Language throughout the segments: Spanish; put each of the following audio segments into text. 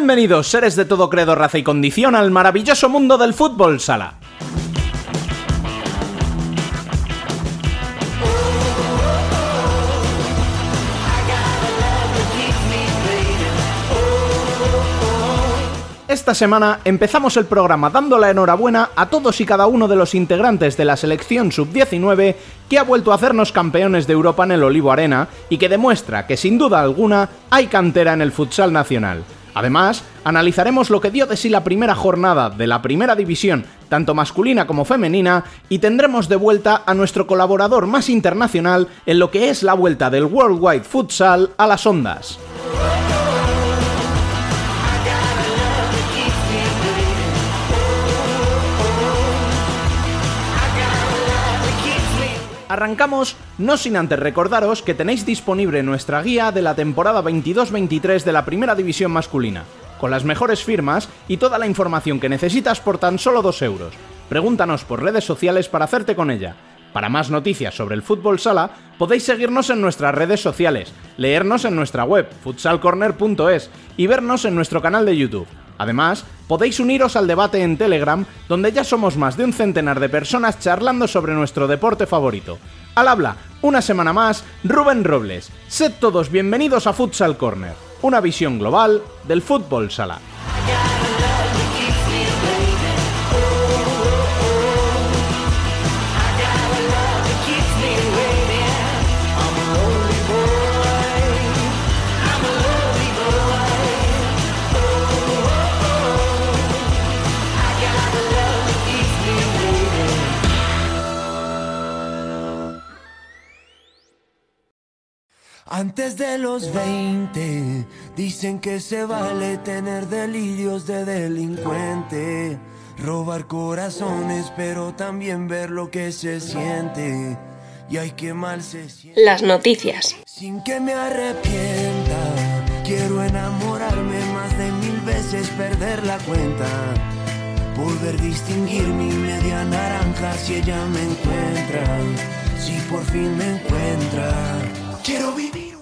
Bienvenidos, seres de todo credo, raza y condición, al maravilloso mundo del fútbol sala. Esta semana empezamos el programa dando la enhorabuena a todos y cada uno de los integrantes de la selección sub-19 que ha vuelto a hacernos campeones de Europa en el Olivo Arena y que demuestra que sin duda alguna hay cantera en el futsal nacional. Además, analizaremos lo que dio de sí la primera jornada de la primera división, tanto masculina como femenina, y tendremos de vuelta a nuestro colaborador más internacional en lo que es la vuelta del Worldwide Futsal a las ondas. Arrancamos no sin antes recordaros que tenéis disponible nuestra guía de la temporada 22-23 de la Primera División Masculina, con las mejores firmas y toda la información que necesitas por tan solo 2 euros. Pregúntanos por redes sociales para hacerte con ella. Para más noticias sobre el fútbol sala, podéis seguirnos en nuestras redes sociales, leernos en nuestra web, futsalcorner.es y vernos en nuestro canal de YouTube. Además, podéis uniros al debate en Telegram, donde ya somos más de un centenar de personas charlando sobre nuestro deporte favorito. Al habla, una semana más, Rubén Robles. Sed todos bienvenidos a Futsal Corner, una visión global del fútbol sala. Antes de los 20, dicen que se vale tener delirios de delincuente, robar corazones, pero también ver lo que se siente. Y hay que mal se siente. Las noticias. Sin que me arrepienta, quiero enamorarme más de mil veces, perder la cuenta. Poder distinguir mi media naranja si ella me encuentra, si por fin me encuentra.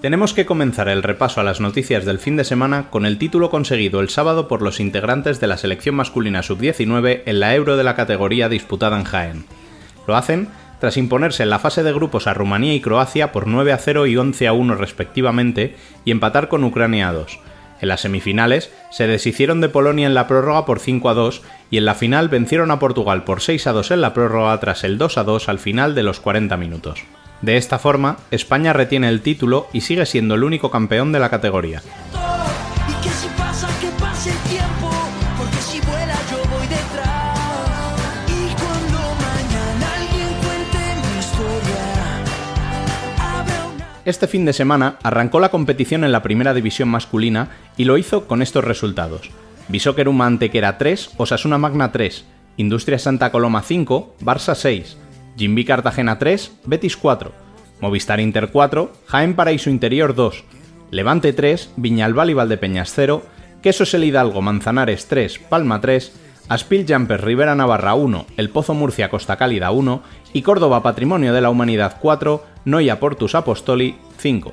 Tenemos que comenzar el repaso a las noticias del fin de semana con el título conseguido el sábado por los integrantes de la selección masculina sub-19 en la Euro de la categoría disputada en Jaén. Lo hacen tras imponerse en la fase de grupos a Rumanía y Croacia por 9 a 0 y 11 a 1 respectivamente y empatar con Ucrania a 2. En las semifinales se deshicieron de Polonia en la prórroga por 5 a 2 y en la final vencieron a Portugal por 6 a 2 en la prórroga tras el 2 a 2 al final de los 40 minutos. De esta forma, España retiene el título y sigue siendo el único campeón de la categoría. Este fin de semana arrancó la competición en la primera división masculina y lo hizo con estos resultados. Bisóquer Uma Antequera 3, Osasuna Magna 3, Industria Santa Coloma 5, Barça 6, Jimbi Cartagena 3, Betis 4, Movistar Inter 4, Jaén Paraíso Interior 2, Levante 3, Viñalbal y Valdepeñas 0, Quesos El Hidalgo Manzanares 3, Palma 3, Aspil Jumpers Rivera Navarra 1, El Pozo Murcia Costa Cálida 1 y Córdoba Patrimonio de la Humanidad 4, Noia Portus Apostoli 5.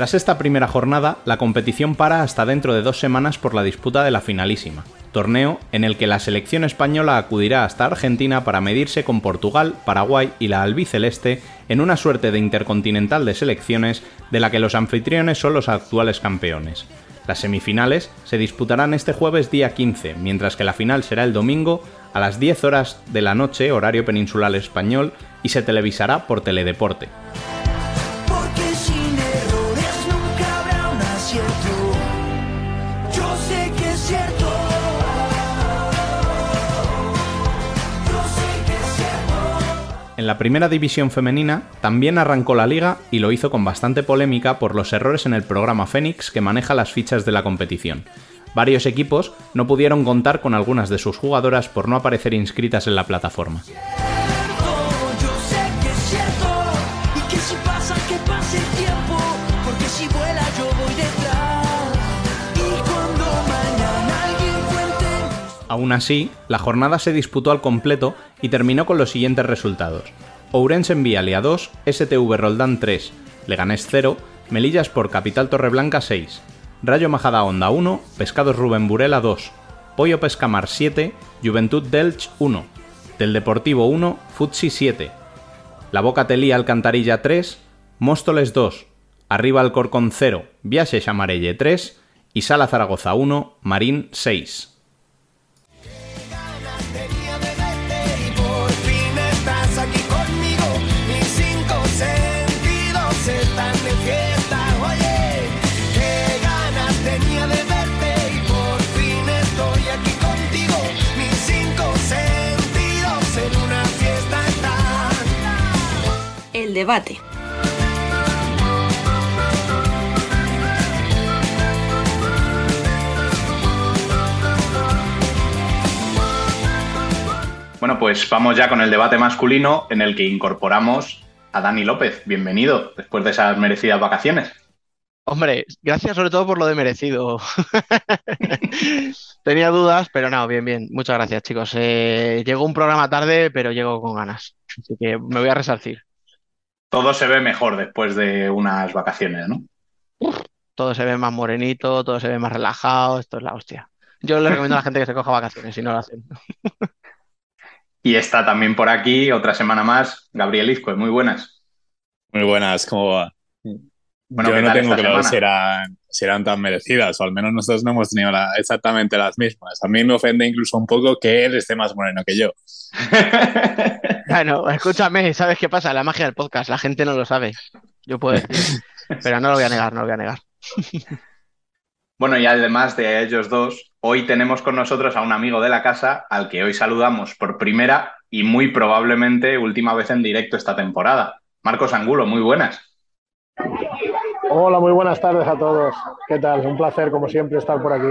Tras esta primera jornada, la competición para hasta dentro de dos semanas por la disputa de la finalísima, torneo en el que la selección española acudirá hasta Argentina para medirse con Portugal, Paraguay y la albiceleste en una suerte de intercontinental de selecciones de la que los anfitriones son los actuales campeones. Las semifinales se disputarán este jueves día 15, mientras que la final será el domingo a las 10 horas de la noche, horario peninsular español, y se televisará por Teledeporte. En la primera división femenina también arrancó la liga y lo hizo con bastante polémica por los errores en el programa Fénix que maneja las fichas de la competición. Varios equipos no pudieron contar con algunas de sus jugadoras por no aparecer inscritas en la plataforma. Aún así, la jornada se disputó al completo y terminó con los siguientes resultados. Ourense Envialia 2, STV Roldán 3, Leganés 0, Melillas por Capital Torreblanca 6, Rayo Majada Honda 1, Pescados Rubén Burela 2, Pollo Pescamar 7, Juventud Delch 1, Del Deportivo 1, Futsi 7, La Boca Telía Alcantarilla 3, Móstoles 2, Arriba Alcorcón 0, Viaje Chamarelle 3 y Sala Zaragoza 1, Marín 6. Debate. Bueno, pues vamos ya con el debate masculino en el que incorporamos a Dani López. Bienvenido después de esas merecidas vacaciones. Hombre, gracias sobre todo por lo de merecido. Tenía dudas, pero no, bien, bien. Muchas gracias, chicos. Eh, llegó un programa tarde, pero llego con ganas. Así que me voy a resarcir todo se ve mejor después de unas vacaciones, ¿no? todo se ve más morenito, todo se ve más relajado, esto es la hostia. Yo le recomiendo a la gente que se coja vacaciones si no lo hacen. y está también por aquí otra semana más, Gabriel Izco, muy buenas. Muy buenas, ¿cómo va? Bueno, Yo no tengo claro si eran, si eran tan merecidas, o al menos nosotros no hemos tenido exactamente las mismas. A mí me ofende incluso un poco que él esté más moreno que yo. bueno, escúchame, ¿sabes qué pasa? La magia del podcast, la gente no lo sabe. Yo puedo decir, pero no lo voy a negar, no lo voy a negar. Bueno, y además de ellos dos, hoy tenemos con nosotros a un amigo de la casa al que hoy saludamos por primera y muy probablemente última vez en directo esta temporada. Marcos Angulo, muy buenas. Hola, muy buenas tardes a todos. ¿Qué tal? Un placer, como siempre, estar por aquí.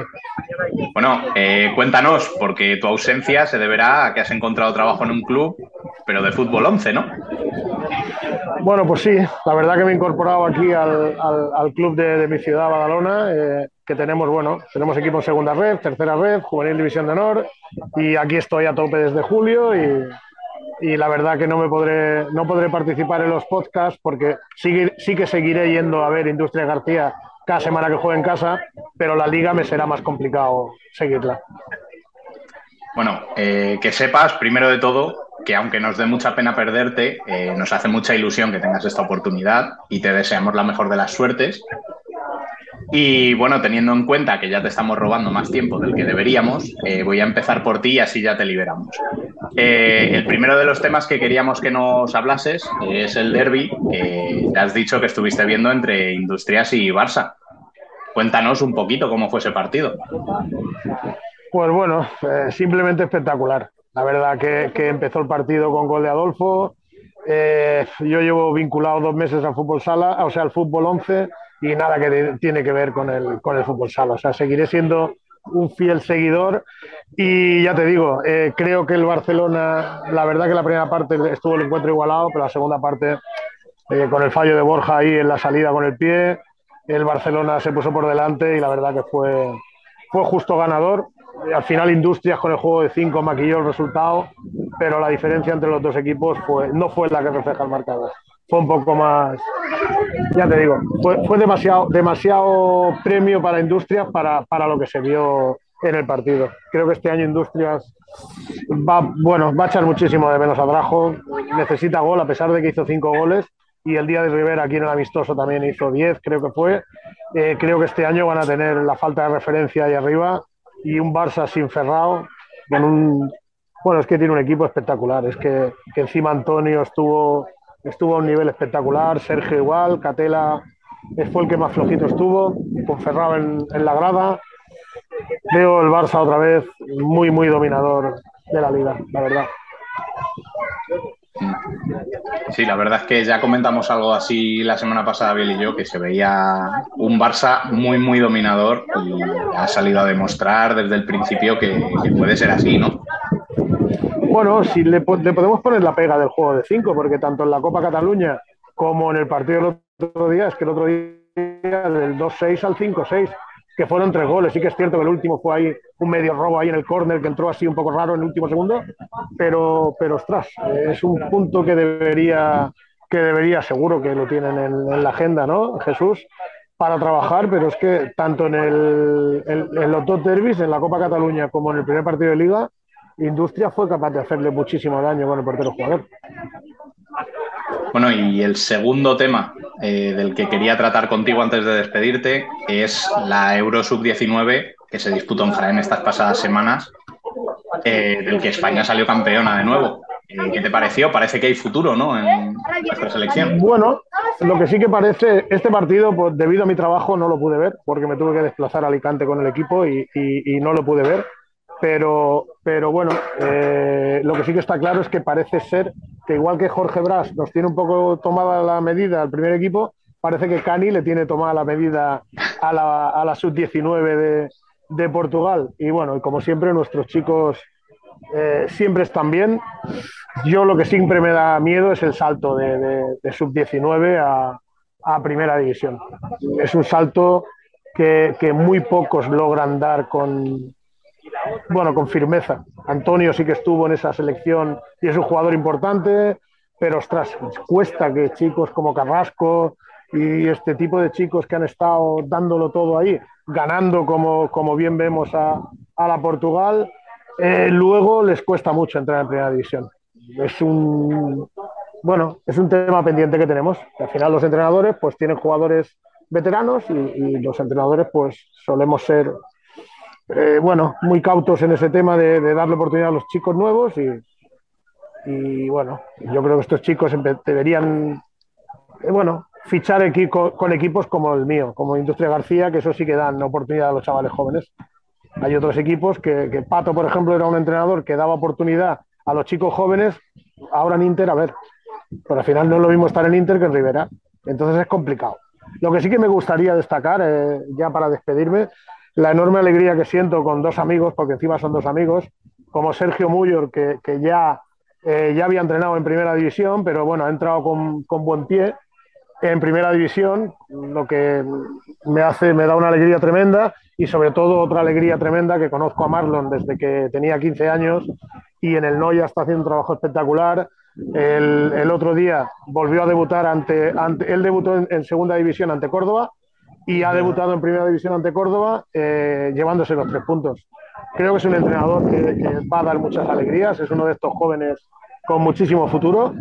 Bueno, eh, cuéntanos, porque tu ausencia se deberá a que has encontrado trabajo en un club, pero de fútbol 11, ¿no? Bueno, pues sí, la verdad que me he incorporado aquí al, club de, mi ciudad, Badalona, eh, que tenemos, bueno, tenemos equipo en segunda red, tercera red, juvenil división de honor, y aquí estoy a tope desde julio y, y la verdad que no me podré, no podré participar en los podcasts porque sí, sí que seguiré yendo a ver Industria García cada semana que juegue en casa, pero la liga me será más complicado seguirla. Bueno, eh, que sepas, primero de todo, que aunque nos dé mucha pena perderte, eh, nos hace mucha ilusión que tengas esta oportunidad y te deseamos la mejor de las suertes. Y bueno, teniendo en cuenta que ya te estamos robando más tiempo del que deberíamos, eh, voy a empezar por ti y así ya te liberamos. Eh, el primero de los temas que queríamos que nos hablases es el derby que te has dicho que estuviste viendo entre Industrias y Barça. Cuéntanos un poquito cómo fue ese partido. Pues bueno, eh, simplemente espectacular. La verdad que, que, empezó el partido con gol de Adolfo. Yo llevo vinculado dos meses al fútbol sala, o sea, al fútbol 11 y nada que tiene que ver con el, con el fútbol sala. O sea, seguiré siendo un fiel seguidor y ya te digo, eh, creo que el Barcelona, la verdad que la primera parte estuvo el encuentro igualado, pero la segunda parte, eh, con el fallo de Borja ahí en la salida con el pie, el Barcelona se puso por delante y la verdad que fue, fue justo ganador. Al final Industrias con el juego de 5 maquilló el resultado, pero la diferencia entre los dos equipos fue, no fue la que refleja el marcador fue un poco más, ya te digo, fue, demasiado, demasiado premio para Industrias para, para, lo que se vio en el partido. Creo que este año Industrias va, bueno, va a echar muchísimo de menos a Drajo, necesita gol a pesar de que hizo cinco goles y el día de Rivera aquí en el amistoso también hizo diez, creo que fue. Eh, creo que este año van a tener la falta de referencia ahí arriba y un Barça sin Ferrao, con un... Bueno, es que tiene un equipo espectacular, es que, encima Antonio estuvo estuvo a un nivel espectacular, Sergio igual, Catela fue el que más flojito estuvo, con Ferrao en, la grada. Veo el Barça otra vez muy, muy dominador de la liga, la verdad. Sí, la verdad es que ya comentamos algo así la semana pasada, Biel y yo, que se veía un Barça muy, muy dominador y ha salido a demostrar desde el principio que puede ser así, ¿no? Bueno, si le, podemos poner la pega del juego de 5, porque tanto en la Copa Cataluña como en el partido del otro día, es que el otro día del 2-6 al 5-6, que fueron tres goles. Sí que es cierto que el último fue ahí un medio robo ahí en el córner que entró así un poco raro en el último segundo, pero, pero ostras, es un punto que debería, que debería, seguro que lo tienen en, la agenda, ¿no, Jesús? Para trabajar, pero es que tanto en, el, en los dos derbis, en la Copa Cataluña como en el primer partido de Liga, Industria fue capaz de hacerle muchísimo daño con el portero jugador. Bueno, y el segundo tema eh, del que quería tratar contigo antes de despedirte es la Euro Sub-19 que se disputó en Jaén estas pasadas semanas, eh, del que España salió campeona de nuevo. Eh, ¿Qué te pareció? Parece que hay futuro, ¿no? En nuestra selección. Bueno, lo que sí que parece, este partido, pues, debido a mi trabajo, no lo pude ver, porque me tuve que desplazar a Alicante con el equipo y no lo pude ver pero, pero bueno, eh, lo que sí que está claro es que parece ser que igual que Jorge Brás nos tiene un poco tomada la medida al primer equipo, parece que Cani le tiene tomada la medida a la, a la sub-19 de, de, Portugal. Y bueno, como siempre, nuestros chicos eh, siempre están bien. Yo lo que siempre me da miedo es el salto de, de, sub-19 a, a, primera división. Es un salto que muy pocos logran dar con, bueno, con firmeza. Antonio sí que estuvo en esa selección y es un jugador importante, pero ostras, cuesta que chicos como Carrasco y este tipo de chicos que han estado dándolo todo ahí, ganando como, como bien vemos a, a la Portugal, eh, luego les cuesta mucho entrar en primera división. Es un, bueno, es un tema pendiente que tenemos. Al final los entrenadores pues tienen jugadores veteranos y, y los entrenadores pues solemos ser eh, bueno, muy cautos en ese tema de, darle oportunidad a los chicos nuevos y, bueno, yo creo que estos chicos deberían, eh, bueno, fichar con equipos como el mío, como Industria García, que eso sí que dan oportunidad a los chavales jóvenes. Hay otros equipos que, Pato, por ejemplo, era un entrenador que daba oportunidad a los chicos jóvenes, ahora en Inter, a ver, pero al final no es lo mismo estar en Inter que en Rivera, entonces es complicado. Lo que sí que me gustaría destacar, eh, ya para despedirme, la enorme alegría que siento con dos amigos, porque encima son dos amigos, como Sergio Muyor, que, ya, eh, ya había entrenado en primera división, pero bueno, ha entrado con, buen pie en primera división, lo que me hace, me da una alegría tremenda y sobre todo otra alegría tremenda que conozco a Marlon desde que tenía 15 años y en el Noya está haciendo un trabajo espectacular. El, otro día volvió a debutar ante, ante él debutó en segunda división ante Córdoba y ha debutado en primera división ante Córdoba, eh, llevándose los tres puntos. Creo que es un entrenador que, va a dar muchas alegrías, es uno de estos jóvenes con muchísimo futuro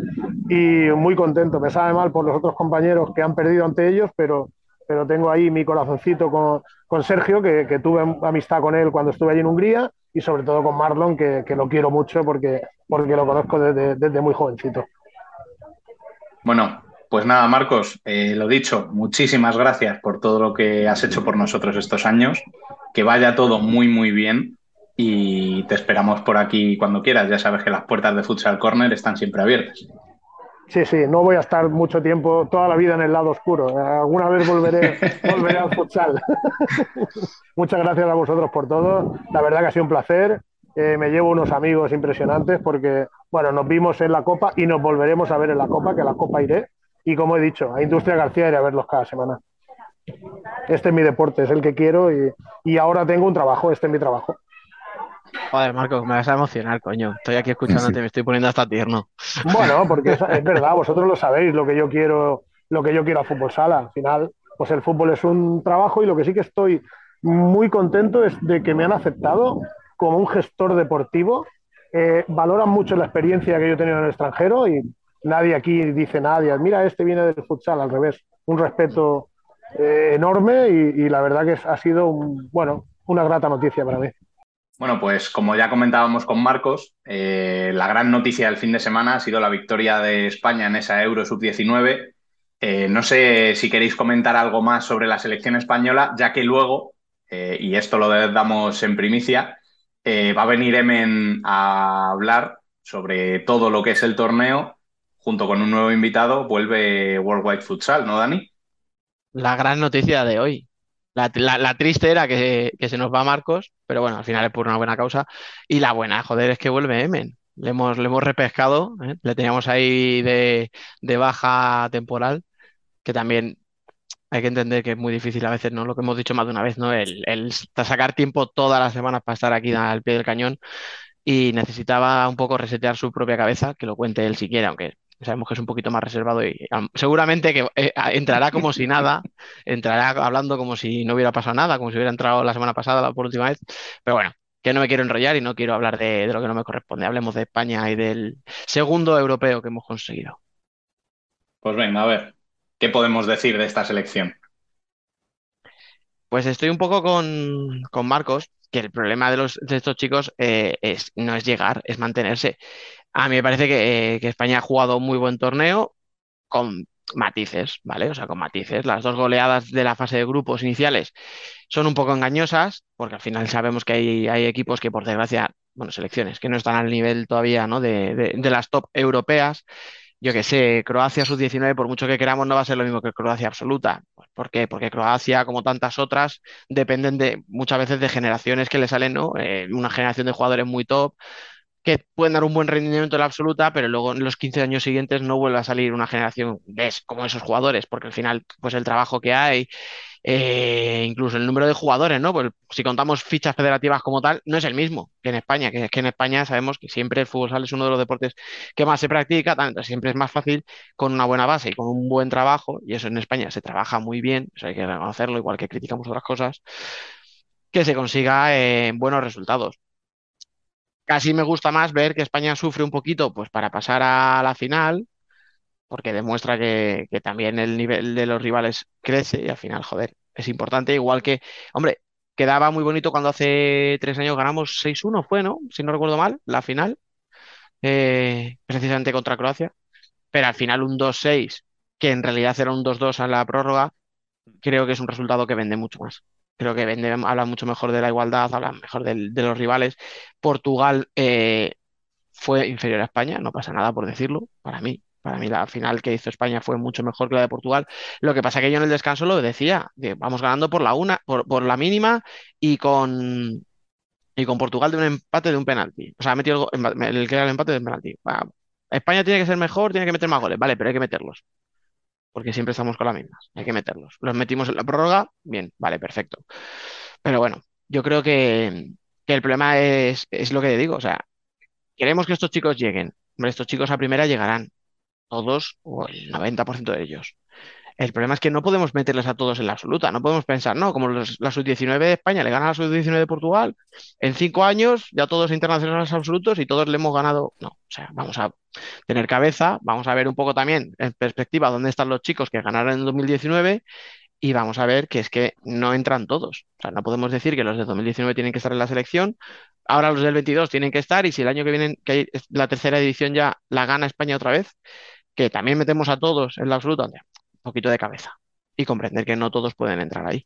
y muy contento. Me sabe mal por los otros compañeros que han perdido ante ellos, pero, pero tengo ahí mi corazoncito con, con Sergio, que, que, tuve amistad con él cuando estuve allí en Hungría, y sobre todo con Marlon, que, que lo quiero mucho porque, porque lo conozco desde, desde muy jovencito. Bueno, pues nada, Marcos, eh, lo dicho, muchísimas gracias por todo lo que has hecho por nosotros estos años. Que vaya todo muy, muy bien y te esperamos por aquí cuando quieras. Ya sabes que las puertas de Futsal Corner están siempre abiertas. Sí, sí, no voy a estar mucho tiempo, toda la vida en el lado oscuro. Alguna vez volveré, volveré al futsal. Muchas gracias a vosotros por todo. La verdad que ha sido un placer. Eh, me llevo unos amigos impresionantes porque, bueno, nos vimos en la Copa y nos volveremos a ver en la Copa, que a la Copa iré. Y como he dicho, a Industria García iré a verlos cada semana. Este es mi deporte, es el que quiero y, ahora tengo un trabajo, este es mi trabajo. Joder, Marco, me vas a emocionar, coño. Estoy aquí escuchándote, me estoy poniendo hasta tierno. Bueno, porque es, verdad, vosotros lo sabéis, lo que yo quiero, lo que yo quiero a fútbol sala. Al final, pues el fútbol es un trabajo y lo que sí que estoy muy contento es de que me han aceptado como un gestor deportivo. Eh, valoran mucho la experiencia que yo he tenido en el extranjero y nadie aquí dice nadie, mira, este viene del futsal, al revés, un respeto eh, enorme y, la verdad que ha sido, bueno, una grata noticia para mí. Bueno, pues como ya comentábamos con Marcos, eh, la gran noticia del fin de semana ha sido la victoria de España en esa Euro Sub-19. Eh, no sé si queréis comentar algo más sobre la selección española, ya que luego, y esto lo damos en primicia, va a venir Emen a hablar sobre todo lo que es el torneo junto con un nuevo invitado, vuelve Worldwide Futsal, ¿no, Dani? La gran noticia de hoy. La, triste era que, se nos va Marcos, pero bueno, al final es por una buena causa. Y la buena, joder, es que vuelve Emen. Le hemos, le hemos repescado, ¿eh? le teníamos ahí de, baja temporal, que también hay que entender que es muy difícil a veces, ¿no? Lo que hemos dicho más de una vez, ¿no? El, el sacar tiempo todas las semanas para estar aquí al pie del cañón y necesitaba un poco resetear su propia cabeza, que lo cuente él si quiere, aunque sabemos que es un poquito más reservado y seguramente que eh, entrará como si nada, entrará hablando como si no hubiera pasado nada, como si hubiera entrado la semana pasada por última vez, pero bueno, que no me quiero enrollar y no quiero hablar de, de lo que no me corresponde. Hablemos de España y del segundo europeo que hemos conseguido. Pues venga, a ver, ¿qué podemos decir de esta selección? Pues estoy un poco con, con Marcos, que el problema de, los, de estos chicos eh, es, no es llegar, es mantenerse. A mí me parece que, que, España ha jugado un muy buen torneo con matices, ¿vale? O sea, con matices. Las dos goleadas de la fase de grupos iniciales son un poco engañosas, porque al final sabemos que hay, equipos que, por desgracia, bueno, selecciones que no están al nivel todavía, ¿no? De las top europeas yo que sé, Croacia sub-19, por mucho que queramos, no va a ser lo mismo que Croacia absoluta. Pues, ¿Por qué? Porque Croacia, como tantas otras, dependen de muchas veces de generaciones que le salen, ¿no? Eh, una generación de jugadores muy top que pueden dar un buen rendimiento en la absoluta, pero luego en los 15 años siguientes no vuelve a salir una generación como esos jugadores, porque al final, pues el trabajo que hay, eh, incluso el número de jugadores, ¿no? Pues si contamos fichas federativas como tal, no es el mismo que en España, que es que en España sabemos que siempre el fútbol es uno de los deportes que más se practica, tanto siempre es más fácil con una buena base y con un buen trabajo, y eso en España se trabaja muy bien, eso hay que reconocerlo, igual que criticamos otras cosas, que se consiga eh, buenos resultados. Casi me gusta más ver que España sufre un poquito pues para pasar a la final, porque demuestra que, también el nivel de los rivales crece y al final, joder, es importante. Igual que, hombre, quedaba muy bonito cuando hace tres años ganamos 6-1, fue, ¿no? Si no recuerdo mal, la final, eh, precisamente contra Croacia, pero al final un 2-6, que en realidad era un 2-2 a la prórroga, creo que es un resultado que vende mucho más. Creo que vende, habla mucho mejor de la igualdad, habla mejor de, los rivales. Portugal eh, fue inferior a España, no pasa nada por decirlo, para mí, para mí la final que hizo España fue mucho mejor que la de Portugal. Lo que pasa que yo en el descanso lo decía, vamos ganando por la una, por, la mínima y con y con Portugal de un empate de un penalti. O sea, ha metido el, el, el empate de un penalti. España tiene que ser mejor, tiene que meter más goles, vale, pero hay que meterlos. Porque siempre estamos con las mismas, hay que meterlos. Los metimos en la prórroga, bien, vale, perfecto. Pero bueno, yo creo que, que el problema es, es lo que digo, o sea, queremos que estos chicos lleguen. Estos chicos a primera llegarán, todos o el 90% de ellos. El problema es que no podemos meterles a todos en la absoluta. No podemos pensar, no, como la sub-19 de España le gana a la sub-19 de Portugal, en cinco años ya todos internacionales absolutos y todos le hemos ganado. No, o sea, vamos a tener cabeza, vamos a ver un poco también en perspectiva dónde están los chicos que ganaron en 2019 y vamos a ver que es que no entran todos. O sea, no podemos decir que los de 2019 tienen que estar en la selección, ahora los del 22 tienen que estar y si el año que viene, que hay la tercera edición ya la gana España otra vez, que también metemos a todos en la absoluta, poquito de cabeza y comprender que no todos pueden entrar ahí.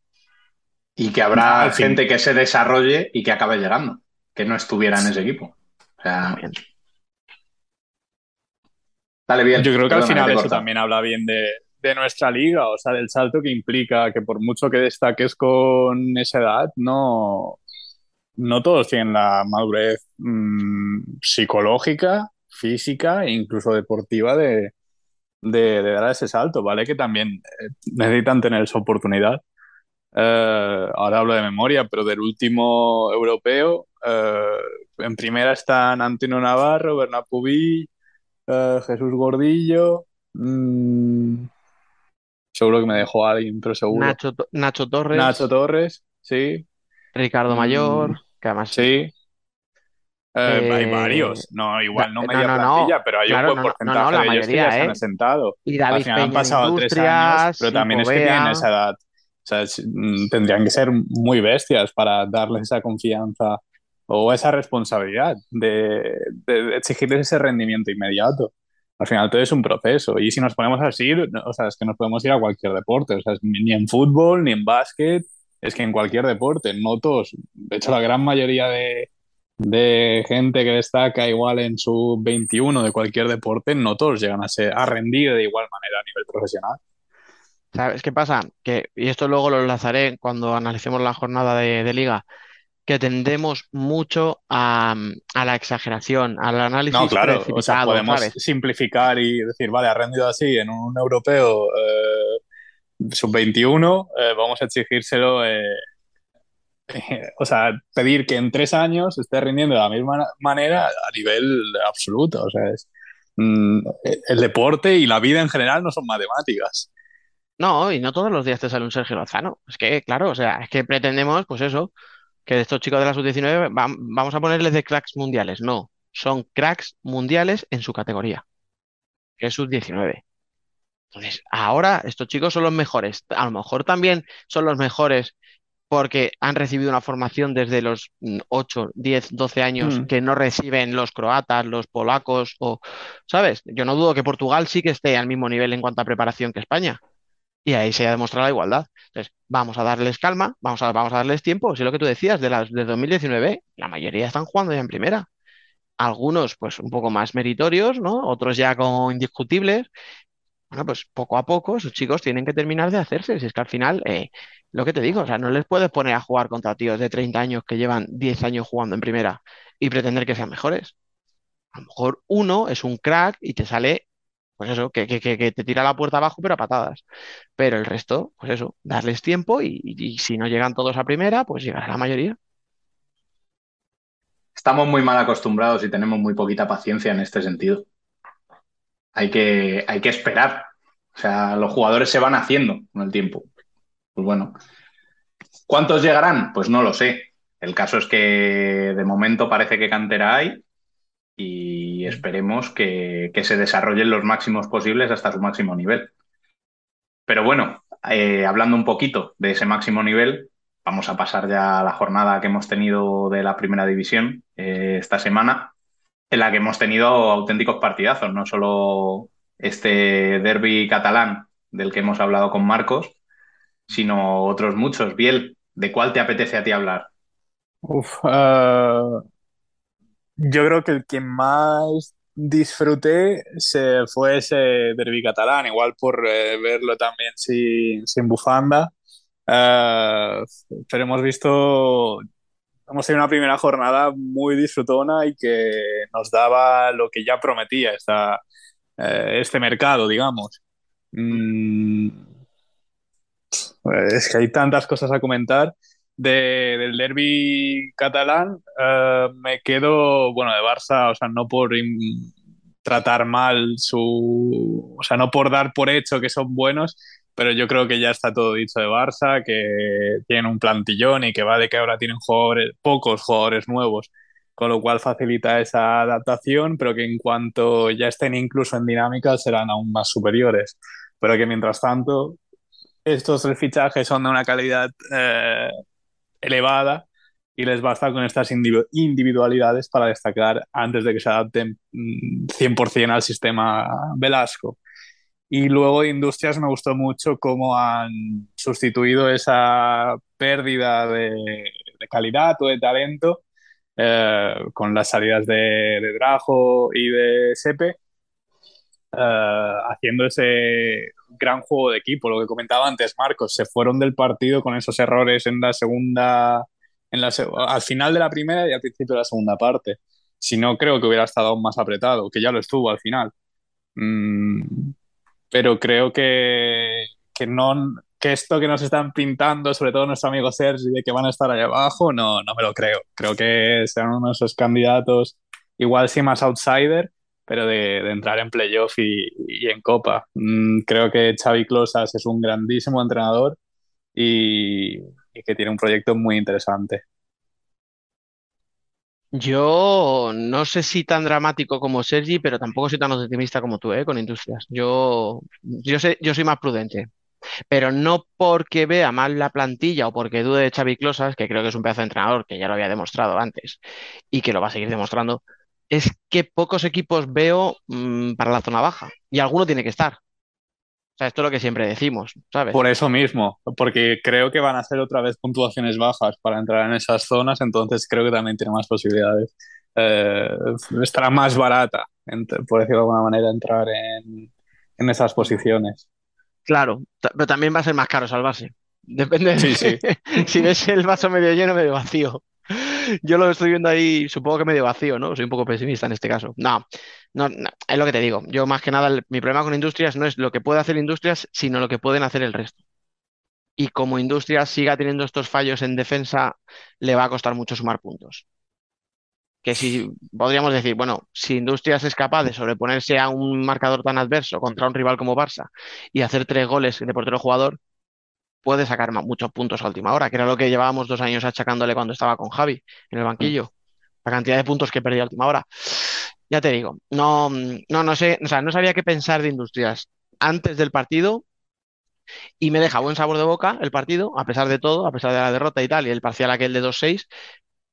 Y que habrá gente que se desarrolle y que acabe llegando, que no estuviera en ese equipo. O sea, Dale bien. Yo creo que al final eso también habla bien de, de, nuestra liga, o sea, del salto que implica que por mucho que destaques con esa edad, no, no todos tienen la madurez mmm, psicológica, física e incluso deportiva de, de, de, dar ese salto, ¿vale? Que también eh, necesitan tener esa oportunidad. Eh, ahora hablo de memoria, pero del último europeo, eh, en primera están Antonio Navarro, Bernat Pubi, Jesús Gordillo. Mmm, seguro que me dejó alguien, pero seguro. Nacho, Nacho Torres. Nacho Torres, sí. Ricardo Mayor, mm, que además. Sí. Eh, hay varios, no, igual no media no, no, plantilla, pero hay claro, un buen porcentaje de ellos que ya asentado. Y David Al final han pasado tres años, pero también es que tienen esa edad. O sea, mm, tendrían que ser muy bestias para darles esa confianza o esa responsabilidad de, de exigirles ese rendimiento inmediato. Al final todo es un proceso. Y si nos ponemos así, o sea, es que nos podemos ir a cualquier deporte, o sea, ni en fútbol, ni en básquet, es que en cualquier deporte, no todos, de hecho la gran mayoría de, de gente que destaca igual en su 21 de cualquier deporte, no todos llegan a, ser, a rendir de igual manera a nivel profesional. ¿Sabes qué pasa? Que, y esto luego lo enlazaré cuando analicemos la jornada de, de liga, que tendemos mucho a, a, la exageración, al análisis. No, claro, o sea, podemos ¿sabes? simplificar y decir, vale, ha rendido así en un europeo. Eh sub-21, vamos a exigírselo o sea, pedir que en tres años esté rindiendo de la misma manera a nivel absoluto. O sea, es, mm, el deporte y la vida en general no son matemáticas. No, y no todos los días te sale un Sergio Lozano. Es que, claro, o sea, es que pretendemos, pues eso, que estos chicos de la sub-19 vamos a ponerles de cracks mundiales. No, son cracks mundiales en su categoría, que es sub-19. Entonces, ahora estos chicos son los mejores. A lo mejor también son los mejores porque han recibido una formación desde los 8, 10, 12 años mm. que no reciben los croatas, los polacos o, ¿sabes? Yo no dudo que Portugal sí que esté al mismo nivel en cuanto a preparación que España. Y ahí se ha demostrado la igualdad. Entonces, vamos a darles calma, vamos a, vamos a darles tiempo. Si lo que tú decías, de las de 2019, la mayoría están jugando ya en primera. Algunos, pues, un poco más meritorios, ¿no? Otros ya como indiscutibles. Bueno, pues poco a poco esos chicos tienen que terminar de hacerse. Si es que al final eh, lo que te digo, o sea, no les puedes poner a jugar contra tíos de 30 años que llevan 10 años jugando en primera y pretender que sean mejores. A lo mejor uno es un crack y te sale, pues eso, que, te tira la puerta abajo, pero a patadas. Pero el resto, pues eso, darles tiempo y, si no llegan todos a primera, pues llegará la mayoría. Estamos muy mal acostumbrados y tenemos muy poquita paciencia en este sentido. Hay que, hay que esperar. O sea, los jugadores se van haciendo con el tiempo. Pues bueno. ¿Cuántos llegarán? Pues no lo sé. El caso es que de momento parece que cantera hay y esperemos que, se desarrollen los máximos posibles hasta su máximo nivel. Pero bueno, eh, hablando un poquito de ese máximo nivel, vamos a pasar ya a la jornada que hemos tenido de la primera división eh, esta semana, en la que hemos tenido auténticos partidazos, no solo este derby catalán del que hemos hablado con Marcos, sino otros muchos. Biel, ¿de cuál te apetece a ti hablar? Eh, yo creo que el que más disfruté se fue ese derby catalán, igual por eh, verlo también sin, bufanda. Eh, pero hemos visto, hemos tenido una primera jornada muy disfrutona y que nos daba lo que ya prometía esta, este mercado, digamos. Mm, es que hay tantas cosas a comentar. del derby catalán, eh, me quedo, bueno, de Barça, o sea, no por tratar mal su. O sea, no por dar por hecho que son buenos, pero yo creo que ya está todo dicho de Barça, que tienen un plantillón y que va de que ahora tienen jugadores, pocos jugadores nuevos, con lo cual facilita esa adaptación, pero que en cuanto ya estén incluso en dinámica serán aún más superiores. Pero que mientras tanto, estos tres fichajes son de una calidad eh, elevada y les basta con estas individualidades para destacar antes de que se adapten 100% mm, al sistema Velasco. Y luego Industrias me gustó mucho cómo han sustituido esa pérdida de, calidad o de talento eh, con las salidas de, de Drajo y de Sepe eh, haciendo ese gran juego de equipo. Lo que comentaba antes, Marcos, se fueron del partido con esos errores en la segunda, en la, al final de la primera y al principio de la segunda parte. Si no, creo que hubiera estado aún más apretado, que ya lo estuvo al final. Mm, pero creo que, que, no, que esto que nos están pintando, sobre todo nuestro amigo Sergi, de que van a estar ahí abajo, no, no me lo creo. Creo que serán uno de esos candidatos, igual sí más outsider, pero de, entrar en playoff y, en Copa. Mm, creo que Xavi Closas es un grandísimo entrenador y, que tiene un proyecto muy interesante. Yo no sé si tan dramático como Sergi, pero tampoco soy tan optimista como tú, ¿eh? con Industrias. Yo, yo, sé, yo soy más prudente, pero no porque vea mal la plantilla o porque dude de Xavi Closas, que creo que es un pedazo de entrenador, que ya lo había demostrado antes y que lo va a seguir demostrando, es que pocos equipos veo mm, para la zona baja y alguno tiene que estar. O sea, esto es lo que siempre decimos, ¿sabes? Por eso mismo, porque creo que van a ser otra vez puntuaciones bajas para entrar en esas zonas, entonces creo que también tiene más posibilidades. Eh, estará más barata, por decirlo de alguna manera, entrar en, esas posiciones. Claro, pero también va a ser más caro salvarse. Depende sí, sí. si ves el vaso medio lleno medio vacío. Yo lo estoy viendo ahí, supongo que medio vacío, ¿no? Soy un poco pesimista en este caso. No, no, es lo que te digo. Yo más que nada, mi problema con industrias no es lo que puede hacer industrias, sino lo que pueden hacer el resto. y como industria siga teniendo estos fallos en defensa, le va a costar mucho sumar puntos. Que si podríamos decir, bueno, si Industrias es capaz de sobreponerse a un marcador tan adverso contra un rival como Barça y hacer tres goles de portero jugador, puede sacar muchos puntos a última hora, que era lo que llevábamos dos años achacándole cuando estaba con Javi en el banquillo. La cantidad de puntos que perdía a última hora. Ya te digo, no, no, no sé, o sea, no sabía qué pensar de Industrias antes del partido y me deja buen sabor de boca el partido, a pesar de todo, a pesar de la derrota y tal, y el parcial aquel de 2-6,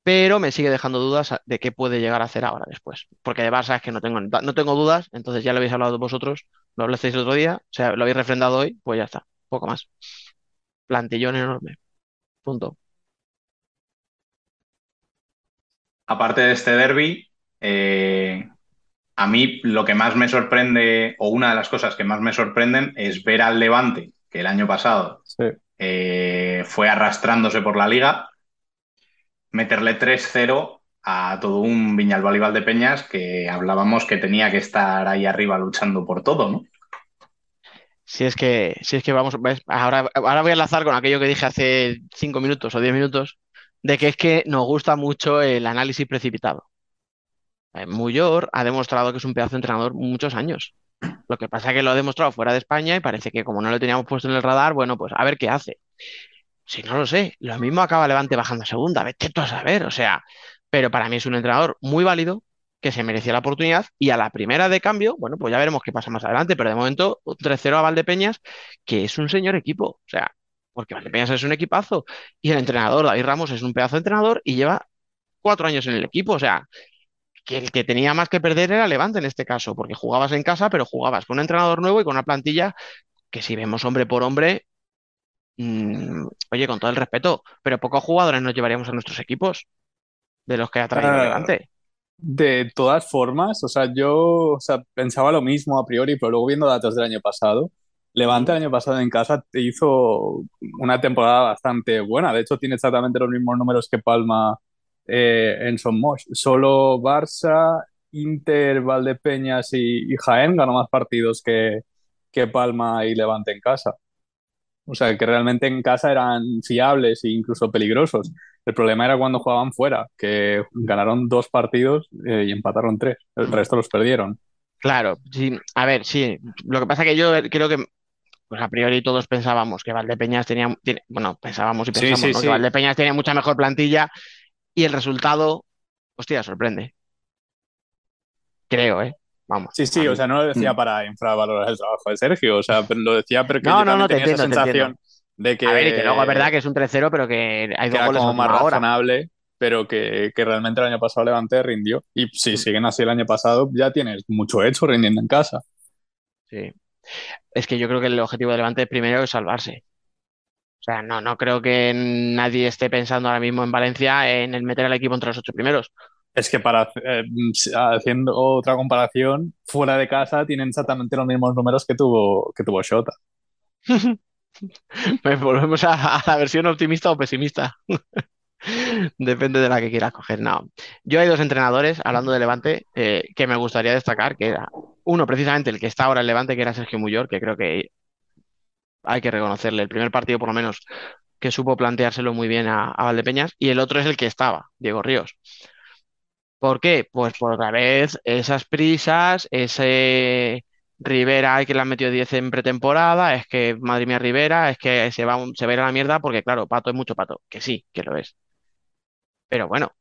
pero me sigue dejando dudas de qué puede llegar a hacer ahora después. Porque de Barça es que no tengo, no tengo dudas, entonces ya lo habéis hablado vosotros, lo hablasteis el otro día, o sea, lo habéis refrendado hoy, pues ya está, poco más. Plantillón enorme. Punto. Aparte de este derby, eh, a mí lo que más me sorprende, o una de las cosas que más me sorprenden, es ver al Levante, que el año pasado eh, fue arrastrándose por la liga, meterle 3-0 a todo un Viñalbal y Valdepeñas que hablábamos que tenía que estar ahí arriba luchando por todo, ¿no? Si es que, si es que vamos, Ahora, ahora voy a enlazar con aquello que dije hace cinco minutos o diez minutos, de que es que nos gusta mucho el análisis precipitado. Eh, Muyor ha demostrado que es un pedazo de entrenador muchos años. Lo que pasa es que lo ha demostrado fuera de España y parece que como no lo teníamos puesto en el radar, bueno, pues a ver qué hace. Si no lo sé, lo mismo acaba Levante bajando a segunda, vete tú a saber, o sea, pero para mí es un entrenador muy válido, que se merecía la oportunidad y a la primera de cambio, bueno, pues ya veremos qué pasa más adelante, pero de momento 3-0 a Valdepeñas, que es un señor equipo, o sea, porque Valdepeñas es un equipazo y el entrenador David Ramos es un pedazo de entrenador y lleva cuatro años en el equipo, o sea, que el que tenía más que perder era Levante en este caso, porque jugabas en casa, pero jugabas con un entrenador nuevo y con una plantilla que si vemos hombre por hombre, mmm, oye, con todo el respeto, pero pocos jugadores nos llevaríamos a nuestros equipos de los que ha traído uh, Levante. De todas formas, o sea, yo o sea, pensaba lo mismo a priori, pero luego viendo datos del año pasado, Levante el año pasado en casa hizo una temporada bastante buena. De hecho, tiene exactamente los mismos números que Palma eh, en Son Mosh. Solo Barça, Inter, Valdepeñas y, y, Jaén ganó más partidos que, que Palma y Levante en casa. O sea, que realmente en casa eran fiables e incluso peligrosos. El problema era cuando jugaban fuera, que ganaron dos partidos eh, y empataron tres. El resto los perdieron. Claro, sí. A ver, sí. Lo que pasa que yo creo que pues a priori todos pensábamos que Valdepeñas tenía, tiene, bueno, pensábamos y pensamos sí, sí, ¿no? que Valdepeñas tenía mucha mejor plantilla y el resultado, hostia, sorprende. Creo, ¿eh? Vamos. Sí, sí, o sea, no lo decía mm. para infravalorar el trabajo de Sergio, o sea, lo decía porque no, yo no, no, tenía te entiendo, esa sensación de que... A ver, y que luego es verdad que es un 3-0, pero que hay dos que goles como más razonable, pero que, que, realmente el año pasado Levante rindió. Y si siguen así el año pasado, ya tienes mucho hecho rindiendo en casa. Sí. Es que yo creo que el objetivo de Levante primero es salvarse. O sea, no, no creo que nadie esté pensando ahora mismo en Valencia en el meter al equipo entre los ocho primeros. Es que para eh, haciendo otra comparación, fuera de casa tienen exactamente los mismos números que tuvo, que tuvo Shota. Pues volvemos a, la versión optimista o pesimista. Depende de la que quieras coger. No. Yo hay dos entrenadores, hablando de Levante, eh, que me gustaría destacar, que era uno precisamente el que está ahora en Levante, que era Sergio Muyor, que creo que hay que reconocerle el primer partido por lo menos que supo planteárselo muy bien a, a Valdepeñas, y el otro es el que estaba, Diego Ríos. ¿Por qué? Pues por otra vez esas prisas, ese Rivera hay que le han metido 10 en pretemporada, es que madre mía Rivera, es que se va, se a ir a la mierda porque claro, Pato es mucho Pato, que sí, que lo es. Pero bueno,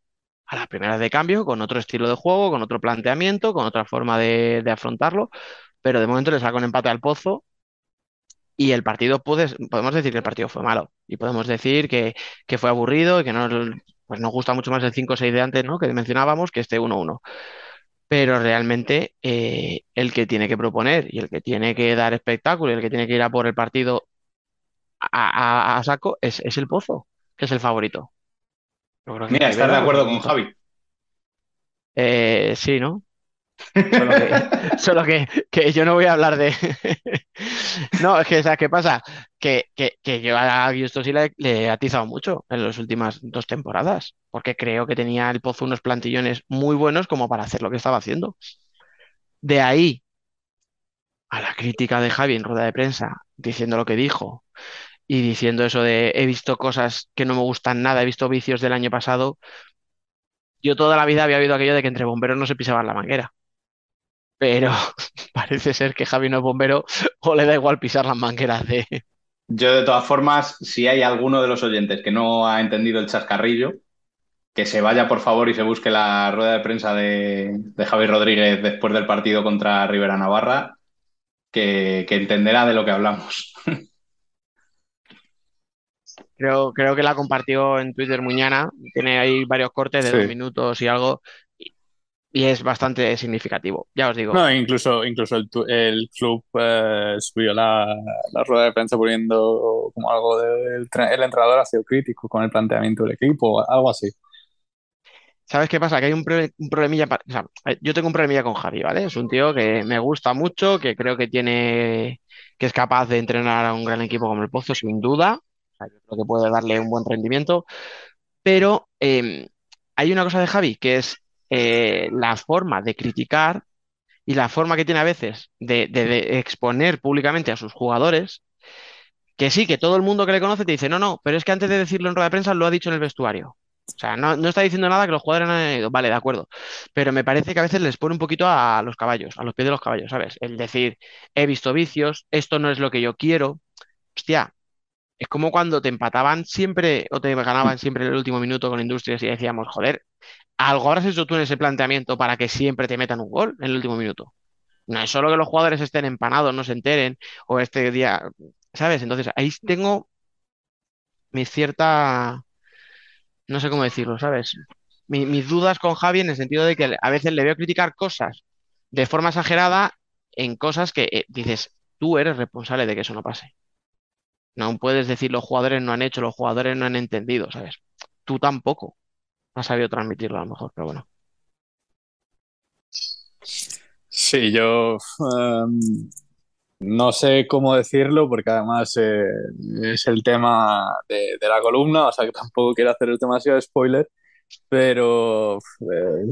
a las primeras de cambio, con otro estilo de juego, con otro planteamiento, con otra forma de, de afrontarlo, pero de momento le saca un empate al pozo y el partido, puede, podemos decir que el partido fue malo y podemos decir que, que fue aburrido y que no, pues nos gusta mucho más el 5-6 de antes, ¿no? Que mencionábamos, que este 1-1. Pero realmente eh, el que tiene que proponer y el que tiene que dar espectáculo y el que tiene que ir a por el partido a, a, a saco es, es, el Pozo, que es el favorito. Mira, ¿estás de acuerdo con Javi? Eh, sí, ¿no? Solo, que, solo que, que, yo no voy a hablar de. no, es que, ¿sabes qué pasa? Que, que, que yo a Gusto sí le, le, he atizado mucho en las últimas dos temporadas, porque creo que tenía el Pozo unos plantillones muy buenos como para hacer lo que estaba haciendo. De ahí a la crítica de Javi en rueda de prensa, diciendo lo que dijo, y diciendo eso de he visto cosas que no me gustan nada, he visto vicios del año pasado. Yo toda la vida había oído aquello de que entre bomberos no se pisaban la manguera. Pero parece ser que Javi no es bombero o le da igual pisar las mangueras de. Yo, de todas formas, si hay alguno de los oyentes que no ha entendido el chascarrillo, que se vaya por favor y se busque la rueda de prensa de, de Javi Rodríguez después del partido contra Rivera Navarra, que, entenderá de lo que hablamos. Creo, creo que la compartió en Twitter Muñana, tiene ahí varios cortes de dos minutos y algo, y es bastante significativo, ya os digo. No, incluso, incluso el, el club eh, subió la, la, rueda de prensa poniendo como algo del el entrenador ha sido crítico con el planteamiento del equipo, algo así. ¿Sabes qué pasa? Que hay un, problemilla. O sea, eh, yo tengo un problemilla con Javi, ¿vale? Es un tío que me gusta mucho, que creo que tiene. que es capaz de entrenar a un gran equipo como el Pozo, sin duda. O sea, yo creo que puede darle un buen rendimiento. Pero em, hay una cosa de Javi que es eh, la forma de criticar y la forma que tiene a veces de, exponer públicamente a sus jugadores. Que sí, que todo el mundo que le conoce te dice, no, no, pero es que antes de decirlo en rueda de prensa lo ha dicho en el vestuario. O sea, no, está diciendo nada que los jugadores no han ido. Vale, de acuerdo. Pero me parece que a veces les pone un poquito a los caballos, a los pies de los caballos, ¿sabes? El decir, he visto vicios, esto no es lo que yo quiero. Hostia, es como cuando te empataban siempre o te ganaban siempre en el último minuto con Industrias y decíamos, joder, algo habrás hecho tú en ese planteamiento para que siempre te metan un gol en el último minuto. No es solo que los jugadores estén empanados, no se enteren, o este día, ¿sabes? Entonces ahí tengo mi cierta no sé cómo decirlo, ¿sabes? mis dudas con Javi en el sentido de que a veces le veo criticar cosas de forma exagerada en cosas que eh, dices, tú eres responsable de que eso no pase. No puedes decir los jugadores no han hecho, los jugadores no han entendido, ¿sabes? Tú tampoco has sabido transmitirlo a lo mejor, pero bueno. Sí, yo em, no sé cómo decirlo porque además eh, es el tema de, la columna, o sea que tampoco quiero hacer demasiado spoiler, pero eh,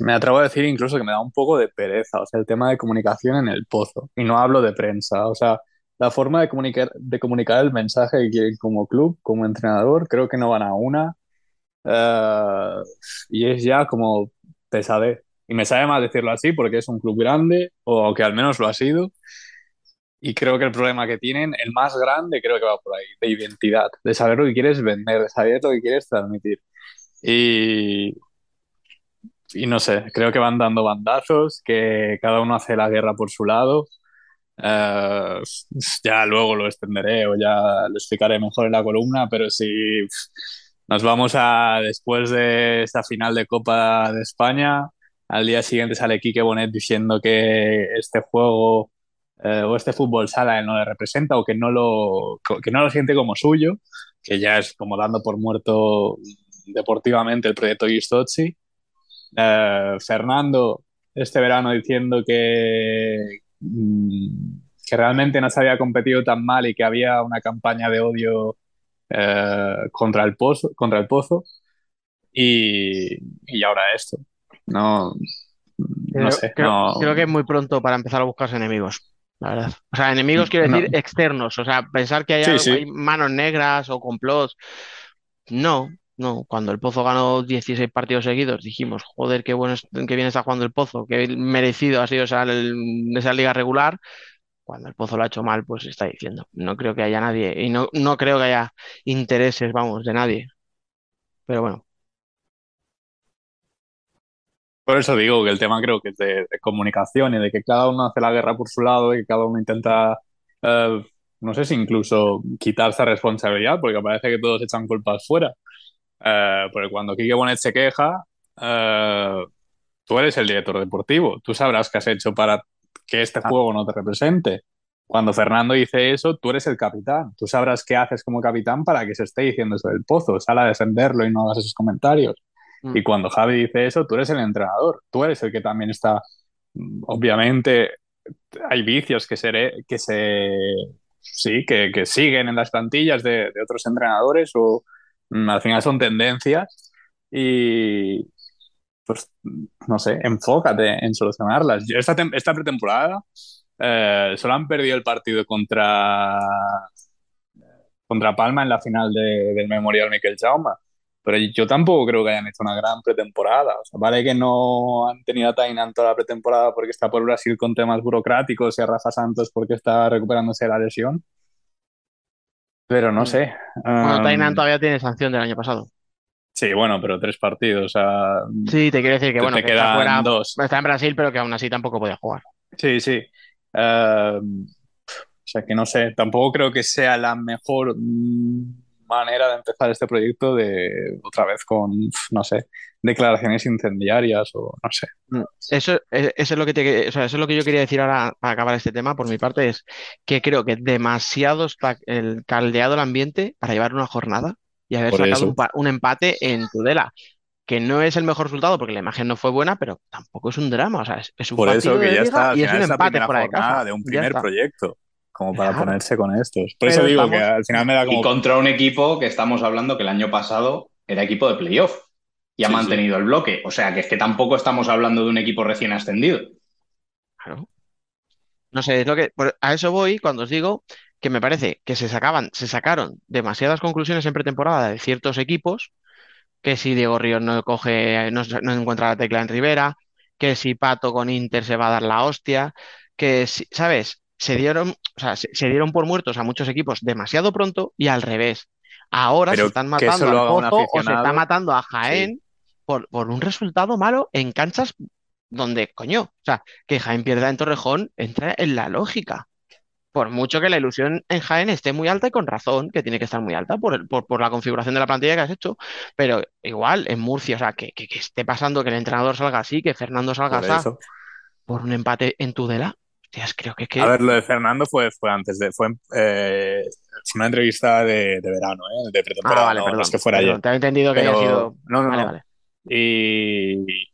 me atrevo a decir incluso que me da un poco de pereza, o sea, el tema de comunicación en el pozo, y no hablo de prensa, o sea, la forma de comunicar, de comunicar el mensaje que quieren como club, como entrenador, creo que no van a una, eh, y es ya como pesadez. Y me sabe mal decirlo así porque es un club grande, o que al menos lo ha sido. Y creo que el problema que tienen, el más grande, creo que va por ahí, de identidad, de saber lo que quieres vender, de saber lo que quieres transmitir. Y, y no sé, creo que van dando bandazos, que cada uno hace la guerra por su lado. Eh, ya luego lo extenderé o ya lo explicaré mejor en la columna, pero si nos vamos a después de esta final de Copa de España, al día siguiente sale Quique Bonet diciendo que este juego eh, o este fútbol sala no le representa o que no, lo, que no lo siente como suyo, que ya es como dando por muerto deportivamente el proyecto Gistozzi. Eh, Fernando este verano diciendo que, mm, que realmente no se había competido tan mal y que había una campaña de odio eh, contra, el pozo, contra el pozo. Y, y ahora esto. No, no sé. Creo, que es muy pronto para empezar a buscarse enemigos. La verdad. O sea, enemigos quiero decir externos. O sea, pensar que hay, manos negras o complots. No, no. Cuando el Pozo ganó 16 partidos seguidos, dijimos, joder, qué bueno, qué bien está jugando el Pozo, qué merecido ha sido esa, esa liga regular. Cuando el Pozo lo ha hecho mal, pues está diciendo. No creo que haya nadie. Y no, no creo que haya intereses, vamos, de nadie. Pero bueno. Por eso digo que el tema creo que es de, comunicación y de que cada uno hace la guerra por su lado y que cada uno intenta, eh, no sé si incluso quitarse responsabilidad, porque parece que todos echan culpas fuera. Eh, porque cuando Quique Bonet se queja, eh, tú eres el director deportivo, tú sabrás qué has hecho para que este ah. juego no te represente. Cuando Fernando dice eso, tú eres el capitán. Tú sabrás qué haces como capitán para que se esté diciendo eso del pozo. Sal a defenderlo y no hagas esos comentarios. Mm. Y cuando Javi dice eso, tú eres el entrenador, tú eres el que también está, mm, obviamente, hay vicios que se, que se sí, que, que siguen en las plantillas de, de otros entrenadores o mm, al final son tendencias y pues no sé, enfócate en solucionarlas. esta, esta pretemporada eh, solo han perdido el partido contra contra Palma en la final del Memorial Miquel Jaume. Pero yo tampoco creo que hayan hecho una gran pretemporada. O sea, vale que no han tenido a Tainan toda la pretemporada porque está por Brasil con temas burocráticos y a Rafa Santos porque está recuperándose de la lesión. Pero no mm. sé. Bueno, Tainan todavía tiene sanción del año pasado. Sí, bueno, pero tres partidos. O sea, sí, te quiero decir que bueno, que quedan está, fuera, dos. está en Brasil, pero que aún así tampoco podía jugar. Sí, sí. Em, o sea que no sé, tampoco creo que sea la mejor mm, manera de empezar este proyecto de otra vez con, no sé, declaraciones incendiarias o no sé. Mm, eso, eh, eso es lo que te, eso es lo que yo quería decir ahora para acabar este tema, por mi parte, es que creo que demasiado está el caldeado el ambiente para llevar una jornada y haber sacado un, empate en Tudela que no es el mejor resultado porque la imagen no fue buena, pero tampoco es un drama, o sea, es, un por eso que ya está, y es un empate fuera de casa. De un primer proyecto, como para ponerse con estos. Por eso digo que al final me da como... Y contra un equipo que estamos hablando que el año pasado era equipo de playoff y ha mantenido el bloque. O sea, que es que tampoco estamos hablando de un equipo recién ascendido. Claro. No sé, es lo que a eso voy cuando os digo que me parece que se sacaban, se sacaron demasiadas conclusiones en pretemporada de ciertos equipos, que si Diego Ríos no coge, no, encuentra la tecla en Rivera, que si Pato con Inter se va a dar la hostia, que si, ¿sabes? Se dieron, o sea, se, dieron por muertos a muchos equipos demasiado pronto y al revés. Ahora se están matando Pozo o se está matando a Jaén por, por un resultado malo en canchas donde, coño, o sea, que Jaén pierda en Torrejón entra en la lógica por mucho que la ilusión en Jaén esté muy alta y con razón, que tiene que estar muy alta por, por, la configuración de la plantilla que has hecho, pero igual en Murcia, o sea, que, esté pasando que el entrenador salga así, que Fernando salga así, por un empate en Tudela. Hostias, creo que, que... A ver, lo de Fernando fue, fue antes de. Fue, eh, una entrevista de, verano, ¿eh? de pretemporada. Ah, vale, perdón, que fuera ayer. Te había entendido que había sido. No, no, no. Y,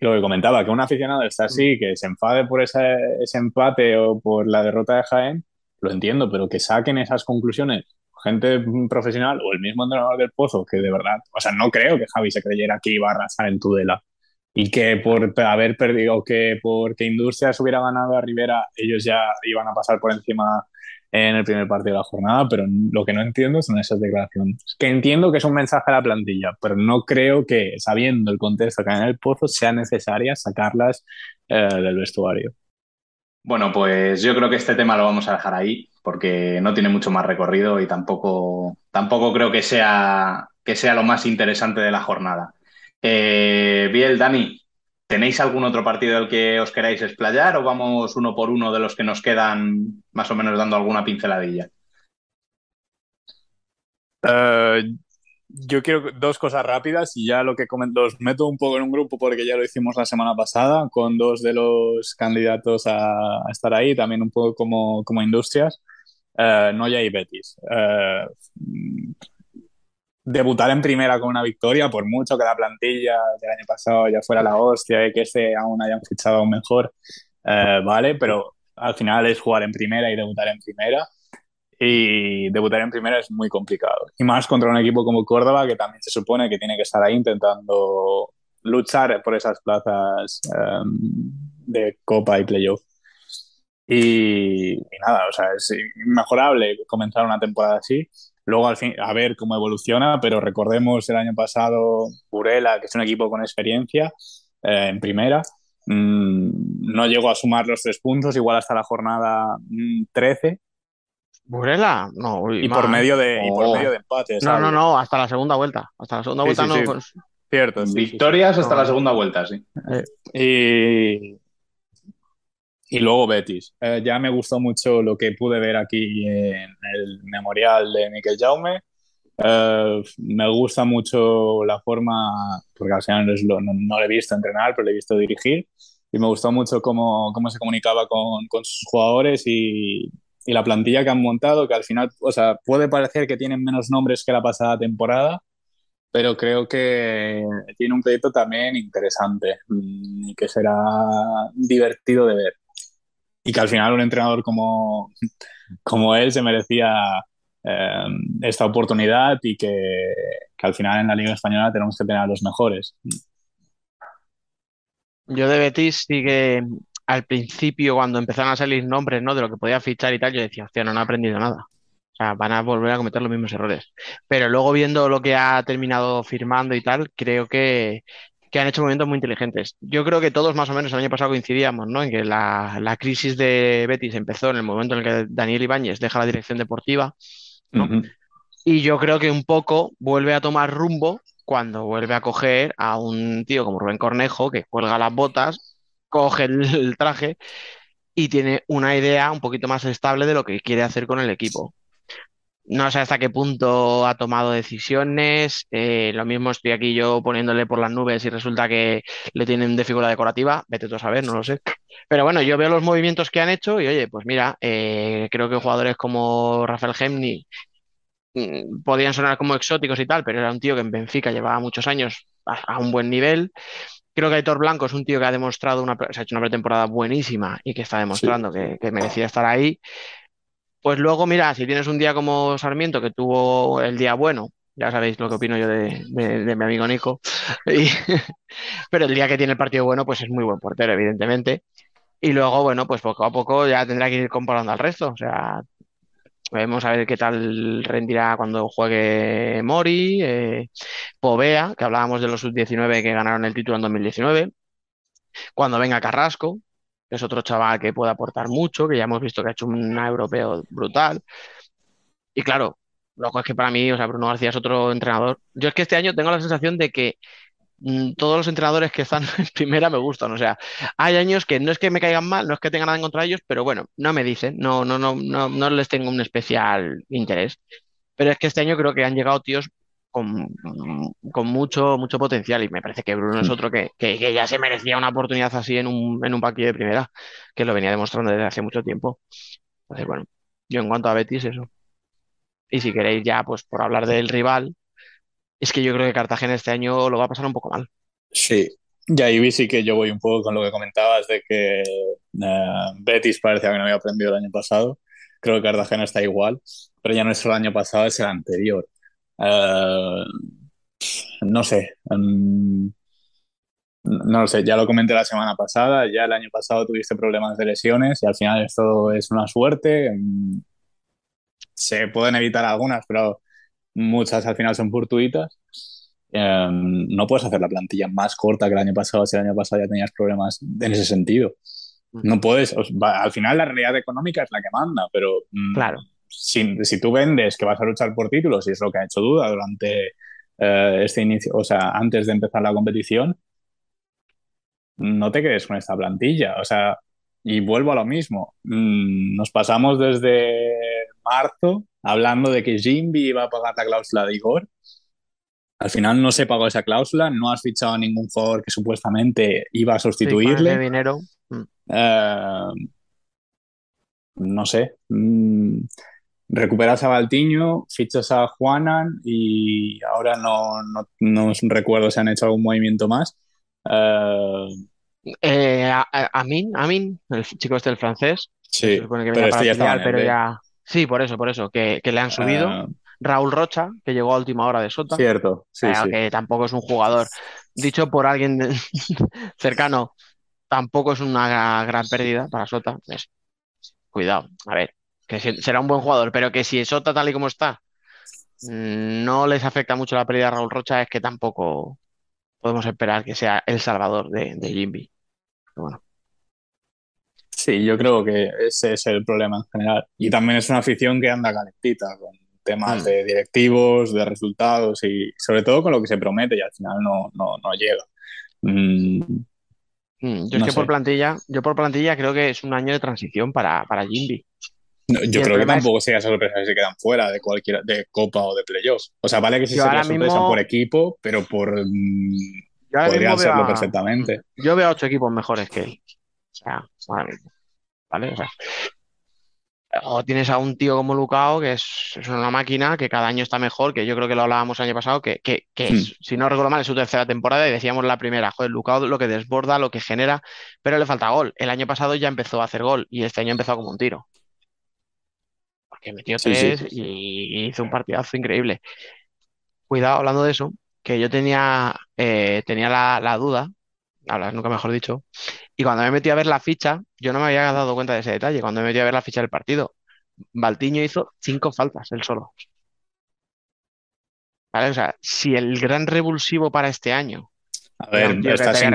lo que comentaba, que un aficionado está así, mm. que se enfade por ese, ese empate o por la derrota de Jaén, lo entiendo, pero que saquen esas conclusiones gente profesional o el mismo entrenador del Pozo, que de verdad, o sea, no creo que Javi se creyera que iba a arrasar en Tudela y que por haber perdido, que porque Industrias hubiera ganado a Rivera, ellos ya iban a pasar por encima en el primer partido de la jornada, pero lo que no entiendo son esas declaraciones. Que entiendo que es un mensaje a la plantilla, pero no creo que, sabiendo el contexto que hay en el pozo, sea necesaria sacarlas eh, del vestuario. Bueno, pues yo creo que este tema lo vamos a dejar ahí, porque no tiene mucho más recorrido y tampoco, tampoco creo que sea, que sea lo más interesante de la jornada. Eh, Biel, Dani, ¿Tenéis algún otro partido del que os queráis explayar o vamos uno por uno de los que nos quedan más o menos dando alguna pinceladilla? Eh, yo quiero dos cosas rápidas y ya lo que comento, os meto un poco en un grupo porque ya lo hicimos la semana pasada con dos de los candidatos a, estar ahí, también un poco como, como industrias, uh, Noya y Betis. Eh, debutar en primera con una victoria, por mucho que la plantilla del año pasado ya fuera la hostia y que este aún hayan fichado aún mejor, eh, vale, pero al final es jugar en primera y debutar en primera. Y debutar en primera es muy complicado. Y más contra un equipo como Córdoba, que también se supone que tiene que estar ahí intentando luchar por esas plazas em, de Copa y Playoff. Y, y, nada, o sea, es inmejorable comenzar una temporada así. Luego, al fin, a ver cómo evoluciona, pero recordemos el año pasado Burela, que es un equipo con experiencia eh, en primera, mm, no llegó a sumar los tres puntos, igual hasta la jornada 13. Mm, Burela, no. y, por medio de, y por medio de empates. No, no, no, hasta la segunda vuelta. Hasta la segunda vuelta no. Pues Cierto. Victorias hasta la segunda vuelta, sí. Y, y luego Betis. Eh, ya me gustó mucho lo que pude ver aquí en el memorial de Miquel Jaume. Eh, me gusta mucho la forma, porque al final no, no, le he visto entrenar, pero le he visto dirigir. Y me gustó mucho cómo, cómo se comunicaba con, con sus jugadores y, y, la plantilla que han montado, que al final, o sea, puede parecer que tienen menos nombres que la pasada temporada, pero creo que tiene un proyecto también interesante mm, y que será divertido de ver y que al final un entrenador como, como él se merecía eh, esta oportunidad y que, que, al final en la Liga Española tenemos que tener a los mejores. Yo de Betis sí que al principio cuando empezaron a salir nombres ¿no? de lo que podía fichar y tal, yo decía, hostia, no, he aprendido nada. O sea, van a volver a cometer los mismos errores. Pero luego viendo lo que ha terminado firmando y tal, creo que, han hecho movimientos muy inteligentes. Yo creo que todos más o menos el año pasado coincidíamos, ¿no? En que la, crisis de Betis empezó en el momento en el que Daniel Ibáñez deja la dirección deportiva, Y yo creo que un poco vuelve a tomar rumbo cuando vuelve a coger a un tío como Rubén Cornejo, que cuelga las botas, coge el traje y tiene una idea un poquito más estable de lo que quiere hacer con el equipo. No sé hasta qué punto ha tomado decisiones. Eh, lo mismo estoy aquí yo poniéndole por las nubes y resulta que le tienen de figura decorativa. Vete tú a saber, no lo sé. Pero bueno, yo veo los movimientos que han hecho y oye, pues mira, eh, creo que jugadores como Rafael Gemni mm, podían sonar como exóticos y tal, pero era un tío que en Benfica llevaba muchos años a, un buen nivel. Creo que Aitor Blanco es un tío que ha demostrado una, se ha hecho una pretemporada buenísima y que está demostrando que, que merecía estar ahí. Pues luego, mira, si tienes un día como Sarmiento, que tuvo el día bueno, ya sabéis lo que opino yo de, mi amigo Nico, pero el día que tiene el partido bueno, pues es muy buen portero, evidentemente. Y luego, bueno, pues poco a poco ya tendrá que ir comparando al resto. O sea, vamos a ver qué tal rendirá cuando juegue Mori, eh, Povea, que hablábamos de los sub-19 que ganaron el título en 2019, cuando venga Carrasco, es otro chaval que puede aportar mucho, que ya hemos visto que ha hecho un europeo brutal. Y claro, lo que es que para mí, o sea, Bruno García es otro entrenador. Yo es que este año tengo la sensación de que mm, todos los entrenadores que están en primera me gustan. O sea, hay años que no es que me caigan mal, no es que tenga nada en contra de ellos, pero bueno, no me dicen, no, no, no, no, no les tengo un especial interés. Pero es que este año creo que han llegado tíos con, mucho, mucho potencial y me parece que Bruno es mm. otro que, ya se merecía una oportunidad así en un, en un de primera, que lo venía demostrando desde hace mucho tiempo. Entonces, bueno, yo en cuanto a Betis, eso. Y si queréis ya, pues por hablar del rival, es que yo creo que Cartagena este año lo va a pasar un poco mal. Sí, ya ahí vi sí que yo voy un poco con lo que comentabas de que eh, Betis parecía que no había aprendido el año pasado. Creo que Cartagena está igual, pero ya no es el año pasado, es el anterior. Eh, no sé. Em, no lo sé, ya lo comenté la semana pasada, ya el año pasado tuviste problemas de lesiones y al final esto es una suerte. Em, se pueden evitar algunas, pero muchas al final son fortuitas. Em, no puedes hacer la plantilla más corta que el año pasado si el año pasado ya tenías problemas en ese sentido. No puedes, al final la realidad económica es la que manda, pero mm, claro si, tú vendes que vas a luchar por títulos, y es lo que ha hecho Duda durante eh, este inicio, o sea, antes de empezar la competición, no te quedes con esta plantilla. O sea, y vuelvo a lo mismo. Mm, nos pasamos desde marzo hablando de que Jimby iba a pagar la cláusula de Igor. Al final no se pagó esa cláusula, no has fichado a ningún jugador que supuestamente iba a sustituirle. dinero. Mm. Eh, no sé. Recuperas a Baltiño, fichas a Juanan y ahora no, no, no, recuerdo si han hecho algún movimiento más. Uh... Eh, Amin, Amin, el chico este del francés. Sí, pero este ya estaba pero ya... Sí, por eso, por eso, que, que le han subido. Eh, Raúl Rocha, que llegó a última hora de Sota. Cierto, sí, sí. Que tampoco es un jugador, dicho por alguien cercano, tampoco es una gran pérdida para Sota. Cuidado, a ver, que será un buen jugador, pero que si Sota tal y como está mm, no les afecta mucho la pérdida de Raúl Rocha, es que tampoco podemos esperar que sea el salvador de, de Jimby. Bueno. Sí, yo creo que ese es el problema en general. Y también es una afición que anda calentita con temas mm. de directivos, de resultados y sobre todo con lo que se promete y al final no, no, llega. Mm, yo es que por plantilla, yo por plantilla creo que es un año de transición para, para Jimby yo creo que tampoco sería sorpresa si se quedan fuera de cualquier de Copa o de Playoffs. O sea, vale que sí sería sorpresa por equipo, pero por mm, podrían serlo perfectamente. Yo veo ocho equipos mejores que él. O sea, ¿Vale? O sea, o tienes a un tío como Lucao, que es, una máquina que cada año está mejor, que yo creo que lo hablábamos el año pasado, que, que, hmm. si no recuerdo mal, es su tercera temporada y decíamos la primera, joder, Lucao lo que desborda, lo que genera, pero le falta gol. El año pasado ya empezó a hacer gol y este año empezó como un tiro que metió tres y hizo un partidazo increíble. Cuidado, hablando de eso, que yo tenía, eh, tenía la, duda, nunca mejor dicho, y cuando me metí a ver la ficha, yo no me había dado cuenta de ese detalle, cuando me metí a ver la ficha del partido, Baltiño hizo cinco faltas él solo. ¿Vale? O sea, si el gran revulsivo para este año. A ver, está sin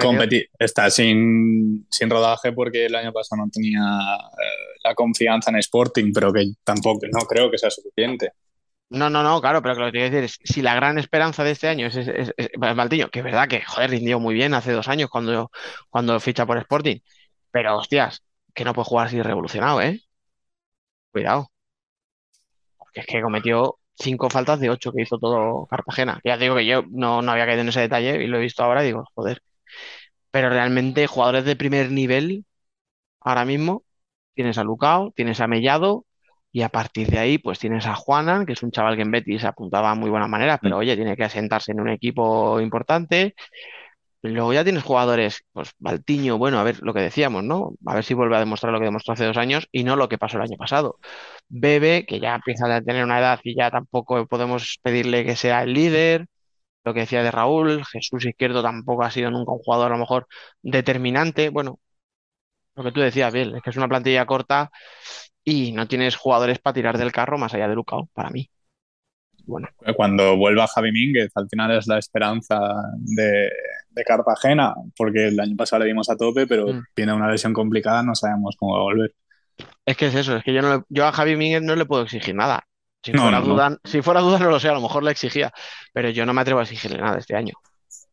está sin, sin, rodaje porque el año pasado no tenía eh, la confianza en Sporting, pero que tampoco, no creo que sea suficiente. No, no, no, claro, pero lo que quiero decir es, si la gran esperanza de este año es, es, que es verdad que, joder, rindió muy bien hace dos años cuando, cuando ficha por Sporting, pero hostias, que no puede jugar así revolucionado, ¿eh? Cuidado. Porque es que cometió cinco faltas de ocho que hizo todo Cartagena. Ya digo que yo no, no había caído en ese detalle y lo he visto ahora y digo, joder. Pero realmente jugadores de primer nivel, ahora mismo, tienes a Lucao, tienes a Mellado, y a partir de ahí, pues tienes a Juanan, que es un chaval que en Betis apuntaba a muy buena manera, pero mm. oye, tiene que asentarse en un equipo importante. Luego ya tienes jugadores, pues Baltiño, bueno, a ver lo que decíamos, ¿no? A ver si vuelve a demostrar lo que demostró hace dos años y no lo que pasó el año pasado. Bebe, que ya empieza a tener una edad y ya tampoco podemos pedirle que sea el líder. Lo que decía de Raúl, Jesús Izquierdo tampoco ha sido nunca un jugador a lo mejor determinante. Bueno, lo que tú decías, bien, es que es una plantilla corta y no tienes jugadores para tirar del carro más allá de Lucao, para mí. Bueno. Cuando vuelva Javi Mínguez, al final es la esperanza de, Cartagena, porque el año pasado le dimos a tope, pero mm. tiene una lesión complicada, no sabemos cómo va a volver. Es que es eso, es que yo, no yo a Javi Mínguez no le puedo exigir nada. Si, fuera duda, si fuera duda, no lo sé, a lo mejor le exigía, pero yo no me atrevo a exigirle nada este año,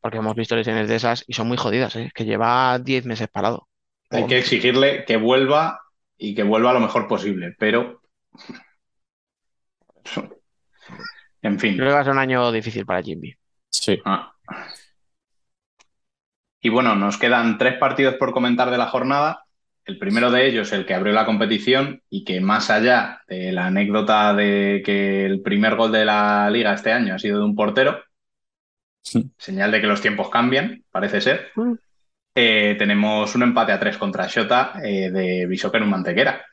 porque hemos visto lesiones de esas y son muy jodidas, ¿eh? que lleva 10 meses parado. Hay que exigirle que vuelva y que vuelva lo mejor posible, pero. En fin. Creo que va a ser un año difícil para Jimmy. Sí. Ah. Y bueno, nos quedan tres partidos por comentar de la jornada. El primero de ellos, el que abrió la competición y que más allá de la anécdota de que el primer gol de la liga este año ha sido de un portero, señal de que los tiempos cambian, parece ser. Mm. Eh, tenemos un empate a tres contra Shota eh, de en Mantequera.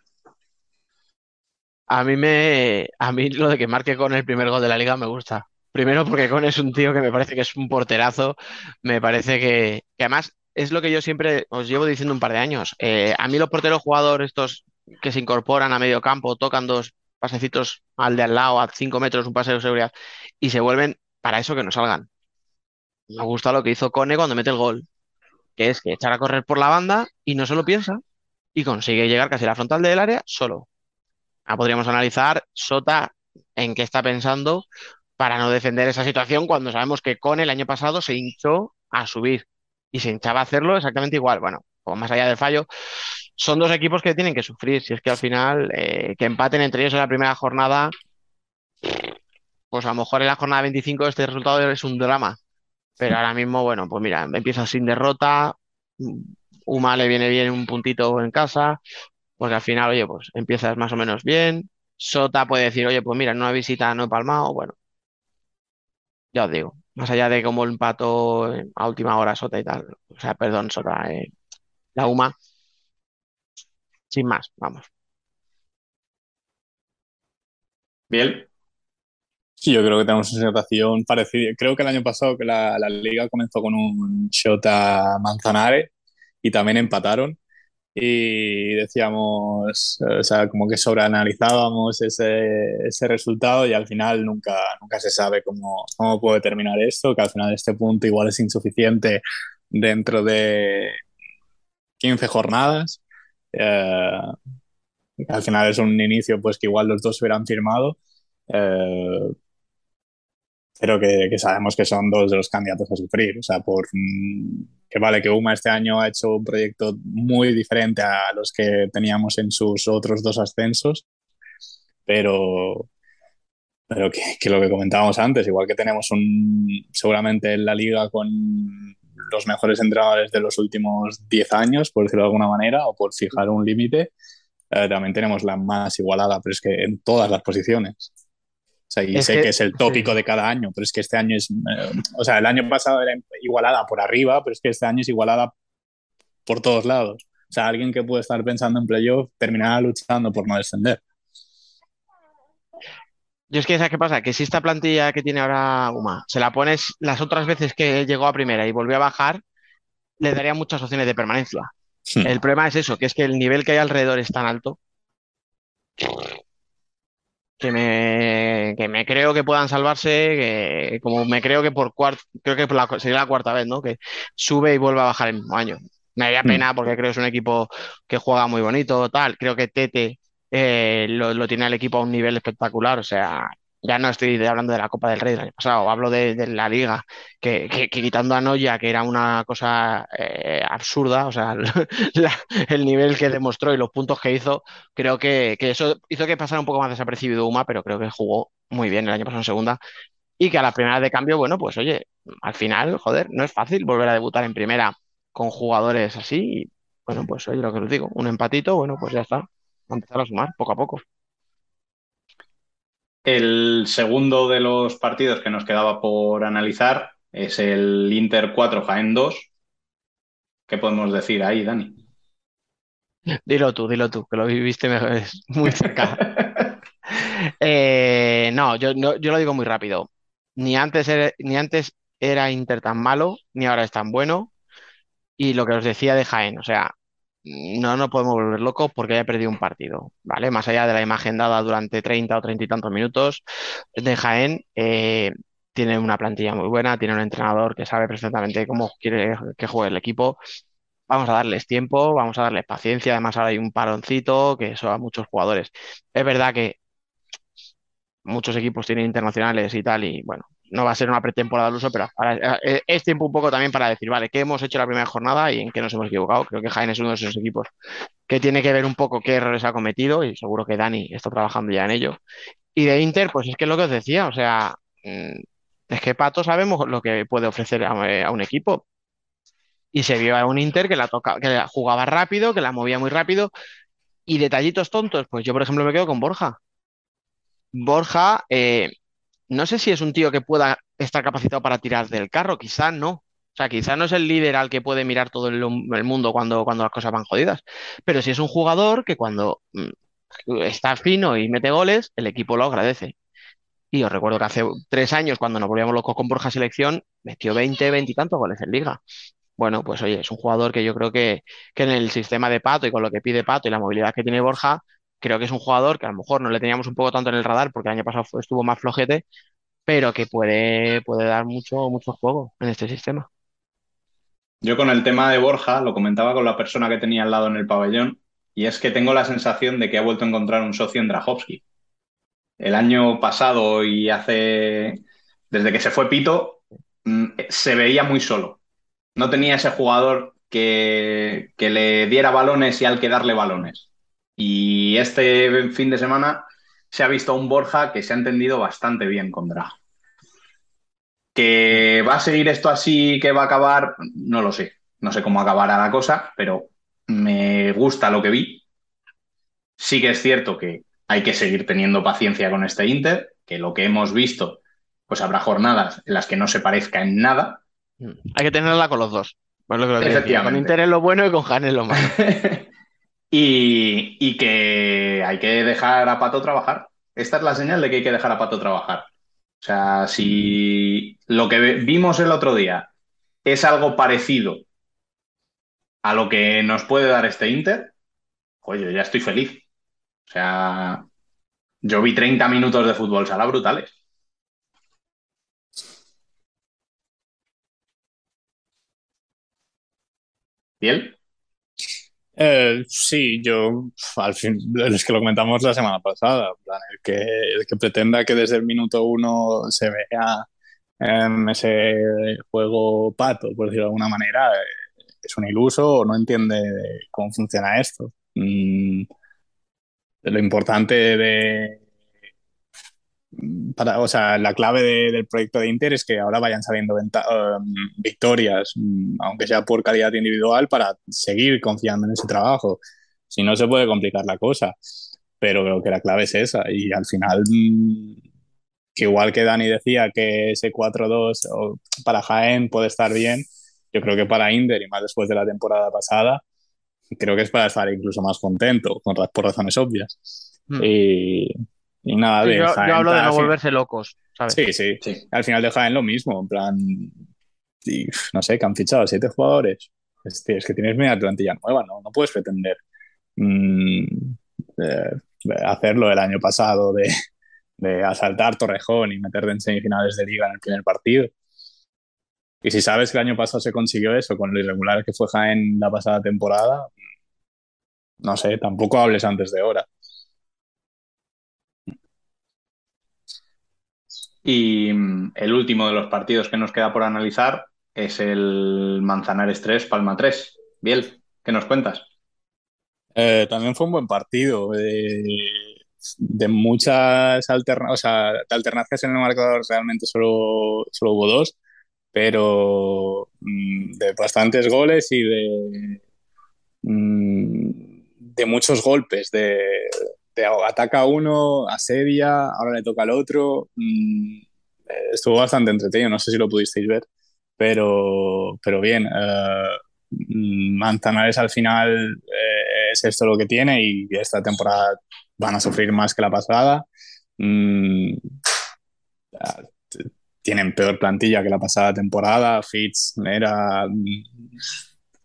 A mí me, a mí lo de que marque con el primer gol de la liga me gusta. Primero porque Con es un tío que me parece que es un porterazo, me parece que, además es lo que yo siempre os llevo diciendo un par de años. Eh, a mí los porteros jugadores estos que se incorporan a medio campo, tocan dos pasecitos al de al lado, a cinco metros, un paseo de seguridad, y se vuelven para eso que no salgan. Me gusta lo que hizo Cone cuando mete el gol que es que echar a correr por la banda y no se lo piensa y consigue llegar casi a la frontal del área solo. Ah, podríamos analizar Sota en qué está pensando para no defender esa situación cuando sabemos que con el año pasado se hinchó a subir y se hinchaba a hacerlo exactamente igual. Bueno, o más allá del fallo, son dos equipos que tienen que sufrir. Si es que al final eh, que empaten entre ellos en la primera jornada, pues a lo mejor en la jornada 25 este resultado es un drama. Pero ahora mismo, bueno, pues mira, empieza sin derrota, Uma le viene bien un puntito en casa, porque al final, oye, pues empiezas más o menos bien. Sota puede decir, oye, pues mira, en una visita no he palmado, bueno, ya os digo, más allá de cómo el empato a última hora Sota y tal, o sea, perdón, Sota, eh, la UMA, sin más, vamos. Bien. Sí, yo creo que tenemos una situación parecida. Creo que el año pasado que la, liga comenzó con un shot a Manzanares y también empataron. Y decíamos, o sea, como que sobreanalizábamos ese, ese resultado y al final nunca, nunca se sabe cómo, cómo puede terminar esto, que al final este punto igual es insuficiente dentro de 15 jornadas. Eh, al final es un inicio pues que igual los dos hubieran firmado. Eh, pero que, sabemos que son dos de los candidatos a sufrir. O sea, por que vale que UMA este año ha hecho un proyecto muy diferente a los que teníamos en sus otros dos ascensos, pero, pero que, lo que comentábamos antes, igual que tenemos un, seguramente en la liga con los mejores entrenadores de los últimos 10 años, por decirlo de alguna manera, o por fijar un límite, eh, también tenemos la más igualada, pero es que en todas las posiciones sea, y sé que, es el tópico de cada año, pero es que este año es, eh, o sea, el año pasado era igualada por arriba, pero es que este año es igualada por todos lados. O sea, alguien que puede estar pensando en playoff terminará luchando por no descender. Yo es que, ¿sabes qué pasa? Que si esta plantilla que tiene ahora Uma, se la pones las otras veces que llegó a primera y volvió a bajar, le daría muchas opciones de permanencia. Hmm. El problema es eso, que es que el nivel que hay alrededor es tan alto que me, que me creo que puedan salvarse, que como me creo que por cuarto, creo que sería la cuarta vez, ¿no? Que sube y vuelve a bajar el mismo año. Me haría pena mm. porque creo que es un equipo que juega muy bonito, tal. Creo que Tete eh, lo, lo, tiene el equipo a un nivel espectacular, o sea, ya no estoy hablando de la Copa del Rey del año pasado, hablo de, la Liga, que, quitando a Noya, que era una cosa eh, absurda, o sea, el nivel que demostró y los puntos que hizo, creo que, eso hizo que pasara un poco más desapercibido Uma, pero creo que jugó muy bien el año pasado en segunda. Y que a la primera de cambio, bueno, pues oye, al final, joder, no es fácil volver a debutar en primera con jugadores así. Y, bueno, pues oye, lo que os digo, un empatito, bueno, pues ya está. A empezar a sumar poco a poco. El segundo de los partidos que nos quedaba por analizar es el Inter 4 Jaén 2. ¿Qué podemos decir ahí, Dani? Dilo tú, dilo tú, que lo viviste muy cerca. Eh, no, yo, yo lo digo muy rápido. Ni antes, era, ni antes era Inter tan malo, ni ahora es tan bueno. Y lo que os decía de Jaén, o sea, no nos podemos volver locos porque haya perdido un partido, ¿vale? Más allá de la imagen dada durante 30 o 30 y tantos minutos de Jaén, eh, tiene una plantilla muy buena, tiene un entrenador que sabe perfectamente cómo quiere que juegue el equipo. Vamos a darles tiempo, vamos a darles paciencia. Además, ahora hay un paroncito que eso a muchos jugadores. Es verdad que muchos equipos tienen internacionales y tal, y bueno, no va a ser una pretemporada al uso, pero eh, es tiempo un poco también para decir, vale, ¿qué hemos hecho la primera jornada y en qué nos hemos equivocado? Creo que Jaén es uno de esos equipos que tiene que ver un poco qué errores ha cometido y seguro que Dani está trabajando ya en ello. Y de Inter, pues es que es lo que os decía, o sea, mm, es que Pato sabemos lo que puede ofrecer a, un equipo. Y se vio a un Inter que la, toca, que jugaba rápido, que la movía muy rápido. Y detallitos tontos, pues yo por ejemplo me quedo con Borja. Borja, eh, no sé si es un tío que pueda estar capacitado para tirar del carro, quizá no. O sea, quizá no es el líder al que puede mirar todo el, mundo cuando, cuando las cosas van jodidas, pero sí es un jugador que cuando mm, está fino y mete goles, el equipo lo agradece. Y os recuerdo que hace tres años, cuando nos volvíamos locos con Borja Selección, metió 20, 20 y tantos goles en liga. Bueno, pues oye, es un jugador que yo creo que, que en el sistema de Pato y con lo que pide Pato y la movilidad que tiene Borja, creo que es un jugador que a lo mejor no le teníamos un poco tanto en el radar porque el año pasado estuvo más flojete, pero que puede, puede dar mucho, mucho juego en este sistema. Yo con el tema de Borja lo comentaba con la persona que tenía al lado en el pabellón y es que tengo la sensación de que ha vuelto a encontrar un socio en Drahovski. El año pasado y hace, desde que se fue Pito, mm, se veía muy solo. No tenía ese jugador que, que le diera balones y al que darle balones. Y este fin de semana se ha visto un Borja que se ha entendido bastante bien con Drago. ¿Que va a seguir esto así, que va a acabar? No lo sé. No sé cómo acabará la cosa, pero me gusta lo que vi. Sí que es cierto que hay que seguir teniendo paciencia con este Inter, que lo que hemos visto, pues habrá jornadas en las que no se parezca en nada. Hay que tenerla con los dos. Pues lo que con Inter es lo bueno y con Han es lo malo. Y, que hay que dejar a Pato trabajar. Esta es la señal de que hay que dejar a Pato trabajar. O sea, si lo que vimos el otro día es algo parecido a lo que nos puede dar este Inter, oye, ya estoy feliz. O sea, yo vi 30 minutos de fútbol sala brutales. ¿Y él? Eh, sí, yo al fin, es que lo comentamos la semana pasada, el que, pretenda que desde el minuto uno se vea en ese juego pato, por decirlo de alguna manera, eh, es un iluso o no entiende cómo funciona esto. Mm, lo importante de, para, o sea, la clave del proyecto de Inter es que ahora vayan saliendo um, victorias, mm, aunque sea por calidad individual, para seguir confiando en ese trabajo. Si no, se puede complicar la cosa. Pero creo que la clave es esa. Y al final, mm, que igual que Dani decía que ese 4-2 para Jaén puede estar bien, yo creo que para Inter, y más después de la temporada pasada, creo que es para estar incluso más contento, por razones obvias. Mm. Y, y nada, de yo, hablo de no volverse locos, ¿sabes? Sí, sí, sí. Al final de Jaén lo mismo, en plan, no sé, que han fichado siete jugadores. Es, es que tienes media plantilla nueva, ¿no? No puedes pretender mm, eh, hacerlo el año pasado de, de asaltar Torrejón y meterte en semifinales de liga en el primer partido. Y si sabes que el año pasado se consiguió eso con lo irregular que fue Jaén la pasada temporada, no sé, tampoco hables antes de hora. Y mm, el último de los partidos que nos queda por analizar es el Manzanares 3, Palma 3. Biel, ¿qué nos cuentas? Eh, también fue un buen partido. de muchas alternancias, o sea, de alternancias en el marcador realmente solo, solo hubo dos, pero mm, de bastantes goles y de, mm, de muchos golpes, de, ataca uno, asedia, ahora le toca al otro. Mm, estuvo bastante entretenido, no sé si lo pudisteis ver, pero, pero bien. Eh, Manzanares al final eh, es esto lo que tiene y esta temporada van a sufrir más que la pasada. Mm, tienen peor plantilla que la pasada temporada. Fitz era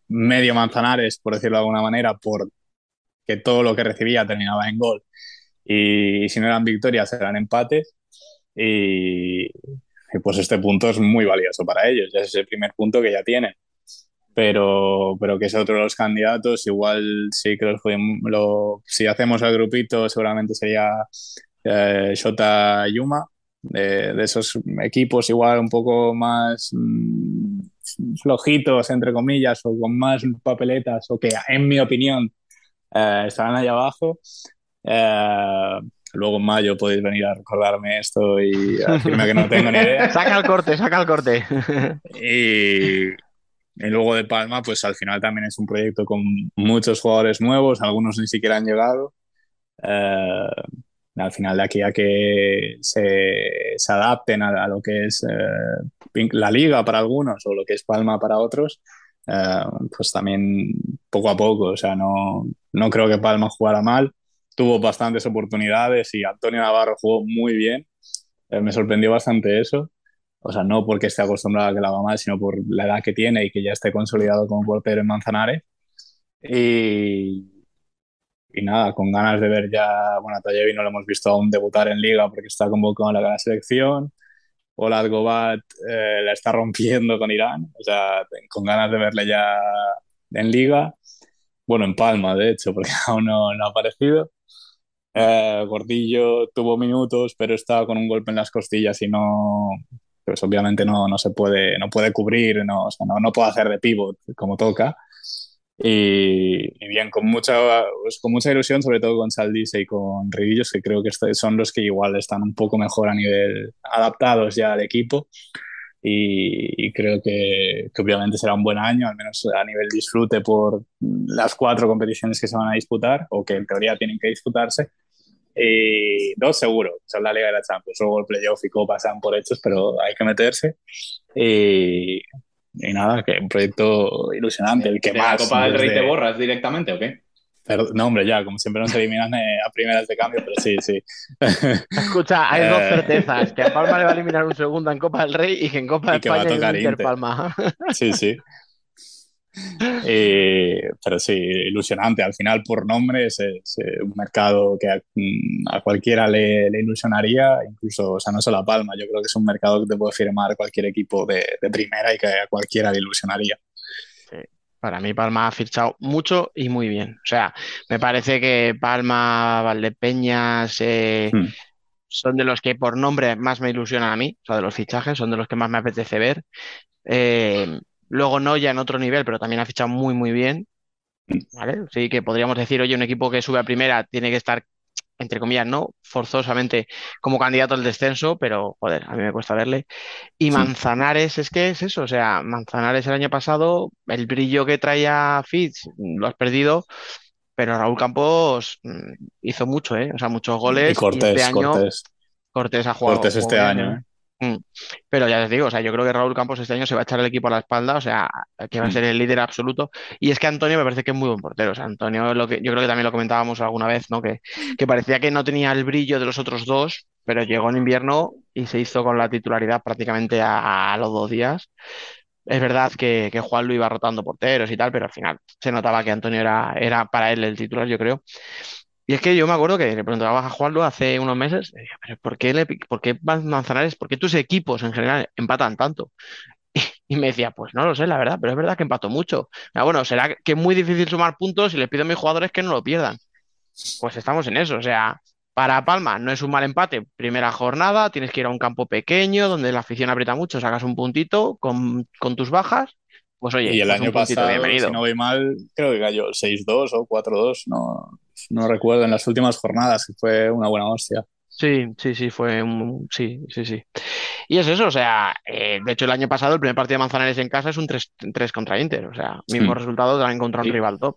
medio Manzanares, por decirlo de alguna manera, porque todo lo que recibía terminaba en gol. Y si no eran victorias, eran empates. Y, y pues este punto es muy valioso para ellos. Ya es el primer punto que ya tienen pero, pero que es otro de los candidatos. Igual sí que los lo, si hacemos el grupito, seguramente sería eh, Shota Yuma, de, de, esos equipos igual un poco más mm, flojitos, entre comillas, o con más papeletas, o que en mi opinión eh, estarán ahí abajo. Eh, luego en mayo podéis venir a recordarme esto y decirme que no tengo ni idea. saca el corte, saca el corte. y, y luego de Palma, pues al final también es un proyecto con muchos jugadores nuevos, algunos ni siquiera han llegado. Eh, al final de aquí a que se, se adapten a, lo que es eh, la liga para algunos o lo que es Palma para otros, eh, pues también poco a poco, o sea, no, no creo que Palma jugara mal, tuvo bastantes oportunidades y Antonio Navarro jugó muy bien, me sorprendió bastante eso. O sea, no porque esté acostumbrado a que la haga mal, sino por la edad que tiene y que ya esté consolidado como portero en Manzanares. Y, y nada, con ganas de ver ya, bueno, a no lo hemos visto aún debutar en liga porque está convocado en la gran selección. Olad Gobat eh, la está rompiendo con Irán, o sea, con ganas de verle ya en liga. Bueno, en Palma, de hecho, porque aún no, no ha aparecido. Eh, Gordillo tuvo minutos, pero estaba con un golpe en las costillas y no, pues obviamente no, no se puede, no puede cubrir, no, o sea, no, no puede hacer de pivot como toca. Y, bien, con mucha, pues, con mucha ilusión, sobre todo con Saldise y con Ridillos, que creo que son los que igual están un poco mejor a nivel adaptados ya al equipo. Y, creo que, que, obviamente será un buen año, al menos a nivel disfrute por las cuatro competiciones que se van a disputar o que en teoría tienen que disputarse. Y dos seguro, son la Liga de la Champions. Luego el playoff y Copa pasan por hechos, pero hay que meterse. Y, y nada, que un proyecto ilusionante. El que ¿De más. ¿La Copa del Rey te borras directamente o qué? No, hombre, ya, como siempre nos eliminan eh, a primeras de cambio, pero sí, sí. Escucha, hay dos eh. certezas: que a Palma le va a eliminar un segundo en Copa del Rey y que en Copa de España va a tocar Inter, Palma. Sí, sí. Eh, pero sí, ilusionante. Al final, por nombre, es, un mercado que a, cualquiera le, ilusionaría, incluso, o sea, no solo a Palma, yo creo que es un mercado que te puede firmar cualquier equipo de, primera y que a cualquiera le ilusionaría. Para mí Palma ha fichado mucho y muy bien. O sea, me parece que Palma, Valdepeñas eh, hmm. son de los que por nombre más me ilusionan a mí, o sea, de los fichajes, son de los que más me apetece ver. Eh, Luego Noya en otro nivel, pero también ha fichado muy, muy bien. ¿Vale? Sí, que podríamos decir, oye, un equipo que sube a primera tiene que estar, entre comillas, no forzosamente como candidato al descenso, pero joder, a mí me cuesta verle. Y Manzanares es que es eso, o sea, Manzanares el año pasado, el brillo que traía Fitz lo has perdido, pero Raúl Campos mm, hizo mucho, ¿eh? O sea, muchos goles. Y Cortés, este año, Cortés. Cortés ha jugado. Cortés este año, ¿eh? Mm. Pero ya les digo, o sea, yo creo que Raúl Campos este año se va a echar el equipo a la espalda, o sea, que va a mm. ser el líder absoluto. Y es que Antonio me parece que es muy buen portero. O sea, Antonio, lo que, yo creo que también lo comentábamos alguna vez, ¿no? Que, que parecía que no tenía el brillo de los otros dos, pero llegó en invierno y se hizo con la titularidad prácticamente a, los dos días. Es verdad que, que, Juan lo iba rotando porteros y tal, pero al final se notaba que Antonio era, era para él el titular, yo creo. Y es que yo me acuerdo que le preguntaba a Juanlo hace unos meses, ¿pero por qué, le, por qué Manzanares, por qué tus equipos en general empatan tanto? Y, me decía, pues no lo sé, la verdad, pero es verdad que empató mucho. Bueno, será que es muy difícil sumar puntos y les pido a mis jugadores que no lo pierdan. Pues estamos en eso, o sea, para Palma no es un mal empate, primera jornada, tienes que ir a un campo pequeño donde la afición aprieta mucho, sacas un puntito con, tus bajas, pues oye, y el año pasado, si no voy mal, creo que cayó 6-2 o 4-2, no, no recuerdo en las últimas jornadas, que fue una buena hostia. Sí, sí, sí, fue un... Sí, sí, sí. Y es eso, o sea, eh, de hecho el año pasado el primer partido de Manzanares en casa es un 3, 3 contra Inter, o sea, mismo resultado también contra un rival top.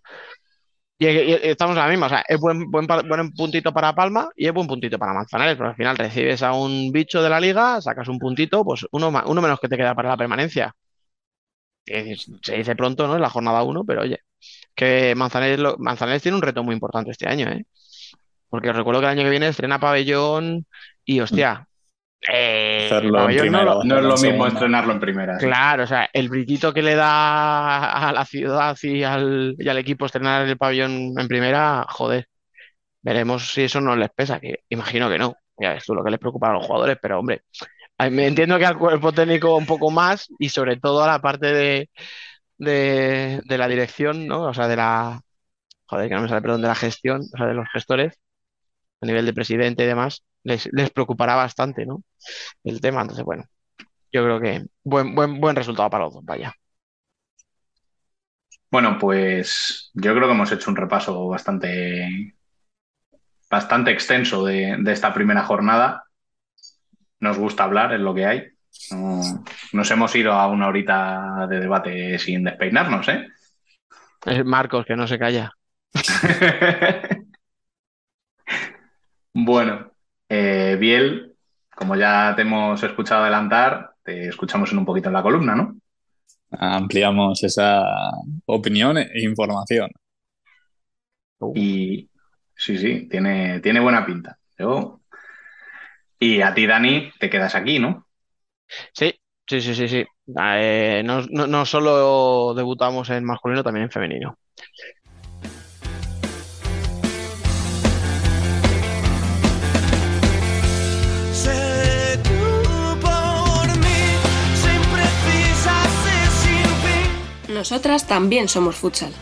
Y, estamos a la misma, o sea, es buen, buen, buen, puntito para Palma y es buen puntito para Manzanares, pero al final recibes a un bicho de la liga, sacas un puntito, pues uno, uno menos que te queda para la permanencia. Se dice pronto, ¿no? En la jornada 1, pero oye, que Manzanares, Manzanares tiene un reto muy importante este año, ¿eh? Porque recuerdo que el año que viene estrena pabellón y hostia, eh, no, es lo mismo estrenarlo en primera. Claro, o sea, el brillito que le da a la ciudad y al, y al equipo estrenar el pabellón en primera, joder, veremos si eso no les pesa, que imagino que no. Ya es lo que les preocupa a los jugadores, pero hombre, me entiendo que al cuerpo técnico un poco más y sobre todo a la parte de, de, de la dirección, ¿no? O sea, de la, joder, que no me sale, perdón, de la gestión, o sea, de los gestores, a nivel de presidente y demás, les, preocupará bastante, ¿no? El tema. Entonces, bueno, yo creo que buen, buen, buen resultado para los vaya. Bueno, pues yo creo que hemos hecho un repaso bastante, bastante extenso de, esta primera jornada. Nos gusta hablar, es lo que hay. Nos hemos ido a una horita de debate sin despeinarnos, ¿eh? Es Marcos, que no se calla. bueno, eh, Biel, como ya te hemos escuchado adelantar, te escuchamos en un poquito en la columna, ¿no? Ampliamos esa opinión e información. Y sí, sí, tiene, tiene buena pinta. Y a ti, Dani, te quedas aquí, ¿no? Sí, sí, sí, sí, sí. Eh, no, no solo debutamos en masculino, también en femenino. Nosotras también somos futsal.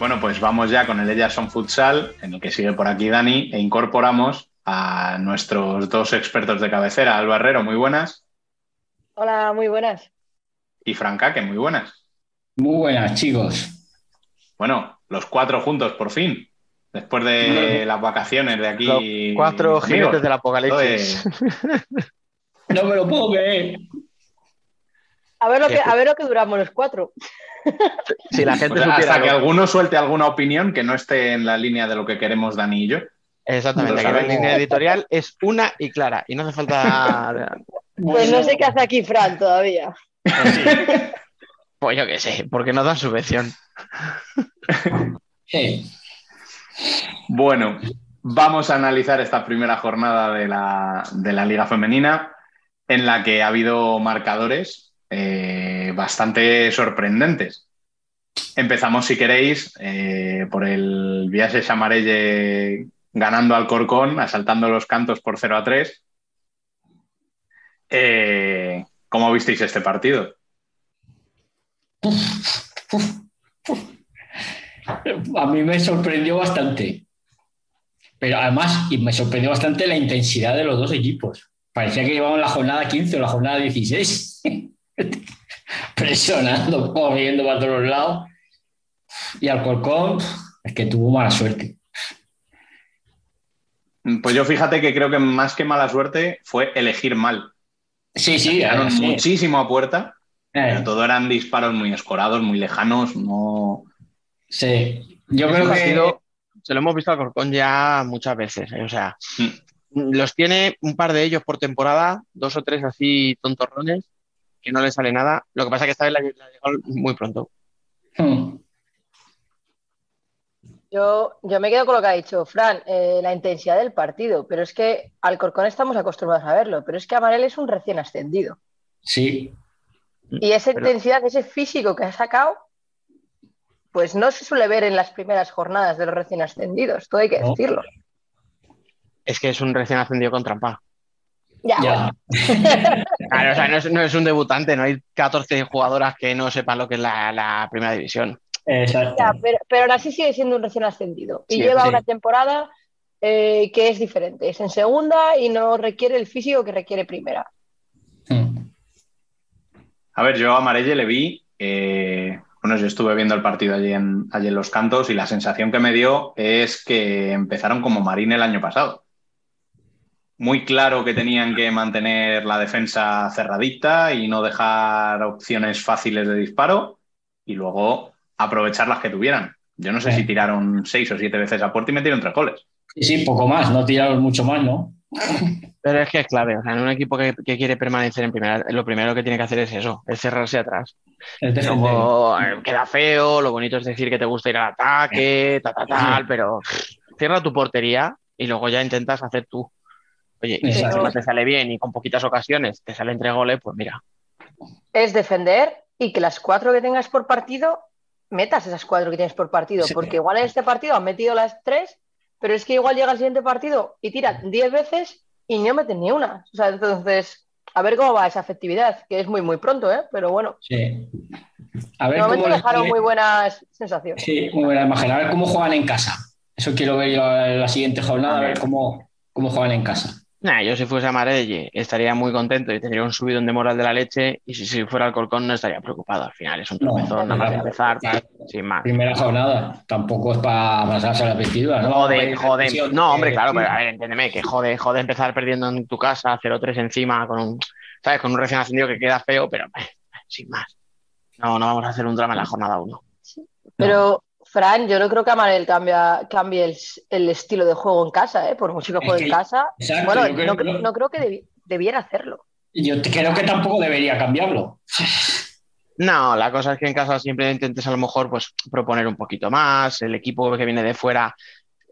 Bueno, pues vamos ya con el Ellas son Futsal, en el que sigue por aquí Dani, e incorporamos a nuestros dos expertos de cabecera, Alba Herrero, muy buenas. Hola, muy buenas. Y Franca, que muy buenas. Muy buenas, chicos. Bueno, los cuatro juntos, por fin. Después de las vacaciones de aquí. cuatro jinetes del apocalipsis. no me lo puedo creer. A ver lo que, a ver lo que duramos los cuatro. Si la gente Hasta que alguno suelte alguna opinión que no esté en la línea de lo que queremos Dani y yo. Exactamente, la línea editorial es una y clara y no hace falta. Pues no sé qué hace aquí Fran todavía. Pues, pues yo qué sé, porque no dan subvención. Sí. Bueno, vamos a analizar esta primera jornada de la, Liga Femenina, en la que ha habido marcadores eh, bastante sorprendentes. Empezamos, si queréis, eh, por el Viaje Chamarelle ganando al Corcón, asaltando los cantos por 0 a 3. Eh, ¿Cómo visteis este partido? a mí me sorprendió bastante. Pero además, y me sorprendió bastante la intensidad de los dos equipos. Parecía que llevaban la jornada 15 o la jornada 16. Presionando, viendo para todos lados. Y Alcorcón, es que tuvo mala suerte. Pues yo fíjate que creo que más que mala suerte fue elegir mal. Sí, sí. muchísimo a puerta. Eh. todo eran disparos muy escorados, muy lejanos. No, Sí, yo creo que se lo hemos visto a Corcón ya muchas veces. ¿eh? O sea, mm. los tiene un par de ellos por temporada, dos o tres así tontorrones, que no le sale nada. Lo que pasa es que esta vez la, la muy pronto. Hmm. Yo, yo me quedo con lo que ha dicho Fran, eh, la intensidad del partido, pero es que al Corcón estamos acostumbrados a verlo, pero es que Amarel es un recién ascendido. Sí. Y esa intensidad, ese físico que ha sacado, pues no se suele ver en las primeras jornadas de los recién ascendidos, todo hay que decirlo. Es que es un recién ascendido con trampa. Ya. claro, o sea, no es, un debutante, no hay 14 jugadoras que no sepan lo que es la, primera división. Exacto. pero, pero, aún así sigue siendo un recién ascendido. Y lleva una temporada eh, que es diferente. Es en segunda y no requiere el físico que requiere primera. Hmm. A ver, yo a Marelle le vi. Eh, bueno, yo estuve viendo el partido allí en, allí en Los Cantos y la sensación que me dio es que empezaron como Marín el año pasado muy claro que tenían que mantener la defensa cerradita y no dejar opciones fáciles de disparo y luego aprovechar las que tuvieran. Yo no sé si tiraron seis o siete veces a puerta y metieron tres goles. Sí, sí, poco más, no tiraron mucho más, ¿no? Pero es que es clave, o sea, en un equipo que, quiere permanecer en primera, lo primero que tiene que hacer es eso, es cerrarse atrás. Luego eh, queda feo, lo bonito es decir que te gusta ir al ataque, tal, tal, tal, pero cierra tu portería y luego ya intentas hacer tú. Oye, y si no te sale bien y con poquitas ocasiones te sale entre goles, pues mira. Es defender y que las cuatro que tengas por partido, metas esas cuatro que tienes por partido, porque igual en este partido han metido las tres, pero es que igual llega el siguiente partido y tiran diez veces y no meten ni una. O sea, entonces, a ver cómo va esa efectividad, que es muy, muy pronto, ¿eh? Pero bueno. Sí. A ver cómo dejaron muy buenas sensaciones. Sí, muy buena imagen. A ver cómo juegan en casa. Eso quiero ver yo en la siguiente jornada, a ver cómo, cómo juegan en casa. Nah, yo si fuese a Marelle estaría muy contento y tendría un subidón de moral de la leche y si, fuera al Colcón no estaría preocupado. Al final es un tropezón, nada más empezar, sin más. Primera jornada, tampoco es para pasarse a la vestidura, ¿no? Joder, joder. No, hombre, claro, pero a ver, entiéndeme, que jode, jode empezar perdiendo en tu casa 0-3 encima con un, ¿sabes? Con un recién ascendido que queda feo, pero eh, sin más. No, no vamos a hacer un drama en la jornada 1. Pero Fran, yo no creo que Amarel cambia, cambie el, estilo de juego en casa, ¿eh? por mucho que juegue en casa. bueno, no, creo que debiera hacerlo. Yo creo que tampoco debería cambiarlo. No, la cosa es que en casa siempre intentes a lo mejor pues, proponer un poquito más. El equipo que viene de fuera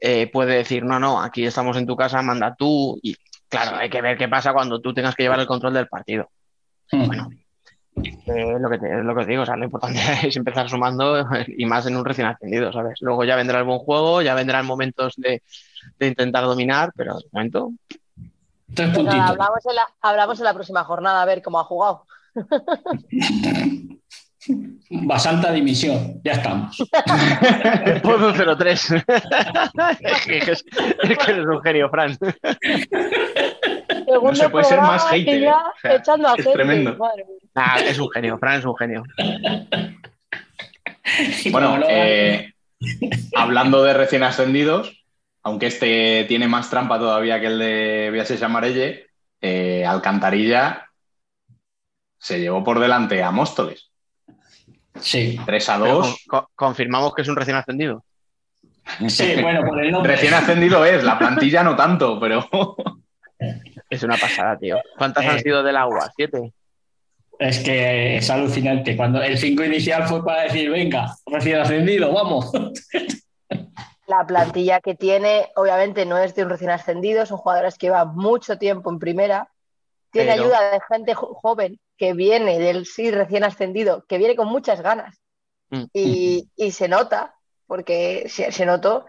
eh, puede decir, no, no, aquí estamos en tu casa, manda tú. Y claro, hay que ver qué pasa cuando tú tengas que llevar el control del partido. Hmm. Bueno, lo que lo que digo, o sea, lo importante es empezar sumando y más en un recién ascendido, ¿sabes? Luego ya vendrá el buen juego, ya vendrán momentos de, intentar dominar, pero de momento. Tres puntitos. hablamos, en la, hablamos en la próxima jornada a ver cómo ha jugado. Bastante dimisión, ya estamos. De 0-3. es, que eres un genio, Fran. No se puede ser más hater. ¿eh? es tremendo. Ah, es un genio, Fran es un genio. bueno, eh, hablando de recién ascendidos, aunque este tiene más trampa todavía que el de Viases Amarelle, eh, Alcantarilla se llevó por delante a Móstoles. Sí. 3 a 2. confirmamos que es un recién ascendido. Sí, bueno, por el nombre. Recién ascendido es, la plantilla no tanto, pero. Es una pasada, tío. ¿Cuántas han eh. sido del agua? ¿Siete? Es que es alucinante. Cuando el 5 inicial fue para decir, venga, recién ascendido, vamos. La plantilla que tiene, obviamente, no es de un recién ascendido, son jugadores que llevan mucho tiempo en primera. Tiene ayuda de gente joven que viene del sí recién ascendido, que viene con muchas ganas. Mm. Y, se nota, porque se, notó.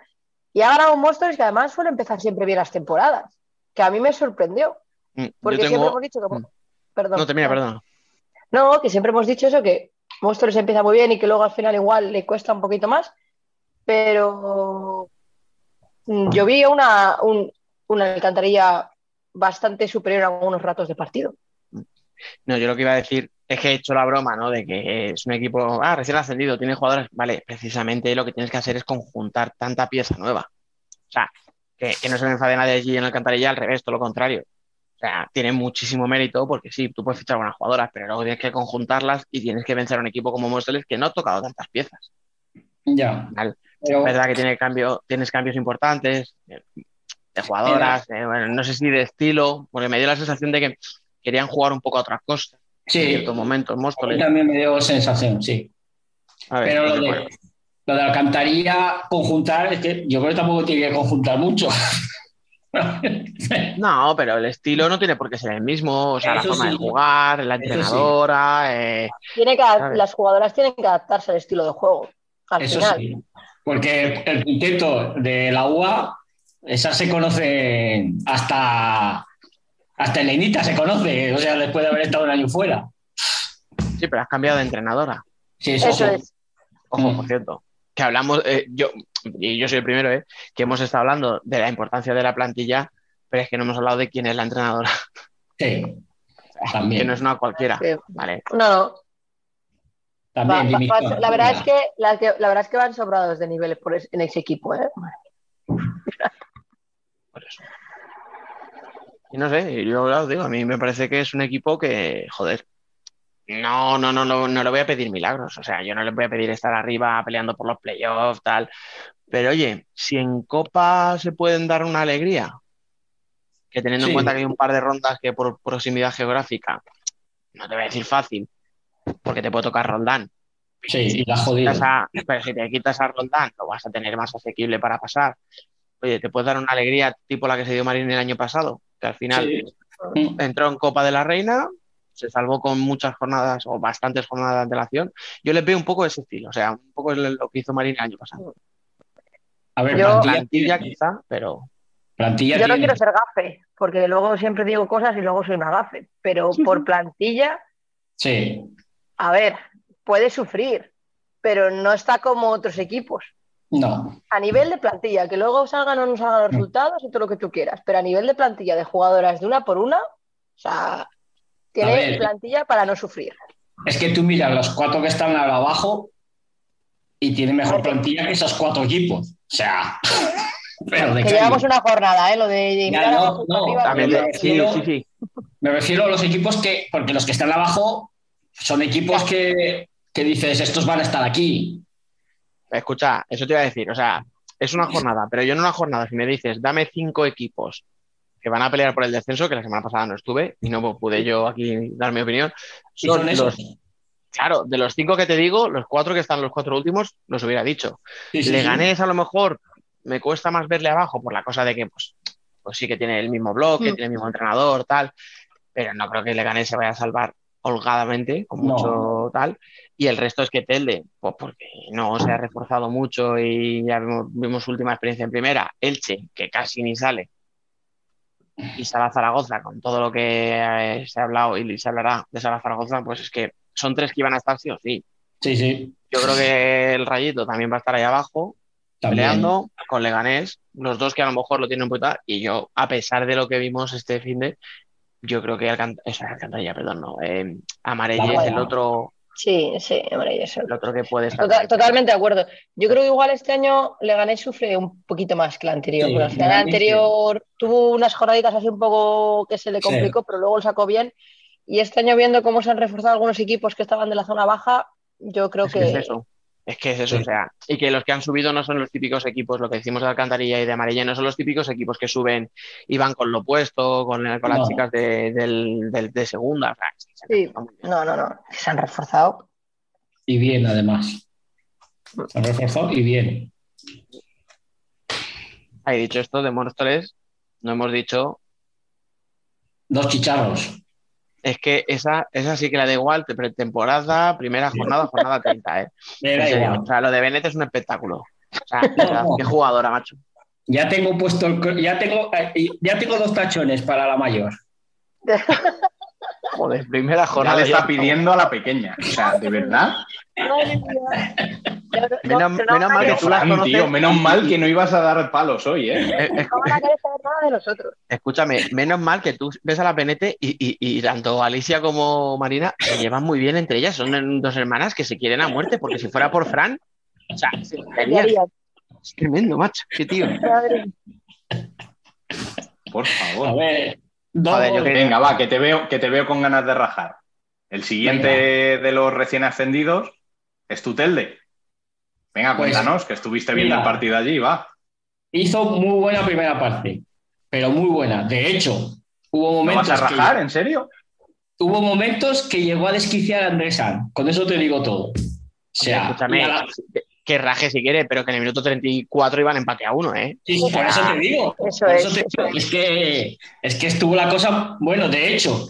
Y ha ganado un monstruo que además suele empezar siempre bien las temporadas que a mí me sorprendió. Mm, porque siempre hemos dicho que. Mm. Perdón. No, termina, perdón. No, que siempre hemos dicho eso, que Monstruos empieza muy bien y que luego al final igual le cuesta un poquito más. Pero mm, yo vi una, una alcantarilla bastante superior a algunos ratos de partido. No, yo lo que iba a decir es que he hecho la broma, ¿no? De que es un equipo, ah, recién ascendido, tiene jugadores. Vale, precisamente lo que tienes que hacer es conjuntar tanta pieza nueva. O sea, que, no se me enfade nadie allí en Alcantarilla, al revés, todo lo contrario. O sea, tiene muchísimo mérito porque sí, tú puedes fichar buenas jugadoras, pero luego tienes que conjuntarlas y tienes que vencer a un equipo como Móstoles que no ha tocado tantas piezas. Ya. Es verdad que tiene cambio, tienes cambios importantes de jugadoras, eh, no sé si de estilo, porque me dio la sensación de que querían jugar un poco a otra cosa sí. en ciertos momentos. Móstoles. También me dio sensación, sí. pero lo de, lo de Alcantarilla conjuntar, es que yo creo que tampoco tiene que conjuntar mucho. no, pero el estilo no tiene por qué ser el mismo. O sea, la forma de jugar, la entrenadora. Eh, tiene que, las jugadoras tienen que adaptarse al estilo de juego. Al Eso final. sí. Porque el quinteto de la UA, esa se conoce hasta. Hasta Elenita se conoce, o sea, después de haber estado un año fuera. Sí, pero has cambiado de entrenadora. Sí, eso, es. Ojo, por cierto, que hablamos, eh, yo, y yo soy el primero, eh, que hemos estado hablando de la importancia de la plantilla, pero es que no hemos hablado de quién es la entrenadora. Sí, también. Que no es una cualquiera. Vale. No, También, la, verdad es que, la, verdad es que van sobrados de niveles en ese equipo, ¿eh? Por eso. Y no sé, yo os digo, a mí me parece que es un equipo que, joder, no, no, no, no, no le voy a pedir milagros. O sea, yo no le voy a pedir estar arriba peleando por los playoffs, tal. Pero oye, si en Copa se pueden dar una alegría, que teniendo en cuenta que hay un par de rondas que por proximidad geográfica, no te voy a decir fácil, porque te puede tocar Roldán. Sí, y la jodida. pero si te quitas a Roldán, lo vas a tener más asequible para pasar. Oye, te puedes dar una alegría tipo la que se dio Marín el año pasado, que al final entró en Copa de la Reina, se salvó con muchas jornadas o bastantes jornadas de antelación. Yo le veo un poco ese estilo, o sea, un poco lo que hizo Marín el año pasado. A ver, plantilla, quizá, pero. Plantilla yo no quiero ser gafe, porque luego siempre digo cosas y luego soy una gafe, pero por plantilla. Sí. A ver, puede sufrir, pero no está como otros equipos. No. A nivel de plantilla, que luego salgan o no salgan los resultados y todo lo que tú quieras, pero a nivel de plantilla de jugadoras de una por una, o sea, tiene plantilla para no sufrir. Es que tú miras los cuatro que están abajo y tiene mejor plantilla que esos cuatro equipos. O sea. Pero que llevamos una jornada, ¿eh? Lo de no, me, refiero, a los equipos que, porque los que están abajo son equipos que, que dices, estos van a estar aquí. Escucha, eso te iba a decir, o sea, es una jornada, pero yo en una jornada, si me dices, dame cinco equipos que van a pelear por el descenso, que la semana pasada no estuve y no pude yo aquí dar mi opinión. Son, esos? claro, de los cinco que te digo, los cuatro que están los cuatro últimos, los hubiera dicho. Le gané a lo mejor, me cuesta más verle abajo por la cosa de que, pues, pues sí que tiene el mismo bloque, mm. tiene el mismo entrenador, tal, pero no creo que le gané se vaya a salvar holgadamente, con mucho tal. Y el resto es que Telde, pues porque no se ha reforzado mucho y ya vimos, vimos su última experiencia en primera. Elche, que casi ni sale, y Sala Zaragoza, con todo lo que eh, se ha hablado y se hablará de Sala Zaragoza, pues es que son tres que iban a estar sí o sí. Sí, sí. Yo creo que el Rayito también va a estar ahí abajo, peleando con Leganés, los dos que a lo mejor lo tienen en puta, y yo, a pesar de lo que vimos este fin de, yo creo que Alcantarilla, perdón, no, eh, es el otro, Sí, sí, hombre, eso. El otro que puede totalmente de acuerdo. Yo creo que igual este año le gané sufre un poquito más que el anterior. el anterior tuvo unas jornaditas así un poco que se le complicó, pero luego lo sacó bien. Y este año, viendo cómo se han reforzado algunos equipos que estaban de la zona baja, yo creo que. Es eso. Es que es eso, o sea, y que los que han subido no son los típicos equipos, lo que decimos de Alcantarilla y de Amarilla, no son los típicos equipos que suben y van con lo opuesto, con, las chicas de, segunda. sí, no, no, no, se han reforzado. Y bien, además. Se han reforzado y bien. He dicho esto de Móstoles, no hemos dicho. Dos chicharros. Es que esa, esa sí que la da igual, temporada, primera jornada, jornada 30, ¿eh? O sea, lo de Bennett es un espectáculo. O sea, qué jugadora, macho. Ya tengo puesto, ya tengo, eh, ya tengo dos tachones para la mayor. Joder, primera jornada. le está pidiendo a la pequeña. O sea, ¿de verdad? menos, mal que tú las conoces. menos mal que no ibas a dar palos hoy, ¿eh? eh, eh de nosotros. Escúchame, menos mal que tú ves a la Penete y, y, y, tanto Alicia como Marina se llevan muy bien entre ellas. Son dos hermanas que se quieren a muerte, porque si fuera por Fran, o sea, es tremendo, macho. Qué tío. Por favor. A ver. Venga, va, que te, veo, que te veo con ganas de rajar. El siguiente de los recién ascendidos es Tutelde. Venga, pues, cuéntanos, que estuviste viendo el partido allí, va. Hizo muy buena primera parte, pero muy buena. De hecho, hubo momentos. ¿No vas a rajar? ¿En serio? Hubo momentos que llegó a desquiciar a Andrés Con eso te digo todo. O sea, que raje si quiere, pero que en el minuto 34 iban empate a uno, ¿eh? Sí, por eso te digo. Eso es. es, que, es que estuvo la cosa, bueno, de hecho,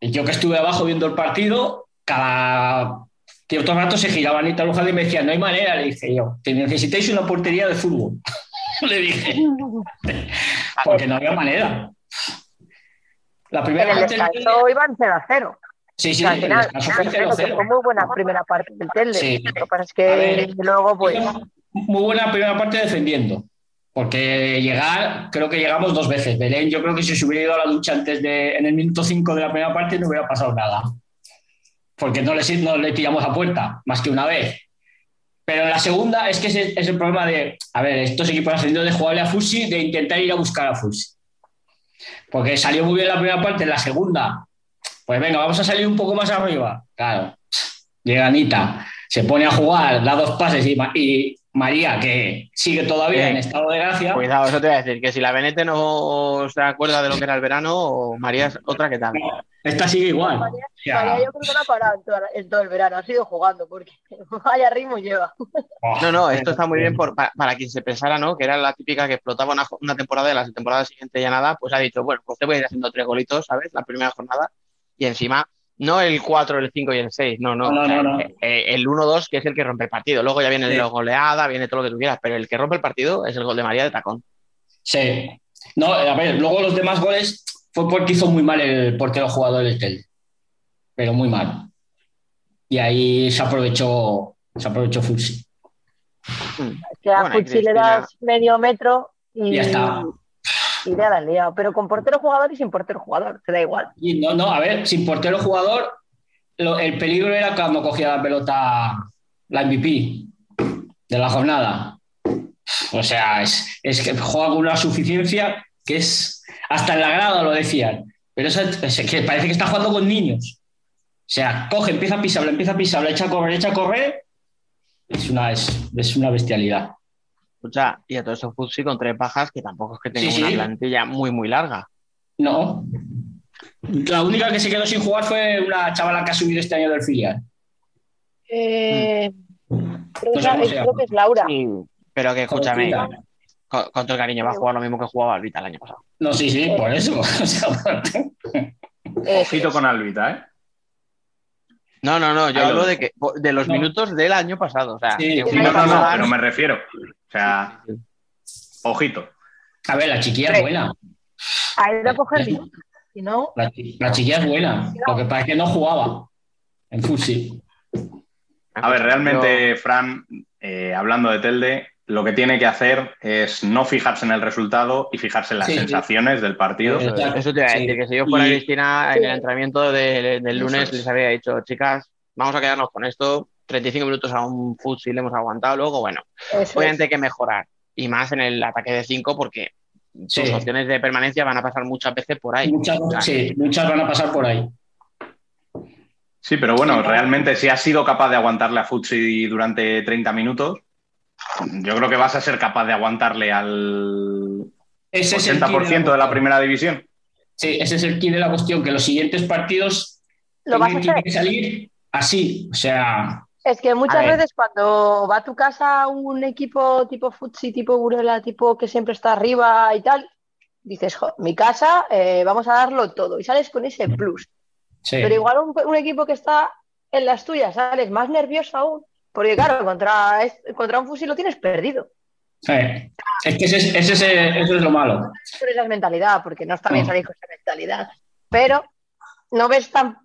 yo que estuve abajo viendo el partido, cada cierto rato se giraba Anita Luján y me decía, no hay manera, le dije yo, que necesitáis una portería de fútbol. le dije, porque no había manera. La primera en el descanso iban 0 a 0. Sí, sí, al final, fue muy buena primera parte del tele. Sí. Lo que pasa es que luego, pues. Muy buena primera parte defendiendo. Porque llegar, creo que llegamos dos veces. Belén, yo creo que si se hubiera ido a la ducha antes de, en el minuto 5 de la primera parte, no hubiera pasado nada. Porque no le, no le pillamos a puerta, más que una vez. Pero en la segunda es que es, es el problema de, a ver, estos equipos han de jugarle a Fusi, de intentar ir a buscar a Fusi. Porque salió muy bien la primera parte, en la segunda pues venga, vamos a salir un poco más arriba. Claro, llega Anita, se pone a jugar, da dos pases y, María, que sigue todavía en estado de gracia. Cuidado, eso te voy a decir, que si la Benete no se acuerda de lo que era el verano, María es otra que tal. Esta sigue igual. María, yo creo que no ha parado en todo, el verano, ha sido jugando, porque vaya ritmo lleva. Oh, no, no, esto está muy bien para, quien se pensara, ¿no? Que era la típica que explotaba una, temporada y la temporada siguiente ya nada, pues ha dicho, bueno, pues te voy a ir haciendo tres golitos, ¿sabes? La primera jornada y encima no el 4, el 5 y el 6, no, no. Eh, eh, el 1-2, que es el que rompe el partido. Luego ya viene la goleada, viene todo lo que tú quieras, pero el que rompe el partido es el gol de María de Tacón. Sí. No, a ver, luego los demás goles fue porque hizo muy mal el portero jugador del Tel. Pero muy mal. Y ahí se aprovechó, se aprovechó Fuxi. Que a Fuxi le das medio metro y ya está le han. Pero con portero jugador y sin portero jugador, te da igual. No, no, a ver, sin portero jugador, el peligro era cuando cogía la pelota la MVP de la jornada. O sea, es, que juega con una suficiencia que es hasta en la grada lo decían. Pero es, que parece que está jugando con niños. O sea, coge, empieza a pisarla, empieza a pisarla, echa a correr, echa a correr. Es una, es una bestialidad. Escucha, y a todo eso Futsi con tres bajas que tampoco es que tenga una plantilla muy, muy larga. No. La única que se quedó sin jugar fue una chavala que ha subido este año del filial. Eh, creo, que es Laura. pero que escúchame, con, todo el cariño, va a jugar lo mismo que jugaba Albita el año pasado. No, sí, sí, por eso. Ojito con Albita, ¿eh? No, no, no, yo hablo de que de los minutos del año pasado. O sea, sí, no, no, no, pero me refiero. O sea, ojito. A ver, la chiquilla es buena. Ahí lo coger Si no... La, chiquilla es buena. Lo que pasa es que no jugaba en Fusi. A ver, realmente, Fran, eh, hablando de Telde, lo que tiene que hacer es no fijarse en el resultado y fijarse en las sensaciones del partido. Eso, te iba a decir, que si yo fuera Cristina en el entrenamiento del lunes les había dicho, chicas, vamos a quedarnos con esto, 35 minutos a un futsal le hemos aguantado, luego, bueno, obviamente hay que mejorar. Y más en el ataque de 5 porque sus opciones de permanencia van a pasar muchas veces por ahí. Muchas, sí, muchas van a pasar por ahí. Sí, pero bueno, realmente si has sido capaz de aguantarle a Futsi durante 30 minutos, yo creo que vas a ser capaz de aguantarle al 80% de la primera división. Sí, ese es el key de la cuestión, que los siguientes partidos ¿Lo tienen que salir así, o sea... Es que muchas veces cuando va a tu casa un equipo tipo Futsi, tipo Burela, tipo que siempre está arriba y tal, dices, mi casa, eh, vamos a darlo todo y sales con ese plus. Pero igual un, equipo que está en las tuyas, sales más nervioso aún, porque claro, contra, contra un fusil lo tienes perdido. Sí. Es que ese, ese, ese, eso es lo malo. Por esa mentalidad, porque no está bien salir con esa mentalidad. Pero no ves tan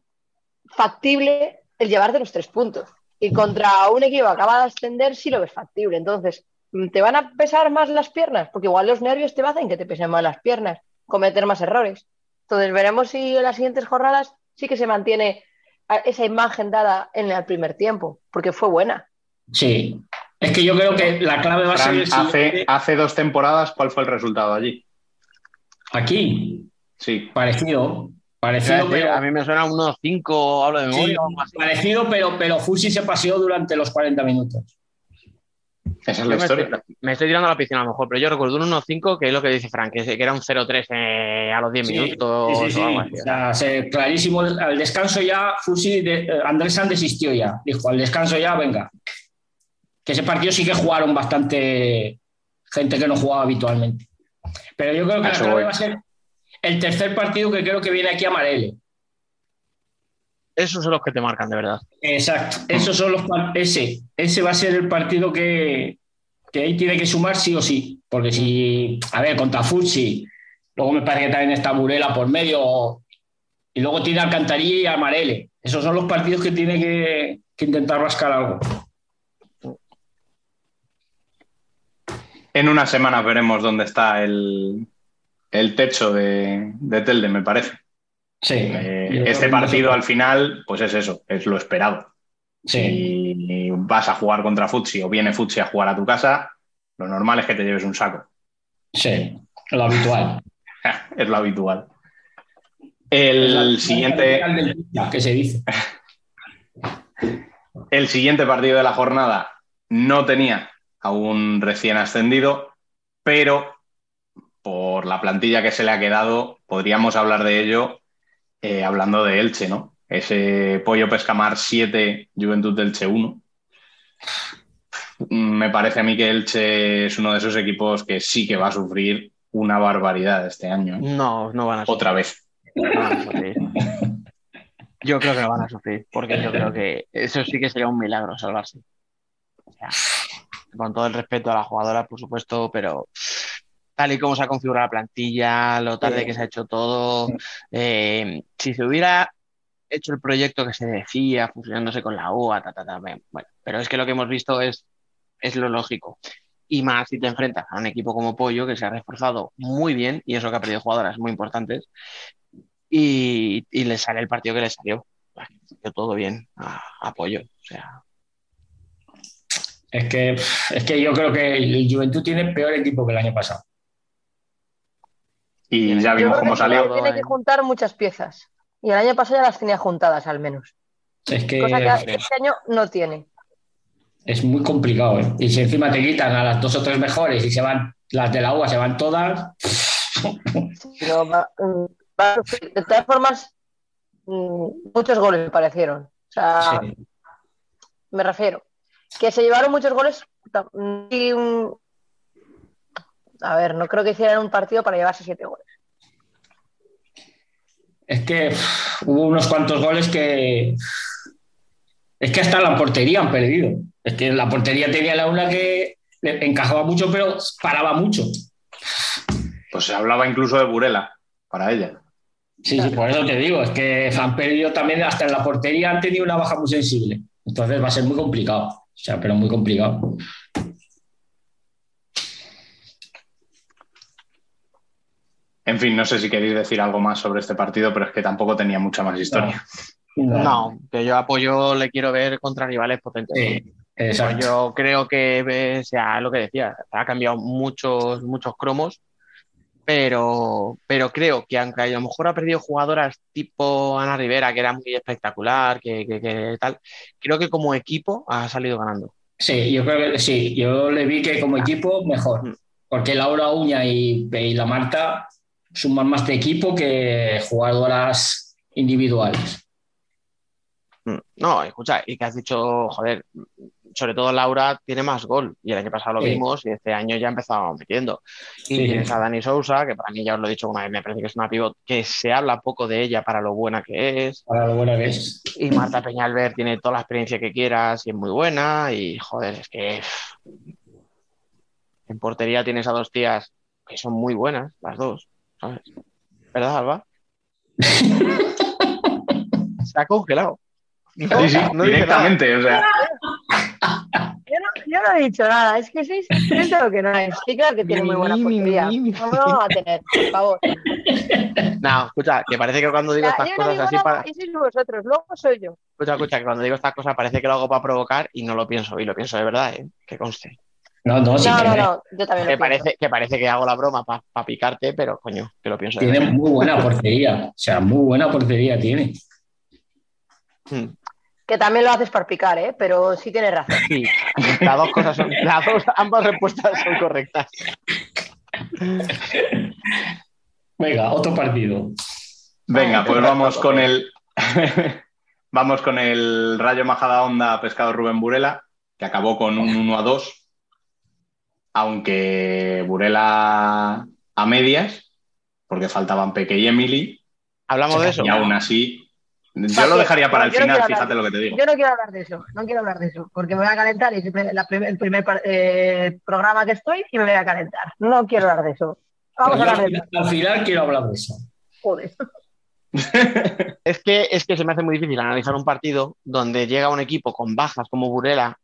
factible el llevarte los tres puntos. Y contra un equipo que acaba de ascender sí lo ves factible. Entonces, ¿te van a pesar más las piernas? Porque igual los nervios te hacen que te pesen más las piernas, cometer más errores. Entonces, veremos si en las siguientes jornadas sí que se mantiene esa imagen dada en el primer tiempo, porque fue buena. Sí, es que yo creo que la clave va a ser... Hace, hace dos temporadas, ¿cuál fue el resultado allí? Aquí. Sí. Parecido. Parecido, a mí me suena unos 5, hablo de memoria. parecido, pero, pero Fusi se paseó durante los 40 minutos. Esa es la historia. Me estoy, tirando a la piscina a lo mejor, pero yo recuerdo un 1-5 que es lo que dice Frank, que, era un 0-3 eh, a los 10 minutos. Sí, sí, o sea, clarísimo, al descanso ya, Fusi, de, eh, Andrés San desistió ya. Dijo, al descanso ya, venga. que ese partido sí que jugaron bastante gente que no jugaba habitualmente. Pero yo creo que la va a ser el tercer partido que creo que viene aquí a Marele. Esos son los que te marcan, de verdad. Exacto. Esos son los ese, ese va a ser el partido que, que ahí tiene que sumar sí o sí. Porque si, a ver, contra Futsi, luego me parece que también está Burela por medio, y luego tiene Alcantarilla y Amarele. Esos son los partidos que tiene que, intentar rascar algo. En una semana veremos dónde está el, techo de, Telde, me parece. Sí. Eh, este partido al final, pues es eso, es lo esperado. Si vas a jugar contra Futsi o viene Futsi a jugar a tu casa, lo normal es que te lleves un saco. Sí, lo habitual. es lo habitual. El siguiente. Que se dice. El siguiente partido de la jornada no tenía a un recién ascendido, pero por la plantilla que se le ha quedado, podríamos hablar de ello eh, hablando de Elche, ¿no? Ese Pollo Pescamar 7, Juventud Elche 1. Me parece a mí que Elche es uno de esos equipos que sí que va a sufrir una barbaridad este año. ¿eh? No, no van a sufrir. Otra vez. Yo creo que lo van a sufrir, porque yo creo que eso sí que sería un milagro salvarse. con todo el respeto a la jugadora, por supuesto, pero tal y como se ha configurado la plantilla, lo tarde que se ha hecho todo, eh, si se hubiera hecho el proyecto que se decía, fusionándose con la UA, ta, ta, ta, bueno, pero es que lo que hemos visto es, es lo lógico. Y más si te enfrentas a un equipo como Pollo, que se ha reforzado muy bien, y eso que ha perdido jugadoras muy importantes, y, le sale el partido que le salió. todo bien, apoyo. O sea. Es que, es que yo creo que el Juventud tiene peor equipo que el año pasado. Y ya vimos cómo salió. Tiene que juntar muchas piezas. Y el año pasado ya las tenía juntadas al menos. Es que, Cosa que este año no tiene. Es muy complicado. ¿eh? Y si encima te quitan a las dos o tres mejores y se van, las de la UA se van todas. Pero, mm, de todas formas, mm, muchos goles me parecieron. O sea, me refiero. Que se llevaron muchos goles. A ver, no creo que hicieran un partido para llevarse siete goles. Es que hubo unos cuantos goles que. Es que hasta la portería han perdido. Es que la portería tenía la una que encajaba mucho, pero paraba mucho. Pues se hablaba incluso de Burela para ella. Sí, sí, por eso te digo, es que han perdido también, hasta en la portería han tenido una baja muy sensible. Entonces va a ser muy complicado, o sea, pero muy complicado. En fin, no sé si queréis decir algo más sobre este partido, pero es que tampoco tenía mucha más historia. No, que yo apoyo, le quiero ver contra rivales potentes. yo creo que, sea, lo que decía, ha cambiado muchos, muchos cromos pero, pero creo que aunque a lo mejor ha perdido jugadoras tipo Ana Rivera, que era muy espectacular, que, tal, creo que como equipo ha salido ganando. Sí, yo creo que sí, yo le vi que como equipo mejor, mm. porque Laura Uña y, y la Marta suman más de equipo que jugadoras individuales. Mm. No, escucha, y que has dicho, joder, sobre todo Laura tiene más gol y el año pasado lo vimos y este año ya empezado metiendo. Y tienes a Dani Sousa, que para mí ya os lo he dicho una vez, me parece que es una pivot que se habla poco de ella para lo buena que es. Para lo buena que es. Y Marta Peñalver tiene toda la experiencia que quieras y es muy buena y joder, es que en portería tienes a dos tías que son muy buenas, las dos, ¿sabes? ¿Verdad, Alba? se ha congelado. sí, sí, directamente, o sea. Yo no, he dicho nada, es que sí, siento que no es. Sí, claro que tiene muy buena portería. No lo vamos a tener, por favor. No, escucha, que parece que cuando digo estas cosas así para. Y sois vosotros, luego soy yo. Escucha, escucha, que cuando digo estas cosas parece que lo hago para provocar y no lo pienso, y lo pienso de verdad, ¿eh? Que conste. No, no, sí, no, no, no, yo también que parece, que parece que hago la broma para picarte, pero coño, que lo pienso. Tiene muy buena portería, o sea, muy buena portería tiene. Hmm. Que también lo haces por picar, ¿eh? pero sí tienes razón. Sí, las dos cosas son, las dos, ambas respuestas son correctas. Venga, otro partido. Venga, pues vamos con el vamos con el Rayo Majada Onda Pescado Rubén Burela. que acabó con un 1 a 2, aunque Burela a medias, porque faltaban Peque y Emily. Hablamos de eso. Y aún así, yo lo dejaría para el final, fíjate lo que te digo. Yo no quiero hablar de eso, no quiero hablar de eso, porque me voy a calentar y es el primer eh, programa que estoy y me voy a calentar. No quiero hablar de eso. Vamos a hablar de eso. Al final quiero hablar de eso. Joder. es, que, es que se me hace muy difícil analizar un partido donde llega un equipo con bajas como Burela,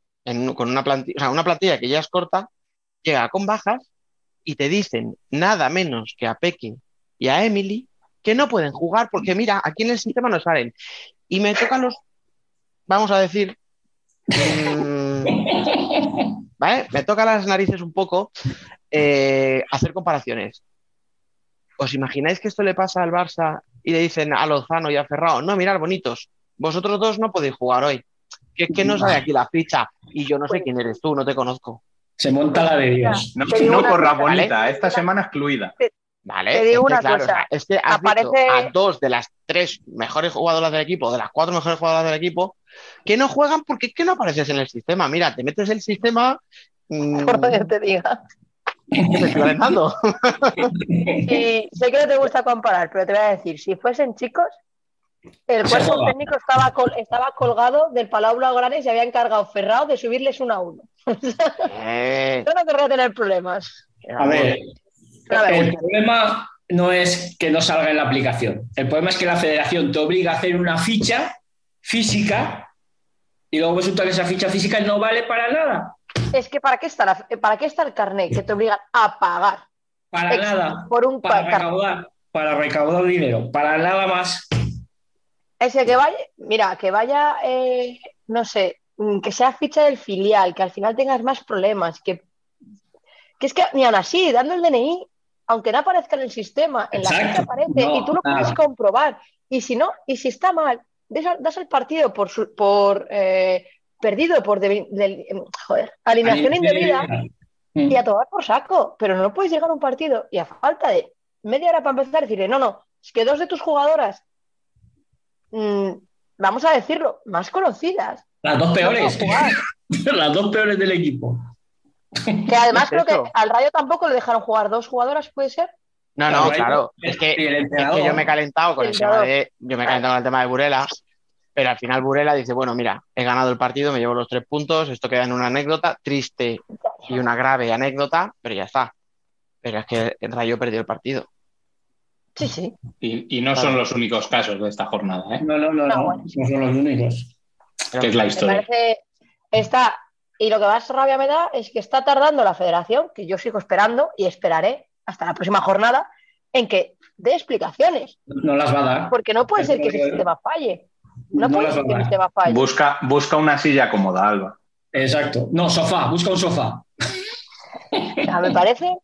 con una plantilla, o sea, una plantilla que ya es corta, llega con bajas y te dicen nada menos que a Peque y a Emily que no pueden jugar porque mira, aquí en el sistema no salen. Y me tocan los, vamos a decir, mm, ¿vale? Me toca las narices un poco eh, hacer comparaciones. ¿Os imagináis que esto le pasa al Barça y le dicen a Lozano y a Ferrao, no, mirad, bonitos, vosotros dos no podéis jugar hoy? Que es que no sale aquí la ficha y yo no sé quién eres tú, no te conozco. Se monta la de Dios. No, no corra bonita, esta semana excluida. Vale, te digo una cosa. es que aparece... a dos de las tres mejores jugadoras del equipo, de las cuatro mejores jugadoras del equipo, que no juegan porque es que no apareces en el sistema. Mira, te metes el sistema. Mmm... Por lo que te diga. ¿Qué estoy alentando? sé que no te gusta comparar, pero te voy a decir, si fuesen chicos, el cuerpo técnico estaba, estaba colgado del Palau Blaugrana y se había encargado Ferrao de subirles uno a uno. Eh. Yo no querría tener problemas. A ver, el problema no es que no salga en la aplicación. El problema es que la federación te obliga a hacer una ficha física y luego resulta que esa ficha física no vale para nada. Es que ¿para qué está, para qué está el carnet que te obligan a pagar? Para nada. Por un para recaudar, para recaudar dinero, para nada más. Ese que vaya, mira, que vaya, eh, no sé, mm, que sea ficha del filial, que al final tengas más problemas, que, que es que ni aún así, dando el DNI, aunque no aparezca en el sistema, en la ficha aparece y tú lo puedes comprobar. Y si no, y si está mal, das, el partido por, por eh, perdido por joder, alineación indebida y a tomar por saco. Pero no puedes llegar a un partido y a falta de media hora para empezar decirle, no, no, es que dos de tus jugadoras, mm, vamos a decirlo, más conocidas. Las dos peores. Las dos peores del equipo. Que además creo que al Rayo tampoco le dejaron jugar dos jugadoras, ¿puede ser? No, no, claro. Es que, yo me he calentado con el, tema de. Yo me he calentado con el tema de Burela, pero al final Burela dice, bueno, mira, he ganado el partido, me llevo los tres puntos, esto queda en una anécdota, triste y una grave anécdota, pero ya está. Pero es que el Rayo perdió el partido. Sí, sí. Y, no son los únicos casos de esta jornada, ¿eh? No, no, no, no, no, son los únicos. Que es la historia. está y lo que más rabia me da es que está tardando la federación, que yo sigo esperando y esperaré hasta la próxima jornada, en que dé explicaciones. No las va a dar. Porque no puede ser que ese sistema falle. No, puede ser que el sistema falle. Busca, busca una silla cómoda, Alba. Exacto. No, sofá, busca un sofá. me parece,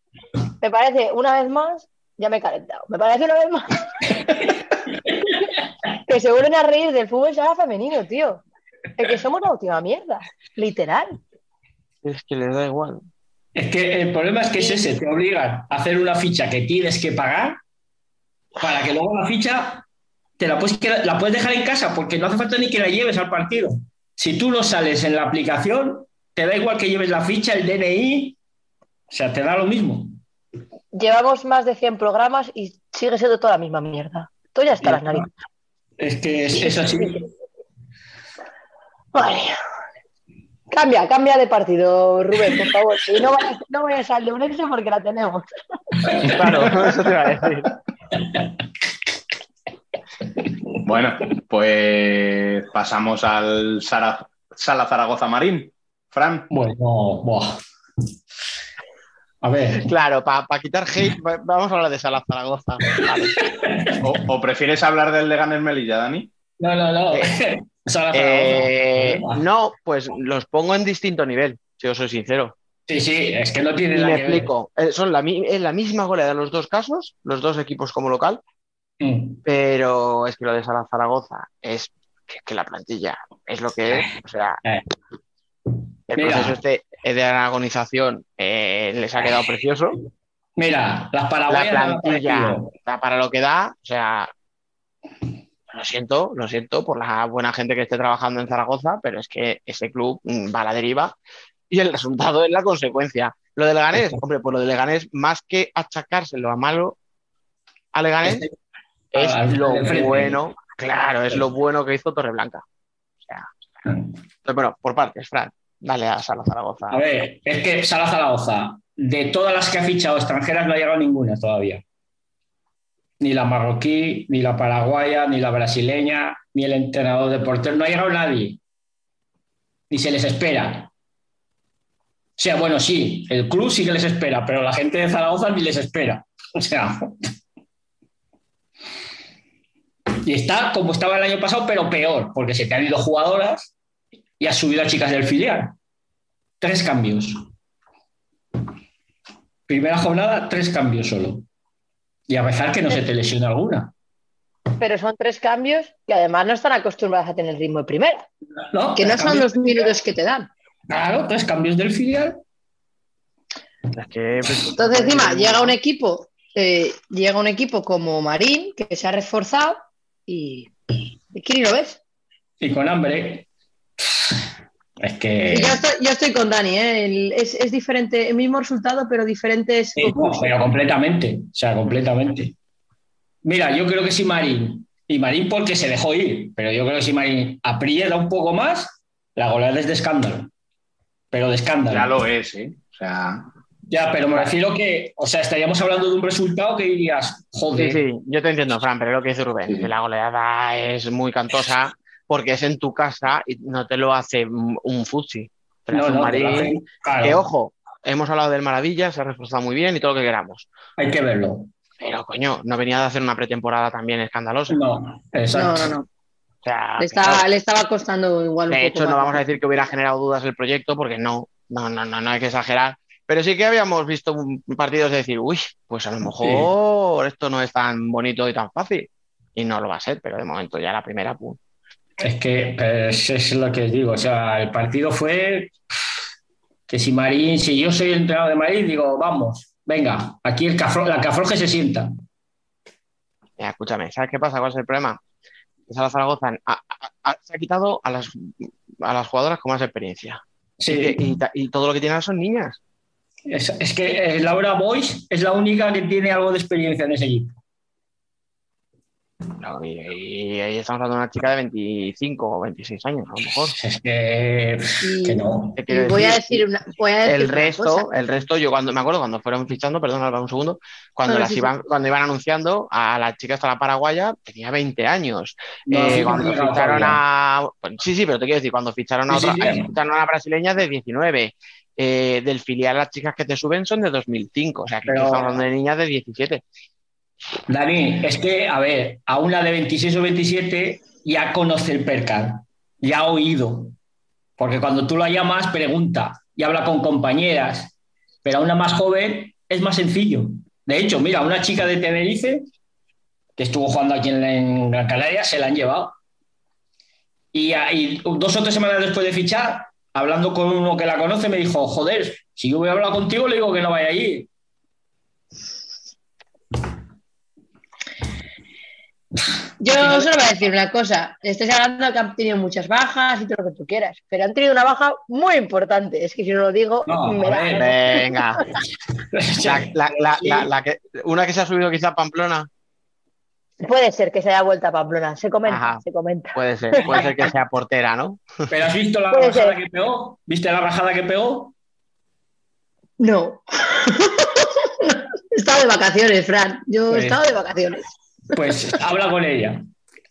me parece una vez más, ya me he calentado, me parece una vez más que se vuelven a reír del fútbol sala femenino, tío. Es que somos la última mierda, literal. Es que les da igual. Es que el problema es que es ese, te obligan a hacer una ficha que tienes que pagar para que luego la ficha te la puedes, la puedes dejar en casa porque no hace falta ni que la lleves al partido. Si tú no sales en la aplicación, te da igual que lleves la ficha, el DNI, o sea, te da lo mismo. Llevamos más de 100 programas y sigue siendo toda la misma mierda. Tú ya está las narices. Es que es así. Vale. Cambia, cambia de partido, Rubén, por favor. Y no vayas, no vayas al de un exo porque la tenemos. Claro, eso te iba a decir. Bueno, pues pasamos al Sala, Zaragoza Marín. Fran. Bueno, buah. A ver. Claro, para quitar hate, vamos a hablar de Sala Zaragoza. O, prefieres hablar del de Ganes Melilla, Dani? No, no, no. Eh, eh, no, pues los pongo en distinto nivel, si os soy sincero. Sí, sí, es que no tiene nada que explico. Eh, son la, es la misma goleada en los dos casos, los dos equipos como local, mm. pero es que lo de Sala Zaragoza es que, la plantilla es lo que es. O sea, eh. el proceso este de agonización les ha quedado precioso. Mira, las paraguayas. La plantilla, para lo que da, o sea, lo siento, lo siento por la buena gente que esté trabajando en Zaragoza, pero es que ese club mm, va a la deriva y el resultado es la consecuencia. Lo de Leganés, hombre, pues lo de Leganés, más que achacárselo a malo a Leganés, es ah, lo bueno, claro, es lo bueno que hizo Torreblanca. O sea, bueno, por partes, Fran, dale a Sala Zaragoza. A ver, es que Sala Zaragoza, de todas las que ha fichado extranjeras, no ha llegado ninguna todavía. Ni la marroquí, ni la paraguaya, ni la brasileña, ni el entrenador de portero, no ha llegado nadie. Ni se les espera. O sea, bueno, sí, el club sí que les espera, pero la gente de Zaragoza ni les espera. O sea. Y está como estaba el año pasado, pero peor, porque se te han ido jugadoras y has subido a chicas del filial. Tres cambios. Primera jornada, tres cambios solo. Y a pesar que no se te lesiona alguna. Pero son tres cambios que además no están acostumbradas a tener ritmo de primera. que no son los minutos que te dan. Claro, tres cambios del filial. Pues, Entonces, encima, llega un equipo, eh, llega un equipo como Marín, que se ha reforzado y, y lo ves. Y con hambre. Es que. Yo estoy, con Dani, ¿eh? es, diferente, el mismo resultado, pero diferentes. pero completamente, o sea, completamente. Mira, yo creo que si Marín, y Marín porque se dejó ir, pero yo creo que si Marín aprieta un poco más, la goleada es de escándalo pero de escándalo. Ya lo es, ¿eh? O sea. Ya, pero me refiero que, o sea, estaríamos hablando de un resultado que dirías, joder. Sí, sí, yo te entiendo, Fran, pero lo que dice Rubén, que la goleada es muy cantosa porque es en tu casa y no te lo hace un futsi. no, no, Marín, que ojo, hemos hablado del Maravilla, se ha reforzado muy bien y todo lo que queramos. Hay que verlo. Pero coño, no venía de hacer una pretemporada también escandalosa. No, exacto. No, no, no le, estaba, costando igual. De hecho, no vamos a decir que hubiera generado dudas el proyecto, porque no, no, no, no, no hay que exagerar. Pero sí que habíamos visto partidos de decir, uy, pues a lo mejor esto no es tan bonito y tan fácil. Y no lo va a ser, pero de momento ya la primera, pum. Es que pues, es lo que digo, o sea, el partido fue que si Marín, si yo soy el entrenador de Marín, digo, vamos, venga, aquí el la que se sienta. escúchame, ¿sabes qué pasa? ¿Cuál es el problema? Sala Zaragoza se ha quitado a las, a las jugadoras con más experiencia. Sí. Y, todo lo que tienen son niñas. Es, que eh, Laura Boyce es la única que tiene algo de experiencia en ese equipo y, ahí estamos hablando de una chica de 25 o 26 años, a lo mejor. Es que, no. voy, a decir una, el resto, el resto, yo cuando me acuerdo cuando fueron fichando, perdón, un segundo, cuando las iban, cuando iban anunciando a la chica hasta la paraguaya, tenía 20 años. Eh, cuando ficharon a. sí, sí, pero te quiero decir, cuando ficharon a otra, ficharon a una brasileña de 19. Eh, del filial las chicas que te suben son de 2005, o sea que estamos hablando de niñas de 17. Dani, es que, a ver, a una de 26 o 27 ya conoce el percal, ya ha oído. Porque cuando tú la llamas, pregunta y habla con compañeras. Pero a una más joven es más sencillo. De hecho, mira, una chica de Tenerife que estuvo jugando aquí en, Gran Canaria se la han llevado. Y, y, dos o tres semanas después de fichar, hablando con uno que la conoce, me dijo: Joder, si yo voy a hablar contigo, le digo que no vaya allí. Yo solo voy a decir una cosa. Estáis hablando que han tenido muchas bajas y todo lo que tú quieras, pero han tenido una baja muy importante. Es que si no lo digo, me Venga. una que se ha subido quizá a Pamplona. Puede ser que se haya vuelto a Pamplona, se comenta, se comenta. Puede ser, puede ser que sea portera, ¿no? ¿Pero has visto la rajada que pegó? ¿Viste la rajada que pegó? No. he estado de vacaciones, Fran. Yo he estado de vacaciones. Pues habla con ella.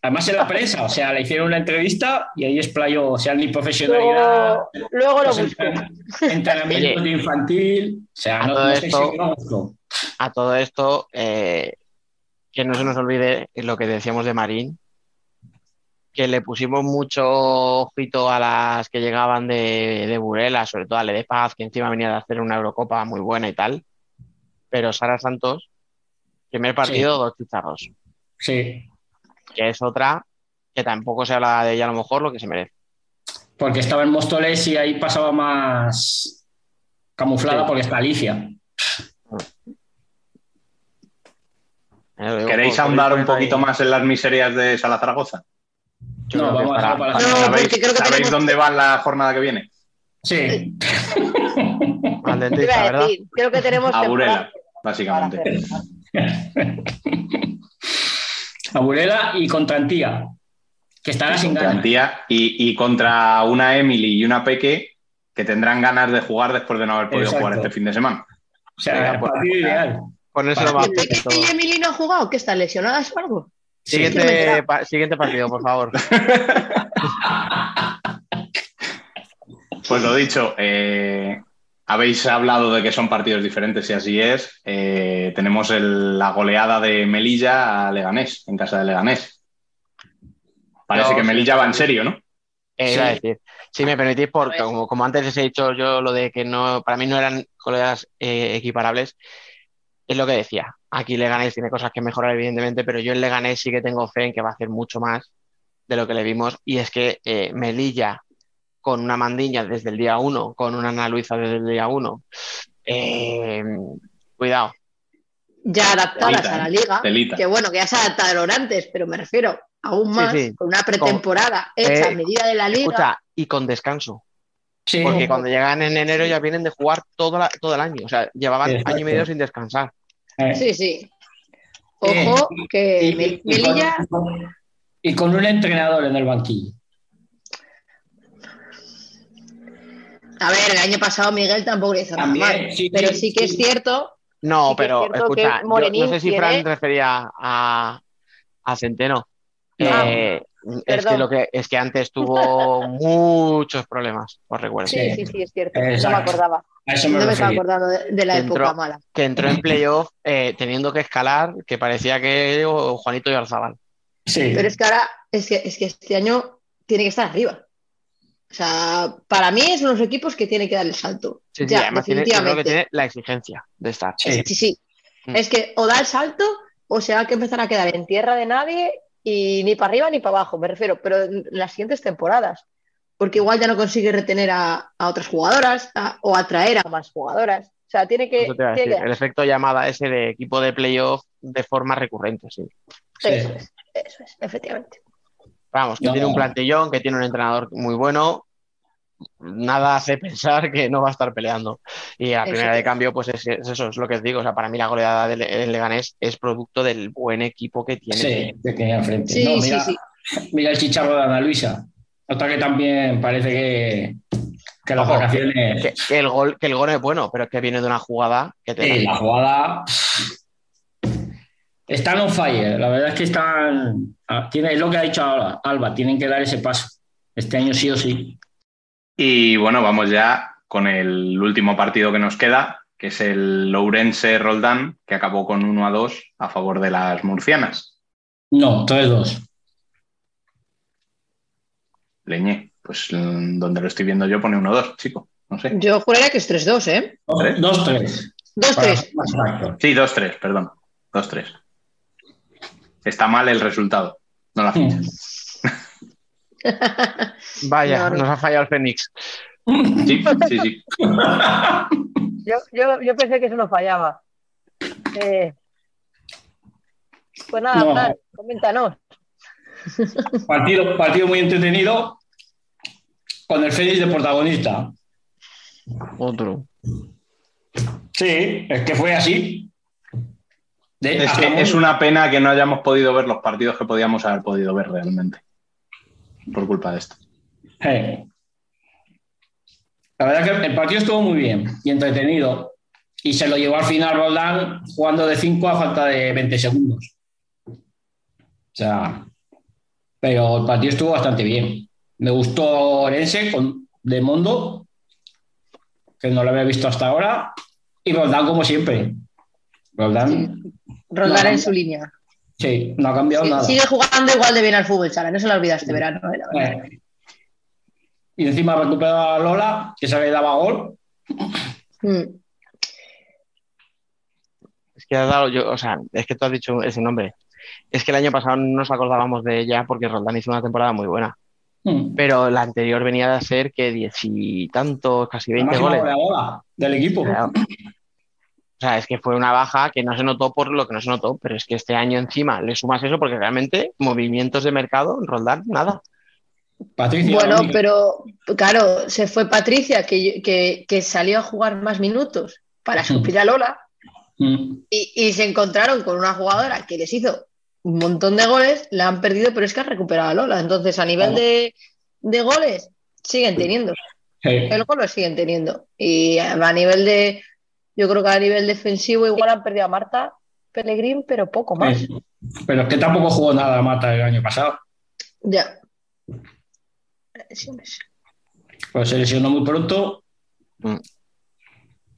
Además en la prensa, o sea, le hicieron una entrevista y ahí explayó, o sea, ni profesionalidad. Luego, lo pues, Entrenamiento infantil. O sea, a no, todo esto, A todo esto, eh, que no se nos olvide lo que decíamos de Marín, que le pusimos mucho ojito a las que llegaban de, de Burela, sobre todo a Le de Paz, que encima venía de hacer una Eurocopa muy buena y tal. Pero Sara Santos, primer partido, dos chicharros. Sí. Que es otra que tampoco se habla de ella a lo mejor lo que se merece. Porque estaba en Móstoles y ahí pasaba más camuflada porque está Alicia. ¿Queréis ahondar un poquito más en las miserias de Sala Zaragoza? No, vamos a para, ¿Sabéis, dónde va la jornada que viene? Sí. Al dentista, ¿verdad? creo que tenemos a Burela, básicamente. A Burela y contra Antía, que estará sin ganas. Antía y, y, contra una Emily y una Peque que tendrán ganas de jugar después de no haber podido jugar este fin de semana. O sea, el partido ideal. Ponérselo más ¿Peque y Emily no han jugado? ¿Qué está lesionadas o algo? Siguiente, siguiente partido, por favor. Pues lo dicho, eh, habéis hablado de que son partidos diferentes y así es. Eh, tenemos la goleada de Melilla a Leganés, en casa de Leganés. Parece que Melilla va en serio, ¿no? Eh, sí. decir, si me permitís, porque como, antes les he dicho yo lo de que no, para mí no eran goleadas equiparables, es lo que decía. Aquí Leganés tiene cosas que mejorar, evidentemente, pero yo en Leganés sí que tengo fe en que va a hacer mucho más de lo que le vimos. Y es que Melilla con una Mandiña desde el día uno, con una Ana Luisa desde el día uno. Eh, cuidado. Ya adaptadas a la liga, que bueno, que ya se adaptaron antes, pero me refiero aún más con una pretemporada hecha a eh, medida de la liga. Escucha, y con descanso. Porque cuando llegan en enero ya vienen de jugar todo, todo el año, o sea, llevaban año y medio sin descansar. Eh. Sí, sí. Ojo, que Melilla. y con un entrenador en el banquillo. A ver, el año pasado Miguel tampoco le hizo nada mal, pero sí que es cierto. No, pero escucha, no sé si Fran refería a, a Centeno. Ah, eh, es, que lo que, es que antes tuvo muchos problemas, os recuerdo. Sí, sí, sí, es cierto. No me acordaba. no me estaba acordando de, la época mala. Que entró en playoff eh, teniendo que escalar, que parecía que Juanito y Arzabal. Sí. Pero es que ahora, es que, es que este año tiene que estar arriba. O sea, para mí es unos equipos que tienen que dar el salto. Sí, sí, además Tiene, que tiene la exigencia de estar. Sí, sí. Mm. Es que o da el salto o se va que empezar a quedar en tierra de nadie y ni para arriba ni para abajo, me refiero, pero en las siguientes temporadas. Porque igual ya no consigue retener a, otras jugadoras o atraer a más jugadoras. O sea, tiene que. el efecto llamada ese de equipo de playoff de forma recurrente, sí. Eso es, eso es, efectivamente. Vamos, que tiene un plantillón, que tiene un entrenador muy bueno. Nada hace pensar que no va a estar peleando. Y a primera de cambio, pues es, eso, es lo que os digo. O sea, para mí la goleada del, Leganés es producto del buen equipo que tiene. Sí, que tiene enfrente. Sí, mira, sí, mira, el chicharro de Ana Luisa. Otra que también parece que, que las vacaciones. Que, el gol, que el gol es bueno, pero es que viene de una jugada que te. Sí, la jugada. Están on fire, la verdad es que están. Ah, tiene, es lo que ha dicho ahora, Alba, tienen que dar ese paso. Este año sí o sí. Y bueno, vamos ya con el último partido que nos queda, que es el Lourense Roldán, que acabó con 1 a 2 a favor de las murcianas. No, 3-2. Leñé, pues mm, donde lo estoy viendo yo pone 1-2, chico. No sé. Yo juraría que es 3-2, ¿eh? 2-3. 2-3. Sí, 2-3, perdón. 2-3 está mal el resultado, no la ficha. Vaya, nos ha fallado el Fénix. Sí, sí, sí. Yo, pensé que eso no fallaba. Eh, pues nada, coméntanos. Partido, partido muy entretenido con el Fénix de protagonista. Otro. Sí, es que fue así es, una pena que no hayamos podido ver los partidos que podíamos haber podido ver realmente. Por culpa de esto. La verdad que el partido estuvo muy bien y entretenido. Y se lo llevó al final Roldán jugando de 5 a falta de 20 segundos. O sea, pero el partido estuvo bastante bien. Me gustó Orense con de Mondo, que no lo había visto hasta ahora, y Roldán como siempre. Roldán Rodar en su línea. Sí, no ha cambiado nada. Sigue jugando igual de bien al fútbol, Sara, no se lo olvida este verano, eh, eh. Y encima recuperado a Lola, que se le daba gol. Mm. Es que has dado, yo, o sea, es que tú has dicho ese nombre. Es que el año pasado no nos acordábamos de ella porque Roldán hizo una temporada muy buena. Mm. Pero la anterior venía de ser que diez y tantos, casi 20 goles. del equipo. O sea, es que fue una baja que no se notó por lo que no se notó, pero es que este año encima le sumas eso porque realmente movimientos de mercado Roldán, nada. Patricia. Bueno, pero claro, se fue Patricia, que, que, salió a jugar más minutos para suplir a Lola. Mm. Y, y, se encontraron con una jugadora que les hizo un montón de goles, la han perdido, pero es que ha recuperado a Lola. Entonces, a nivel de, goles, siguen teniendo. El gol lo siguen teniendo. Y a nivel de, yo creo que a nivel defensivo igual han perdido a Marta Pellegrín, pero poco más. Pero es que tampoco jugó nada Marta el año pasado. Ya. Pues se lesionó muy pronto. Mm.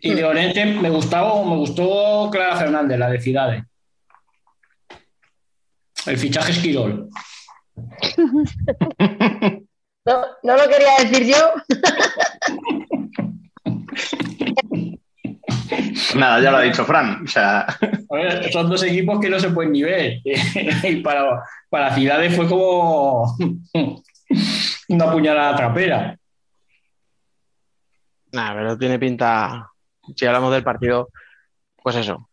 Y de Oriente me gustaba, me gustó Clara Fernández, la de Cidade. El fichaje es Quirol. No, no lo quería decir yo. Nada, ya lo ha dicho Fran. O sea... son dos equipos que no se pueden ni ver. y para, para Ciudades fue como una puñalada trapera. Nada, pero tiene pinta. Si hablamos del partido, pues eso,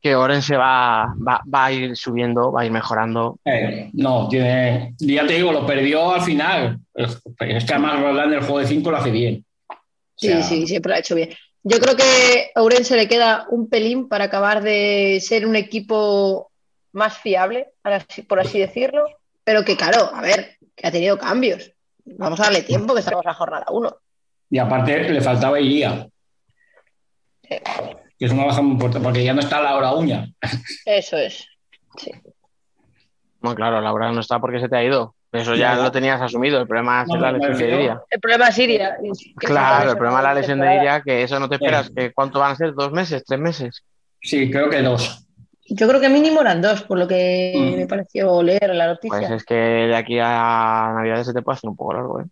que Orense va, va, va, a ir subiendo, va a ir mejorando. Eh, no, tiene. Ya te digo, lo perdió al final. Es que además Roland el juego de 5 lo hace bien. sí, sí, siempre lo ha hecho bien. Yo creo que a Ourense le queda un pelín para acabar de ser un equipo más fiable, por así decirlo, pero que claro, a ver, que ha tenido cambios. Vamos a darle tiempo, que estamos a jornada 1. Y aparte le faltaba Iría. Sí que es una baja muy importante, porque ya no está Laura Uña. Eso es. Sí. Bueno, claro, Laura no está porque se te ha ido. Eso ya lo tenías asumido. El problema es la lesión de Iria. El problema es Iria. Claro, el problema es la lesión de Iria, que eso no te esperas. Que ¿Cuánto van a ser? ¿Dos meses? ¿Tres meses? Sí, creo que dos. Yo creo que mínimo eran dos, por lo que mm. me pareció leer la noticia. Pues es que de aquí a Navidades se te puede hacer un poco largo, ¿eh?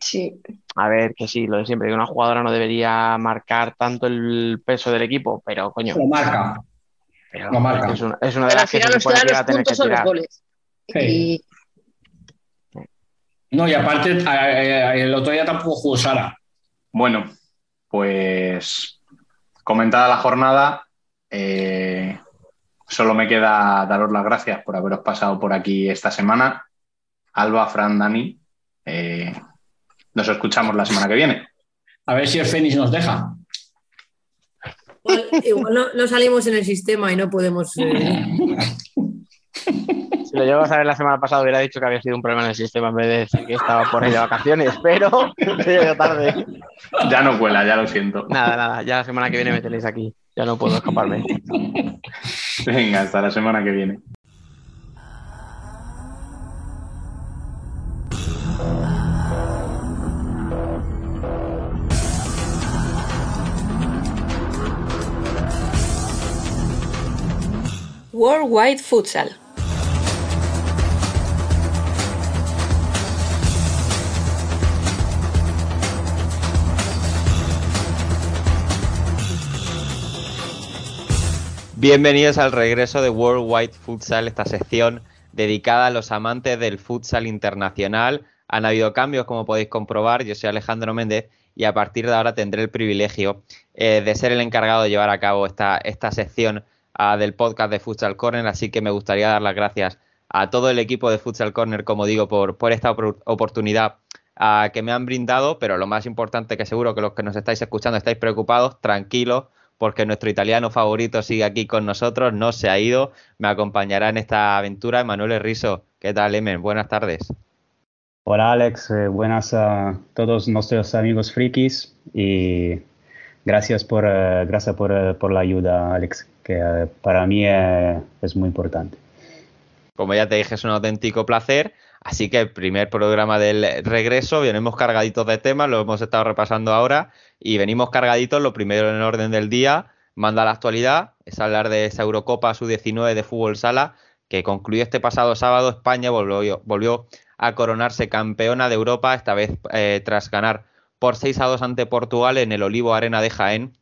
Sí. A ver, que sí, lo de siempre, que una jugadora no debería marcar tanto el peso del equipo, pero coño. Lo marca. lo marca. Es una, es una de las que se supone que va a tener que tirar. Goles. Y... No, y aparte, el otro día tampoco jugó Sara. Bueno, pues comentada la jornada, eh, solo me queda daros las gracias por haberos pasado por aquí esta semana. Alba, Fran, Dani, eh, nos escuchamos la semana que viene. A ver si el Fénix nos deja. Igual, no, salimos en el sistema y no podemos. Eh, lo llevas a ver la semana pasada, hubiera dicho que había sido un problema en el sistema en vez de decir que estaba por ahí de vacaciones, pero llegué tarde. Ya no cuela, ya lo siento. Nada, nada, ya la semana que viene me tenéis aquí. Ya no puedo escaparme. Venga, hasta la semana que viene. Worldwide Futsal. Bienvenidos al regreso de Worldwide Futsal, esta sección dedicada a los amantes del futsal internacional. Han habido cambios, como podéis comprobar. Yo soy Alejandro Méndez y a partir de ahora tendré el privilegio eh, de ser el encargado de llevar a cabo esta, esta sección del podcast de Futsal Corner, así que me gustaría dar las gracias a todo el equipo de Futsal Corner, como digo, por, por esta oportunidad que me han brindado, pero lo más importante que seguro que los que nos estáis escuchando estáis preocupados, tranquilos, porque nuestro italiano favorito sigue aquí con nosotros, no se ha ido, me acompañará en esta aventura Emanuele Riso. ¿Qué tal, Emen? Buenas tardes. Hola Alex, eh, buenas a todos nuestros amigos frikis y gracias por, eh, gracias por, eh, por la ayuda, Alex que para mí es muy importante. Como ya te dije, es un auténtico placer. Así que el primer programa del regreso, venimos cargaditos de temas, lo hemos estado repasando ahora y venimos cargaditos, lo primero en orden del día, manda la actualidad, es hablar de esa Eurocopa Sub-19 de fútbol sala que concluyó este pasado sábado. España volvió, volvió a coronarse campeona de Europa, esta vez eh, tras ganar por 6 a 2 ante Portugal en el Olivo Arena de Jaén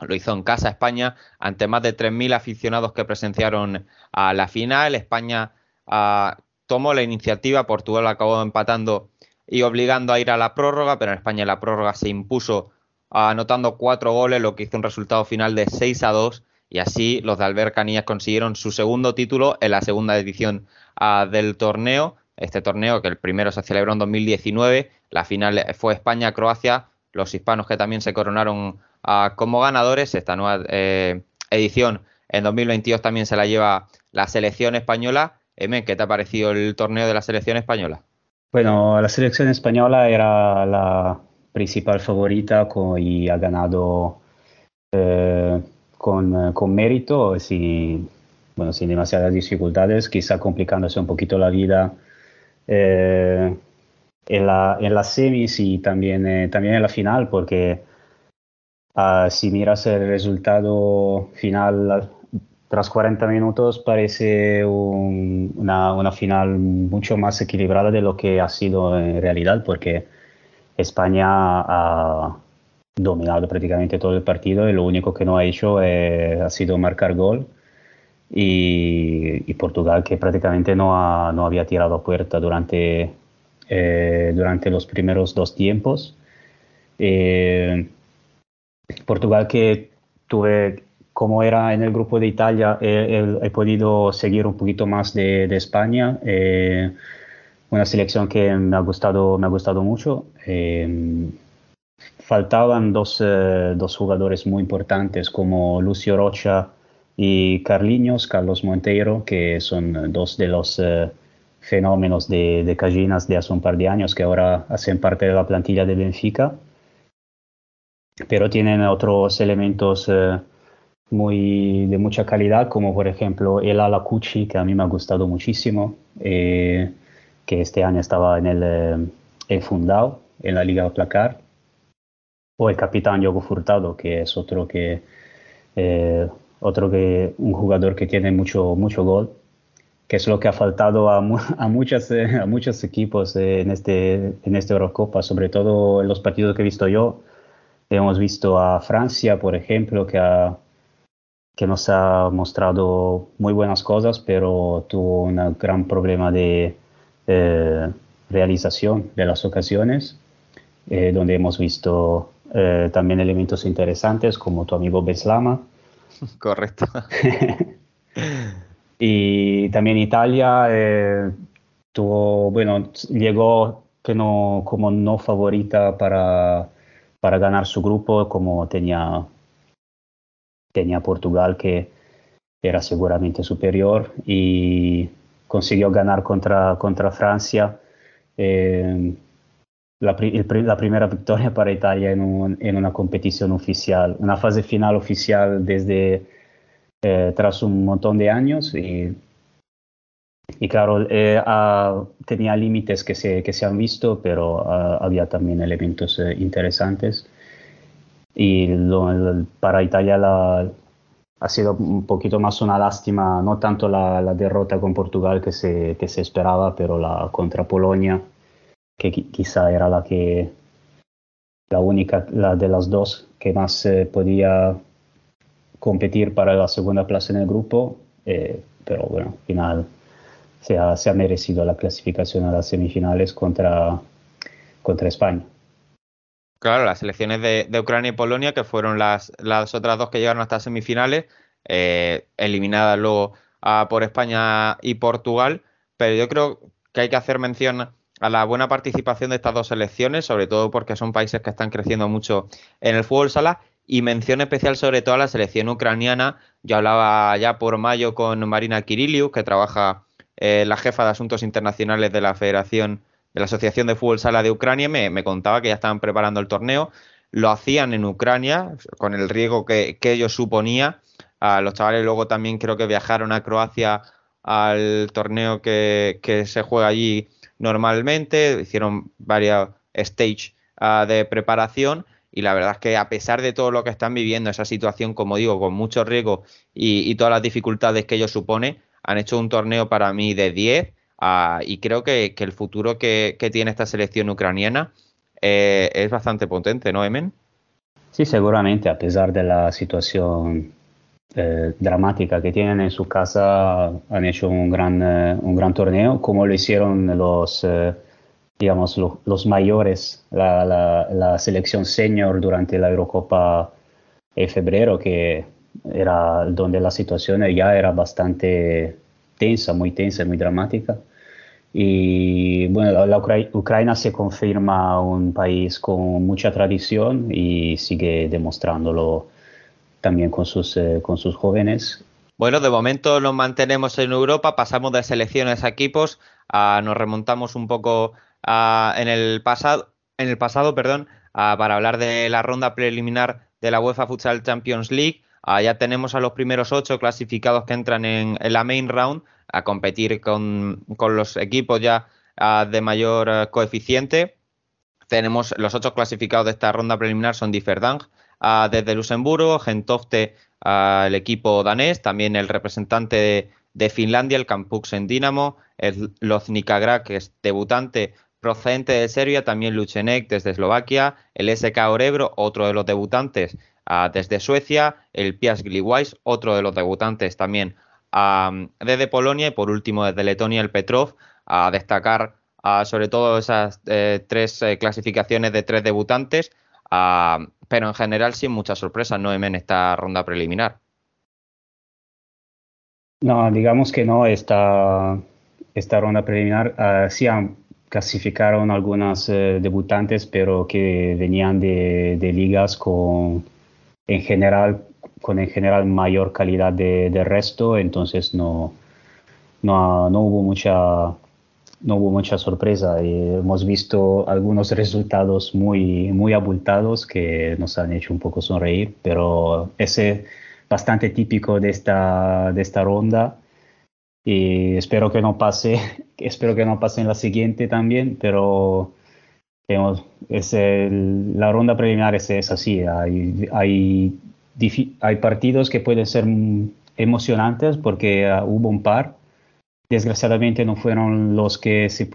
lo hizo en casa España ante más de 3.000 aficionados que presenciaron a la final. España ah, tomó la iniciativa, Portugal acabó empatando y obligando a ir a la prórroga, pero en España la prórroga se impuso anotando cuatro goles, lo que hizo un resultado final de 6 a 2 y así los de Albert Canías consiguieron su segundo título en la segunda edición ah, del torneo. Este torneo, que el primero se celebró en 2019, la final fue España-Croacia, los hispanos que también se coronaron ah, como ganadores. Esta nueva eh, edición en 2022 también se la lleva la selección española. Emen, ¿qué te ha parecido el torneo de la selección española? Bueno, la selección española era la principal favorita y ha ganado eh, con, con, mérito, sin, bueno, sin demasiadas dificultades, quizá complicándose un poquito la vida eh, en, la, en las semis y también, eh, también en la final, porque ah, si miras el resultado final tras 40 minutos parece una, una, final mucho más equilibrada de lo que ha sido en realidad, porque España ha dominado prácticamente todo el partido y lo único que no ha hecho eh, ha sido marcar gol. Y, Portugal que prácticamente no, ha, no había tirado a puerta durante, eh, durante los primeros dos tiempos. Eh, Portugal que tuve, como era en el grupo de Italia, he podido seguir un poquito más de España una selección que me ha gustado, me ha gustado mucho. Eh, faltaban dos, eh, dos, jugadores muy importantes como Lucio Rocha y Carliños, Carlos Monteiro, que son dos de los eh, fenómenos de, de Cajinas de hace un par de años que ahora hacen parte de la plantilla de Benfica. Pero tienen otros elementos muy, de mucha calidad, como por ejemplo el Alacucci, que a mí me ha gustado muchísimo que este año estaba en el, eh, Fundao, en la Liga Placar, o el capitán Diogo Furtado, que es otro que, eh, otro que un jugador que tiene mucho, mucho gol, que es lo que ha faltado a, a, muchas, eh, a muchos equipos en, este, en esta Eurocopa, sobre todo en los partidos que he visto yo. Hemos visto a Francia, por ejemplo, que, ha, que nos ha mostrado muy buenas cosas, pero tuvo un gran problema de, eh, realización de las ocasiones, eh, donde hemos visto eh, también elementos interesantes como tu amigo Beslama. Correcto. y también Italia tuvo, bueno, llegó no, como no favorita para, para ganar su grupo, como tenía, tenía Portugal, que era seguramente superior. Y consiguió ganar contra, contra Francia. Eh, la, la, primera victoria para Italia en, en, una competición oficial, una fase final oficial desde eh, tras un montón de años y, y claro, eh, tenía límites que se, que se han visto, pero había también elementos interesantes. Y para Italia la, ha sido un poquito más una lástima, no tanto la, derrota con Portugal que se, que se, esperaba, pero la contra Polonia, que quizá era la que la única la de las dos que más eh, podía competir para la segunda plaza en el grupo, eh, pero bueno, al final se ha, se ha, merecido la clasificación a las semifinales contra, contra España. Claro, las selecciones de, Ucrania y Polonia, que fueron las, las otras dos que llegaron hasta semifinales, eh, eliminadas luego ah, por España y Portugal. Pero yo creo que hay que hacer mención a la buena participación de estas dos selecciones, sobre todo porque son países que están creciendo mucho en el fútbol sala. Y mención especial sobre todo a la selección ucraniana. Yo hablaba ya por mayo con Marina Kiriliu, que trabaja eh, la jefa de asuntos internacionales de la Federación de la Asociación de Fútbol Sala de Ucrania, me, contaba que ya estaban preparando el torneo. Lo hacían en Ucrania, con el riesgo que, ello suponía. los chavales luego también creo que viajaron a Croacia al torneo que, se juega allí normalmente. Hicieron varios stage ah, de preparación y la verdad es que a pesar de todo lo que están viviendo, esa situación, como digo, con mucho riesgo y, y todas las dificultades que ello supone, han hecho un torneo para mí de 10 Ah, y creo que, el futuro que, tiene esta selección ucraniana eh, es bastante potente, ¿no, Emen? Sí, seguramente, a pesar de la situación eh, dramática que tienen en su casa, han hecho un gran, eh, un gran torneo, como lo hicieron los, digamos, los mayores, la, selección senior durante la Eurocopa en febrero, que era donde la situación ya era bastante tensa, muy tensa, muy dramática. Y bueno, la Ucrania se confirma un país con mucha tradición y sigue demostrándolo también con sus, eh, con sus jóvenes. Bueno, de momento nos mantenemos en Europa, pasamos de selecciones a equipos, nos remontamos un poco en el pasado, en el pasado, perdón, para hablar de la ronda preliminar de la UEFA Futsal Champions League. Ya tenemos a los primeros ocho clasificados que entran en, la main round a competir con, los equipos ya de mayor eh, coeficiente. Tenemos los ocho clasificados de esta ronda preliminar son Differdang desde Luxemburgo, Gentofte el equipo danés, también el representante de, Finlandia, el en Dinamo, el Loznica que es debutante procedente de Serbia, también Luchenek desde Eslovaquia, el SK Orebro, otro de los debutantes ah, desde Suecia, el Piast Gliwice, otro de los debutantes también desde Polonia y por último desde Letonia el Petrov, a destacar ah, sobre todo esas eh, tres eh, clasificaciones de tres debutantes, pero en general sin muchas sorpresas, ¿no, en esta ronda preliminar? No, digamos que no, esta, esta ronda preliminar sí han clasificaron algunas eh, debutantes, pero que venían de, ligas con en general con en general mayor calidad de, resto, entonces no, no, hubo mucha no hubo mucha sorpresa. hemos visto algunos resultados muy, muy abultados que nos han hecho un poco sonreír, pero ese bastante típico de esta, de esta ronda y espero que no pase, espero que no pase en la siguiente también, pero es la ronda preliminar es, así, hay, hay, hay, partidos que pueden ser emocionantes porque ah, hubo un par, desgraciadamente no fueron los que se,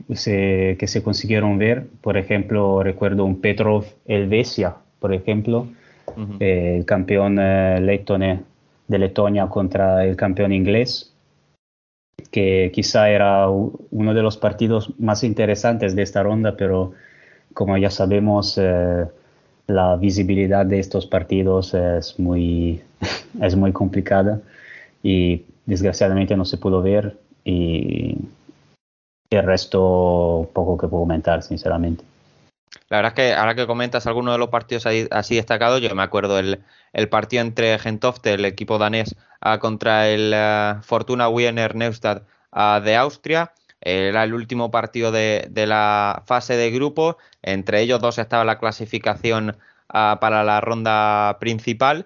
que se consiguieron ver, por ejemplo, recuerdo un Petrov Elvesia, por ejemplo, el campeón uh, de Letonia contra el campeón inglés que quizá era uno de los partidos más interesantes de esta ronda, pero como ya sabemos, eh, la visibilidad de estos partidos es muy, es muy complicada y desgraciadamente no se pudo ver y el resto poco que puedo comentar, sinceramente. La verdad es que ahora que comentas algunos de los partidos así destacados, yo me acuerdo el, el partido entre Gentofte, el equipo danés, ah, contra el ah, Fortuna Wiener Neustadt ah, de Austria. Era el último partido de, la fase de grupo. Entre ellos dos estaba la clasificación para la ronda principal.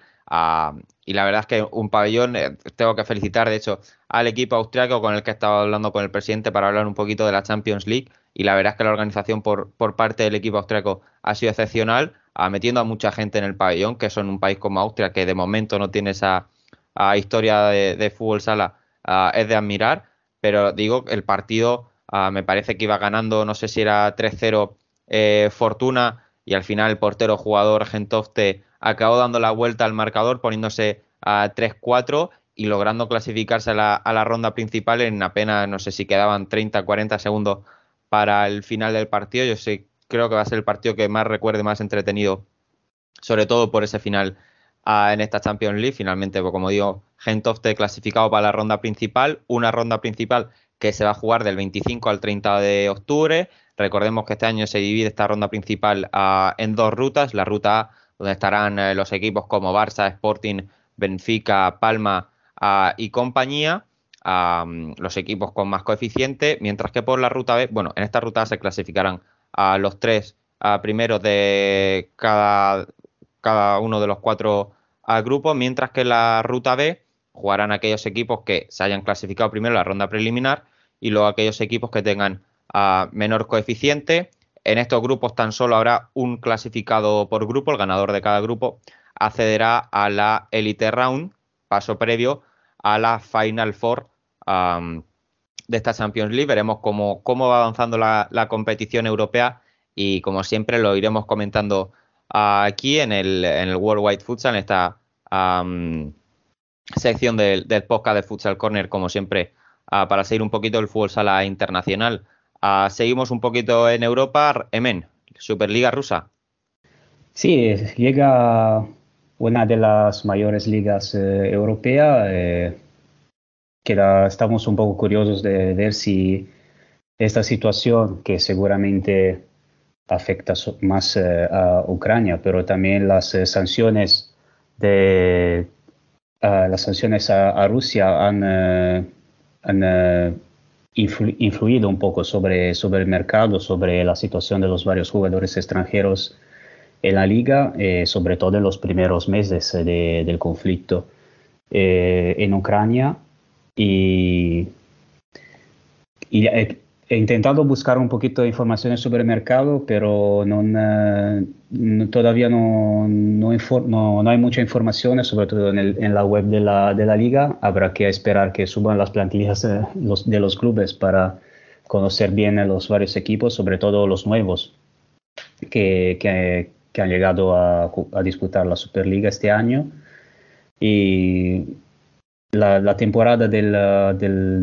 y la verdad es que un pabellón, eh, tengo que felicitar de hecho al equipo austriaco con el que he estado hablando con el presidente para hablar un poquito de la Champions League. Y la verdad es que la organización por, por parte del equipo austriaco ha sido excepcional metiendo a mucha gente en el pabellón, que son un país como Austria, que de momento no tiene esa historia de, fútbol sala, es de admirar. Pero digo, el partido me parece que iba ganando, no sé si era 3-0 eh, Fortuna, y al final el portero jugador Gentofte acabó dando la vuelta al marcador, poniéndose a 3-4 y logrando clasificarse a la, a la, ronda principal en apenas, no sé si quedaban 30, 40 segundos para el final del partido. Yo sé creo que va a ser el partido que más recuerde, más entretenido, sobre todo por ese final en esta Champions League. Finalmente, pues, como digo, Gentofte clasificado para la ronda principal, una ronda principal que se va a jugar del 25 al 30 de octubre. Recordemos que este año se divide esta ronda principal en dos rutas. La ruta A, donde estarán eh, los equipos como Barça, Sporting, Benfica, Palma y compañía. los equipos con más coeficiente, mientras que por la ruta B, bueno, en esta ruta se clasificarán a los tres primeros de cada, cada, uno de los cuatro grupos, mientras que la ruta B jugarán aquellos equipos que se hayan clasificado primero en la ronda preliminar y luego aquellos equipos que tengan menor coeficiente. En estos grupos tan solo habrá un clasificado por grupo, el ganador de cada grupo accederá a la Elite Round, paso previo a la Final Four de esta Champions League. Veremos cómo, cómo va avanzando la, competición europea y como siempre lo iremos comentando aquí en el, en el World Wide Futsal, en esta sección del, podcast de Futsal Corner, como siempre, para seguir un poquito el fútbol sala internacional Ah, seguimos un poquito en Europa. Emen, Superliga rusa. Sí, llega una de las mayores ligas eh, europeas. Eh, estamos un poco curiosos de ver si esta situación, que seguramente afecta más eh, a Ucrania, pero también las sanciones de las sanciones a, Rusia han, han influido un poco sobre, sobre el mercado, sobre la situación de los varios jugadores extranjeros en la liga, eh, sobre todo en los primeros meses del conflicto eh, en Ucrania. Y, he, intentado buscar un poquito de informaciones sobre el mercado, pero eh, todavía no, no, hay mucha información, sobre todo en, la web de la, de la, liga. Habrá que esperar que suban las plantillas de los, de los clubes para conocer bien a los varios equipos, sobre todo los nuevos que, que, que han llegado a, disputar la Superliga este año. Y la, temporada del,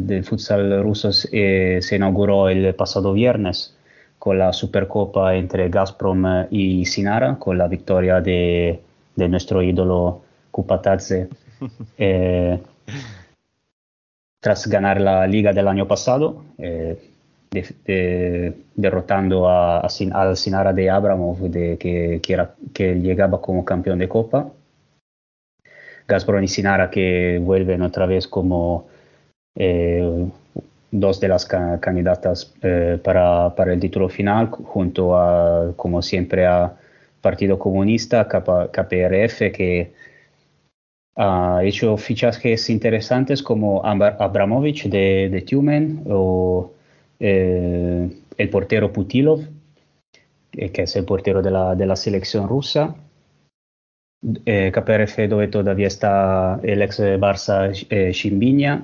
del, futsal ruso se, inauguró el pasado viernes con la Supercopa entre Gazprom y Sinara, con la victoria de, de nuestro ídolo Kupatadze. Eh, tras ganar la liga del año pasado, eh, derrotando a, al Sinara de Abramov, de, que, que, llegaba como campeón de Copa. Gazprom y Sinara que vuelven otra vez como eh, dos de las candidatas eh, para, para, el título final, junto a, como siempre, a Partido Comunista, KPRF, que ha hecho fichajes interesantes como Abramovich de, de Tumen o eh, el portero Putilov, que es el portero de la, de la selección rusa. Eh, KPRF dove todavía está el ex Barça eh,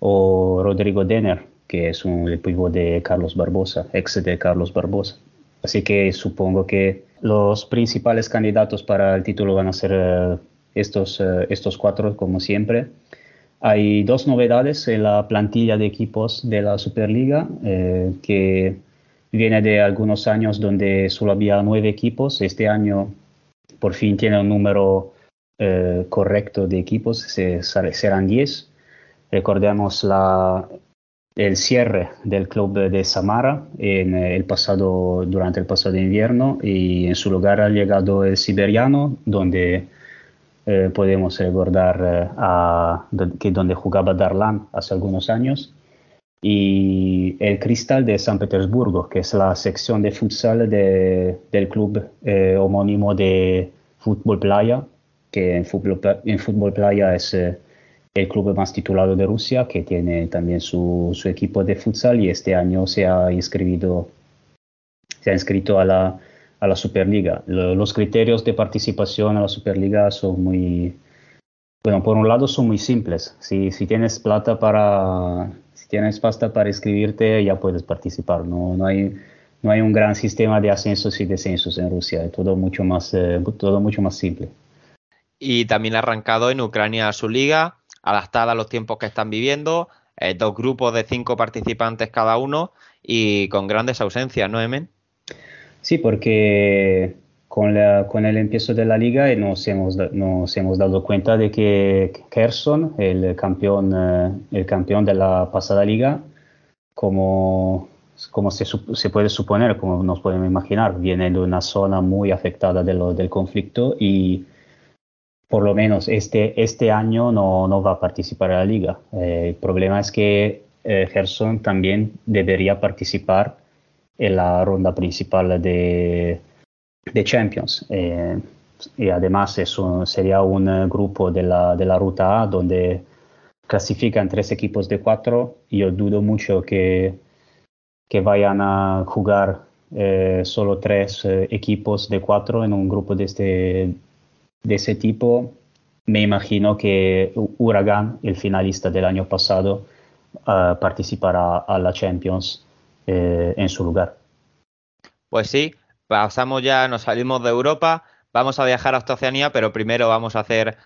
o Rodrigo Denner, que es un, el pivot de Carlos Barbosa, ex de Carlos Barbosa. Así que supongo que los principales candidatos para el título van a ser estos, estos cuatro, como siempre. Hay dos novedades en la plantilla de equipos de la Superliga, eh, que viene de algunos años donde solo había nueve equipos. Este año por fin tiene un número eh, correcto de equipos, serán diez. Recordemos la, el cierre del club de Samara en el pasado, durante el pasado invierno y en su lugar ha llegado el Siberiano, donde eh, podemos recordar eh, que donde jugaba Darlan hace algunos años, y el Cristal de San Petersburgo, que es la sección de futsal del club eh, homónimo de Fútbol Playa, que en Fútbol, en fútbol Playa es el club más titulado de Rusia, que tiene también su, su, equipo de futsal y este año se ha inscrito, se ha inscrito a la a la Superliga. los criterios de participación a la Superliga son muy, bueno, por un lado son muy simples. Si, si tienes plata para, si tienes pasta para inscribirte, ya puedes participar. No, no, hay, no hay un gran sistema de ascensos y descensos en Rusia. Es todo mucho más, eh, todo mucho más simple. Y también ha arrancado en Ucrania su liga, adaptada a los tiempos que están viviendo, eh, dos grupos de cinco participantes cada uno y con grandes ausencias, ¿no, Emen? Sí, porque con, la, con el empiezo de la liga nos hemos, nos hemos dado cuenta de que Kherson, el campeón, eh, el campeón de la pasada liga, como, como se, se, puede suponer, como nos podemos imaginar, viene de una zona muy afectada de lo, del conflicto y por lo menos este, este año no, no va a participar en la liga. Eh, el problema es que eh, Kherson también debería participar en la ronda principal de, de Champions. Eh, y además eso sería un grupo de la, de la ruta A donde clasifican tres equipos de cuatro. Yo dudo mucho que, que vayan a jugar eh, solo tres eh, equipos de cuatro en un grupo de, este, de ese tipo. Me imagino que Huracán, el finalista del año pasado, participará a la Champions eh, en su lugar. Pues sí, pasamos ya, nos salimos de Europa, vamos a viajar hasta Oceanía, pero primero vamos a hacer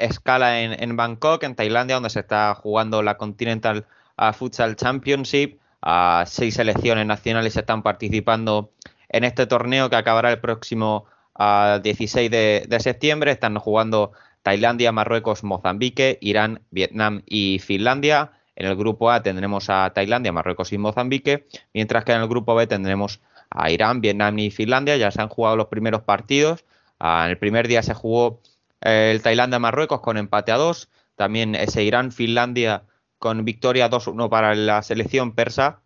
escala en, Bangkok, en Tailandia, donde se está jugando la Continental Futsal Championship. seis selecciones nacionales están participando en este torneo que acabará el próximo 16 de, septiembre. Están jugando Tailandia, Marruecos, Mozambique, Irán, Vietnam y Finlandia. En el grupo A tendremos a Tailandia, Marruecos y Mozambique, mientras que en el grupo B tendremos a Irán, Vietnam y Finlandia. Ya se han jugado los primeros partidos. en el primer día se jugó el Tailandia-Marruecos con empate a 2. También ese Irán-Finlandia con victoria 2-1 para la selección persa.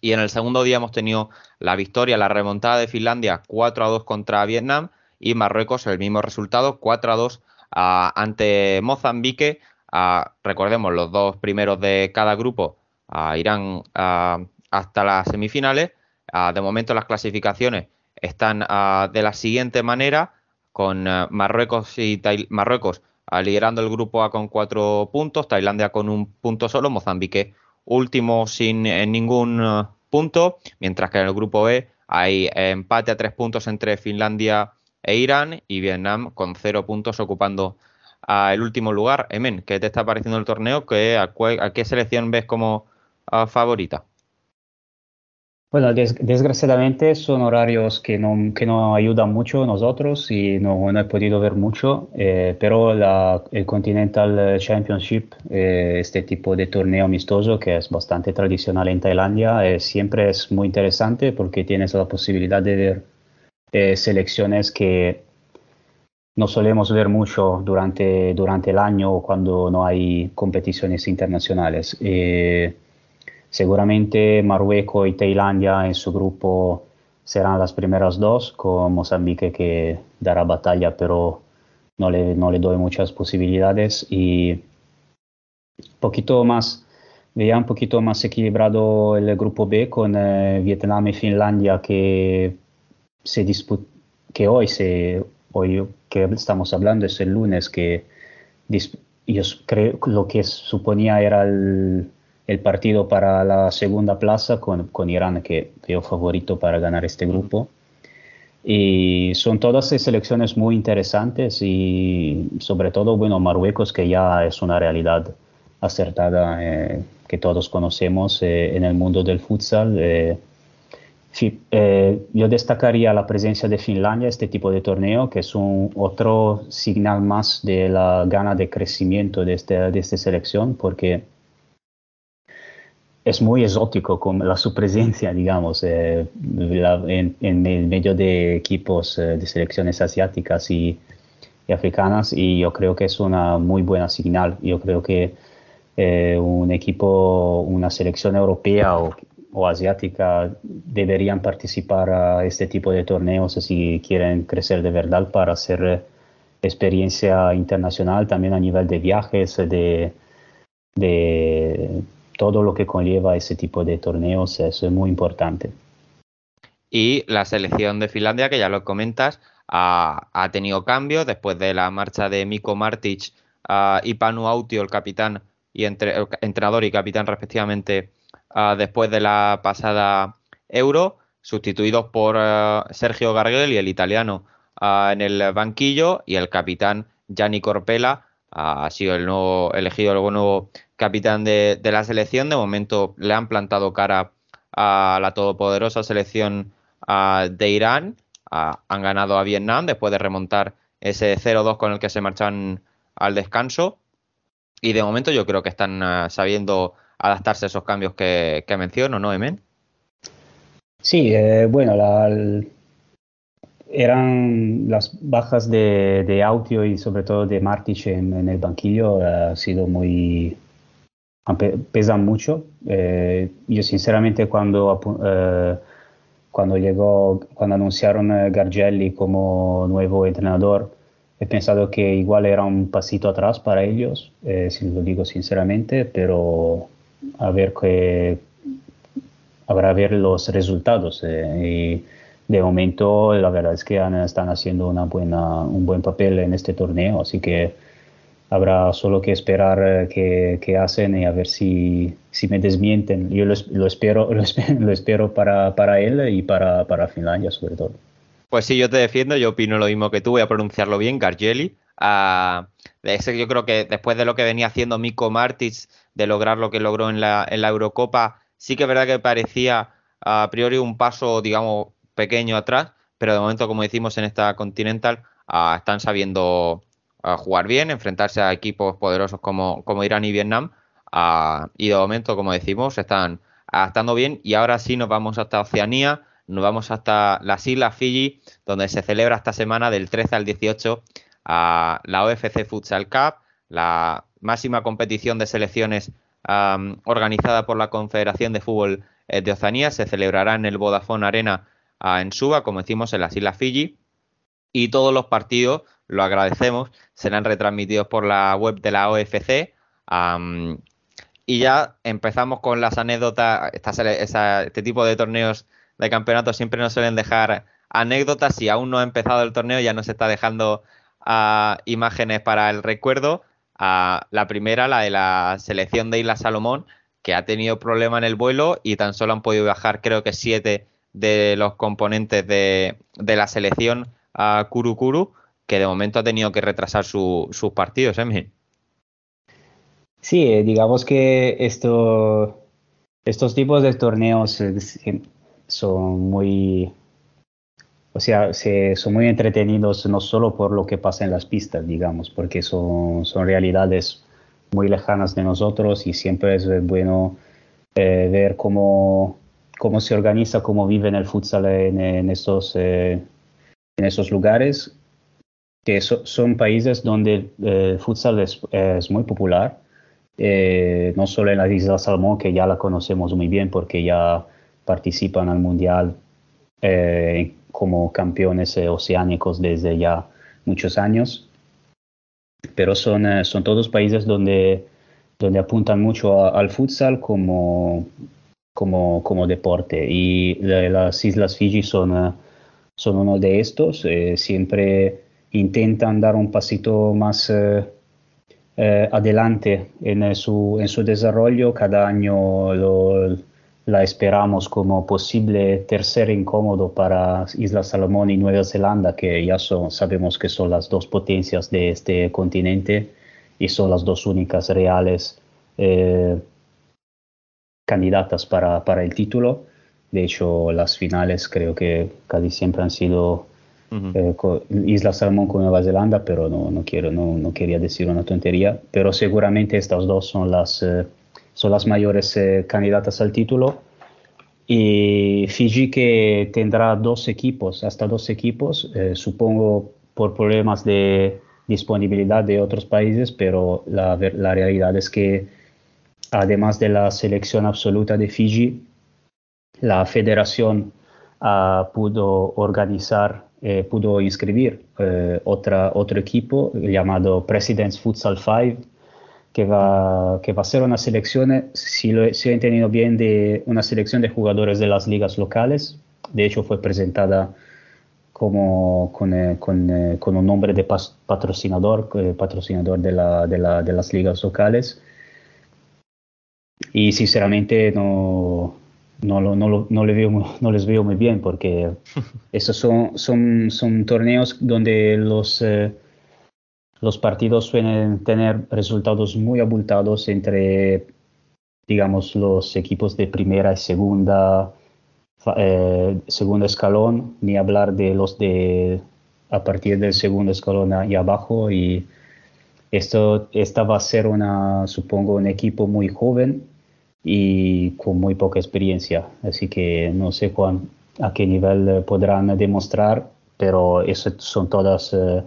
Y en el segundo día hemos tenido la victoria, la remontada de Finlandia 4 2 contra Vietnam y Marruecos el mismo resultado 4 2 ante Mozambique. recordemos los dos primeros de cada grupo irán hasta las semifinales. De momento las clasificaciones están de la siguiente manera con Marruecos y Marruecos liderando el grupo A con cuatro puntos, Tailandia con un punto solo, Mozambique último sin eh, ningún punto, mientras que en el grupo B hay empate a tres puntos entre Finlandia e Irán y Vietnam con cero puntos ocupando el último lugar. Emen, ¿qué te está pareciendo el torneo? a, qué selección ves como ah, favorita? Bueno, desgraciadamente son horarios que no, que no ayudan mucho a nosotros y no, he podido ver mucho, eh, pero la, el Continental Championship, eh, este tipo de torneo amistoso que es bastante tradicional en Tailandia, eh, siempre es muy interesante porque tienes la posibilidad de ver selecciones que no solemos ver mucho durante, durante el año cuando no hay competiciones internacionales. Seguramente Marruecos y Tailandia en su grupo serán las primeras dos, con Mozambique que dará batalla, pero no le, no le doy muchas posibilidades. Y poquito más, veía un poquito más equilibrado el grupo B con eh, Vietnam y Finlandia que, se que hoy, se, hoy que estamos hablando es el lunes, que yo creo lo que suponía era el el partido para la segunda plaza con, con Irán, que veo favorito para ganar este grupo. Y son todas selecciones muy interesantes y sobre todo, bueno, Marruecos, que ya es una realidad acertada eh, que todos conocemos eh, en el mundo del futsal. Eh, yo destacaría la presencia de Finlandia, este tipo de torneo, que es un otro señal más de la gana de crecimiento de, este, de esta selección, porque es muy exótico con la, su presencia, digamos, eh, en, en, medio de equipos eh, de selecciones asiáticas y, africanas y yo creo que es una muy buena señal. Yo creo que eh, un equipo, una selección europea o, o, asiática deberían participar a este tipo de torneos si quieren crecer de verdad para hacer experiencia internacional también a nivel de viajes, de, de todo lo que conlleva ese tipo de torneos, eso es muy importante. Y la selección de Finlandia, que ya lo comentas, ha, tenido cambios después de la marcha de Miko Martic y Panu Autio, el capitán y entrenador y capitán respectivamente, después de la pasada Euro, sustituidos por Sergio Gargel y el italiano en el banquillo y el capitán Gianni Corpela ha sido el nuevo elegido el nuevo capitán de, la selección. De momento le han plantado cara a la todopoderosa selección de Irán. han ganado a Vietnam después de remontar ese 0-2 con el que se marchan al descanso. Y de momento yo creo que están ah, sabiendo adaptarse a esos cambios que, menciono, ¿no, Emen? Sí, eh, bueno, eran las bajas de, de Autio y sobre todo de Martic en, el banquillo eh, ha sido muy pesan mucho. Eh, yo sinceramente cuando, eh, cuando llegó, cuando anunciaron a Gargelli como nuevo entrenador, he pensado que igual era un pasito atrás para ellos, eh, si lo digo sinceramente, pero a ver que habrá ver los resultados. y de momento la verdad es que están haciendo una buena, un buen papel en este torneo, así que habrá solo que esperar eh, qué, hacen y a ver si, si me desmienten. Yo lo, espero, lo espero, para, para, él y para, para, Finlandia sobre todo. Pues sí, yo te defiendo, yo opino lo mismo que tú, voy a pronunciarlo bien, Gargeli. Uh, yo creo que después de lo que venía haciendo Miko Martic, de lograr lo que logró en la, en la Eurocopa, Sí que es verdad que parecía a priori un paso, digamos, pequeño atrás, pero de momento, como decimos en esta Continental, ah, están sabiendo ah, jugar bien, enfrentarse a equipos poderosos como, como Irán y Vietnam. Ah, y de momento, como decimos, están adaptando bien. Y ahora sí nos vamos hasta Oceanía, nos vamos hasta las Islas Fiji, donde se celebra esta semana del 13 al 18 a la OFC Futsal Cup, la máxima competición de selecciones organizada por la Confederación de Fútbol eh, de Oceanía. Se celebrará en el Vodafone Arena en Suba, como decimos, en las Islas Fiji. Y todos los partidos, lo agradecemos, serán retransmitidos por la web de la OFC. y ya empezamos con las anécdotas. este tipo de torneos de campeonato siempre nos suelen dejar anécdotas. Si aún no ha empezado el torneo, ya nos está dejando uh, imágenes para el recuerdo. Uh, la primera, la de la selección de Isla Salomón, que ha tenido problema en el vuelo y tan solo han podido viajar, creo que siete de los componentes de, la selección a Kurukuru, que de momento ha tenido que retrasar sus partidos, ¿eh, Sí, eh, digamos que esto, estos tipos de torneos eh, son muy, o sea, son muy entretenidos no solo por lo que pasa en las pistas, digamos, porque son, son realidades muy lejanas de nosotros y siempre es bueno ver cómo cómo se organiza, cómo vive en el futsal en, estos, eh, en esos lugares, que son países donde eh, el futsal es, muy popular, eh, no solo en la isla Salomón, que ya la conocemos muy bien porque ya participan al Mundial como campeones oceánicos desde ya muchos años, pero son, son todos países donde, donde apuntan mucho al futsal como como, como deporte. Y las Islas Fiji son, eh, son uno de estos. Eh, siempre intentan dar un pasito más eh, adelante en su, en su desarrollo. Cada año la esperamos como posible tercer incómodo para Islas Salomón y Nueva Zelanda, que ya sabemos que son las dos potencias de este continente y son las dos únicas reales candidatas para, para, el título. De hecho, las finales creo que casi siempre han sido eh, Isla Salomón con Nueva Zelanda, pero no, no, quiero, no, no, quería decir una tontería. Pero seguramente estas dos son las, eh, son las mayores eh, candidatas al título. Y Fiji que tendrá dos equipos, hasta dos equipos, supongo por problemas de disponibilidad de otros países, pero la, la realidad es que además de la selección absoluta de Fiji, la federación uh, pudo organizar, eh, pudo inscribir eh, otra, otro equipo llamado President's Futsal 5, que va, que va a ser una selección, si lo si he entendido bien, de una selección de jugadores de las ligas locales. De hecho, fue presentada como con, eh, con, eh, con un nombre de patrocinador, patrocinador de, la, de, la, de las ligas locales y sinceramente no, no, no, no, le veo, no les veo muy bien porque esos son, son, son torneos donde los, eh, los partidos suelen tener resultados muy abultados entre, digamos, los equipos de primera y segunda, eh, segundo escalón, ni hablar de los de a partir del segundo escalón y abajo. Y esto, esta va a ser una, supongo, un equipo muy joven y con muy poca experiencia. Así que no sé cuán, a qué nivel eh, podrán demostrar, pero eso son todas eh,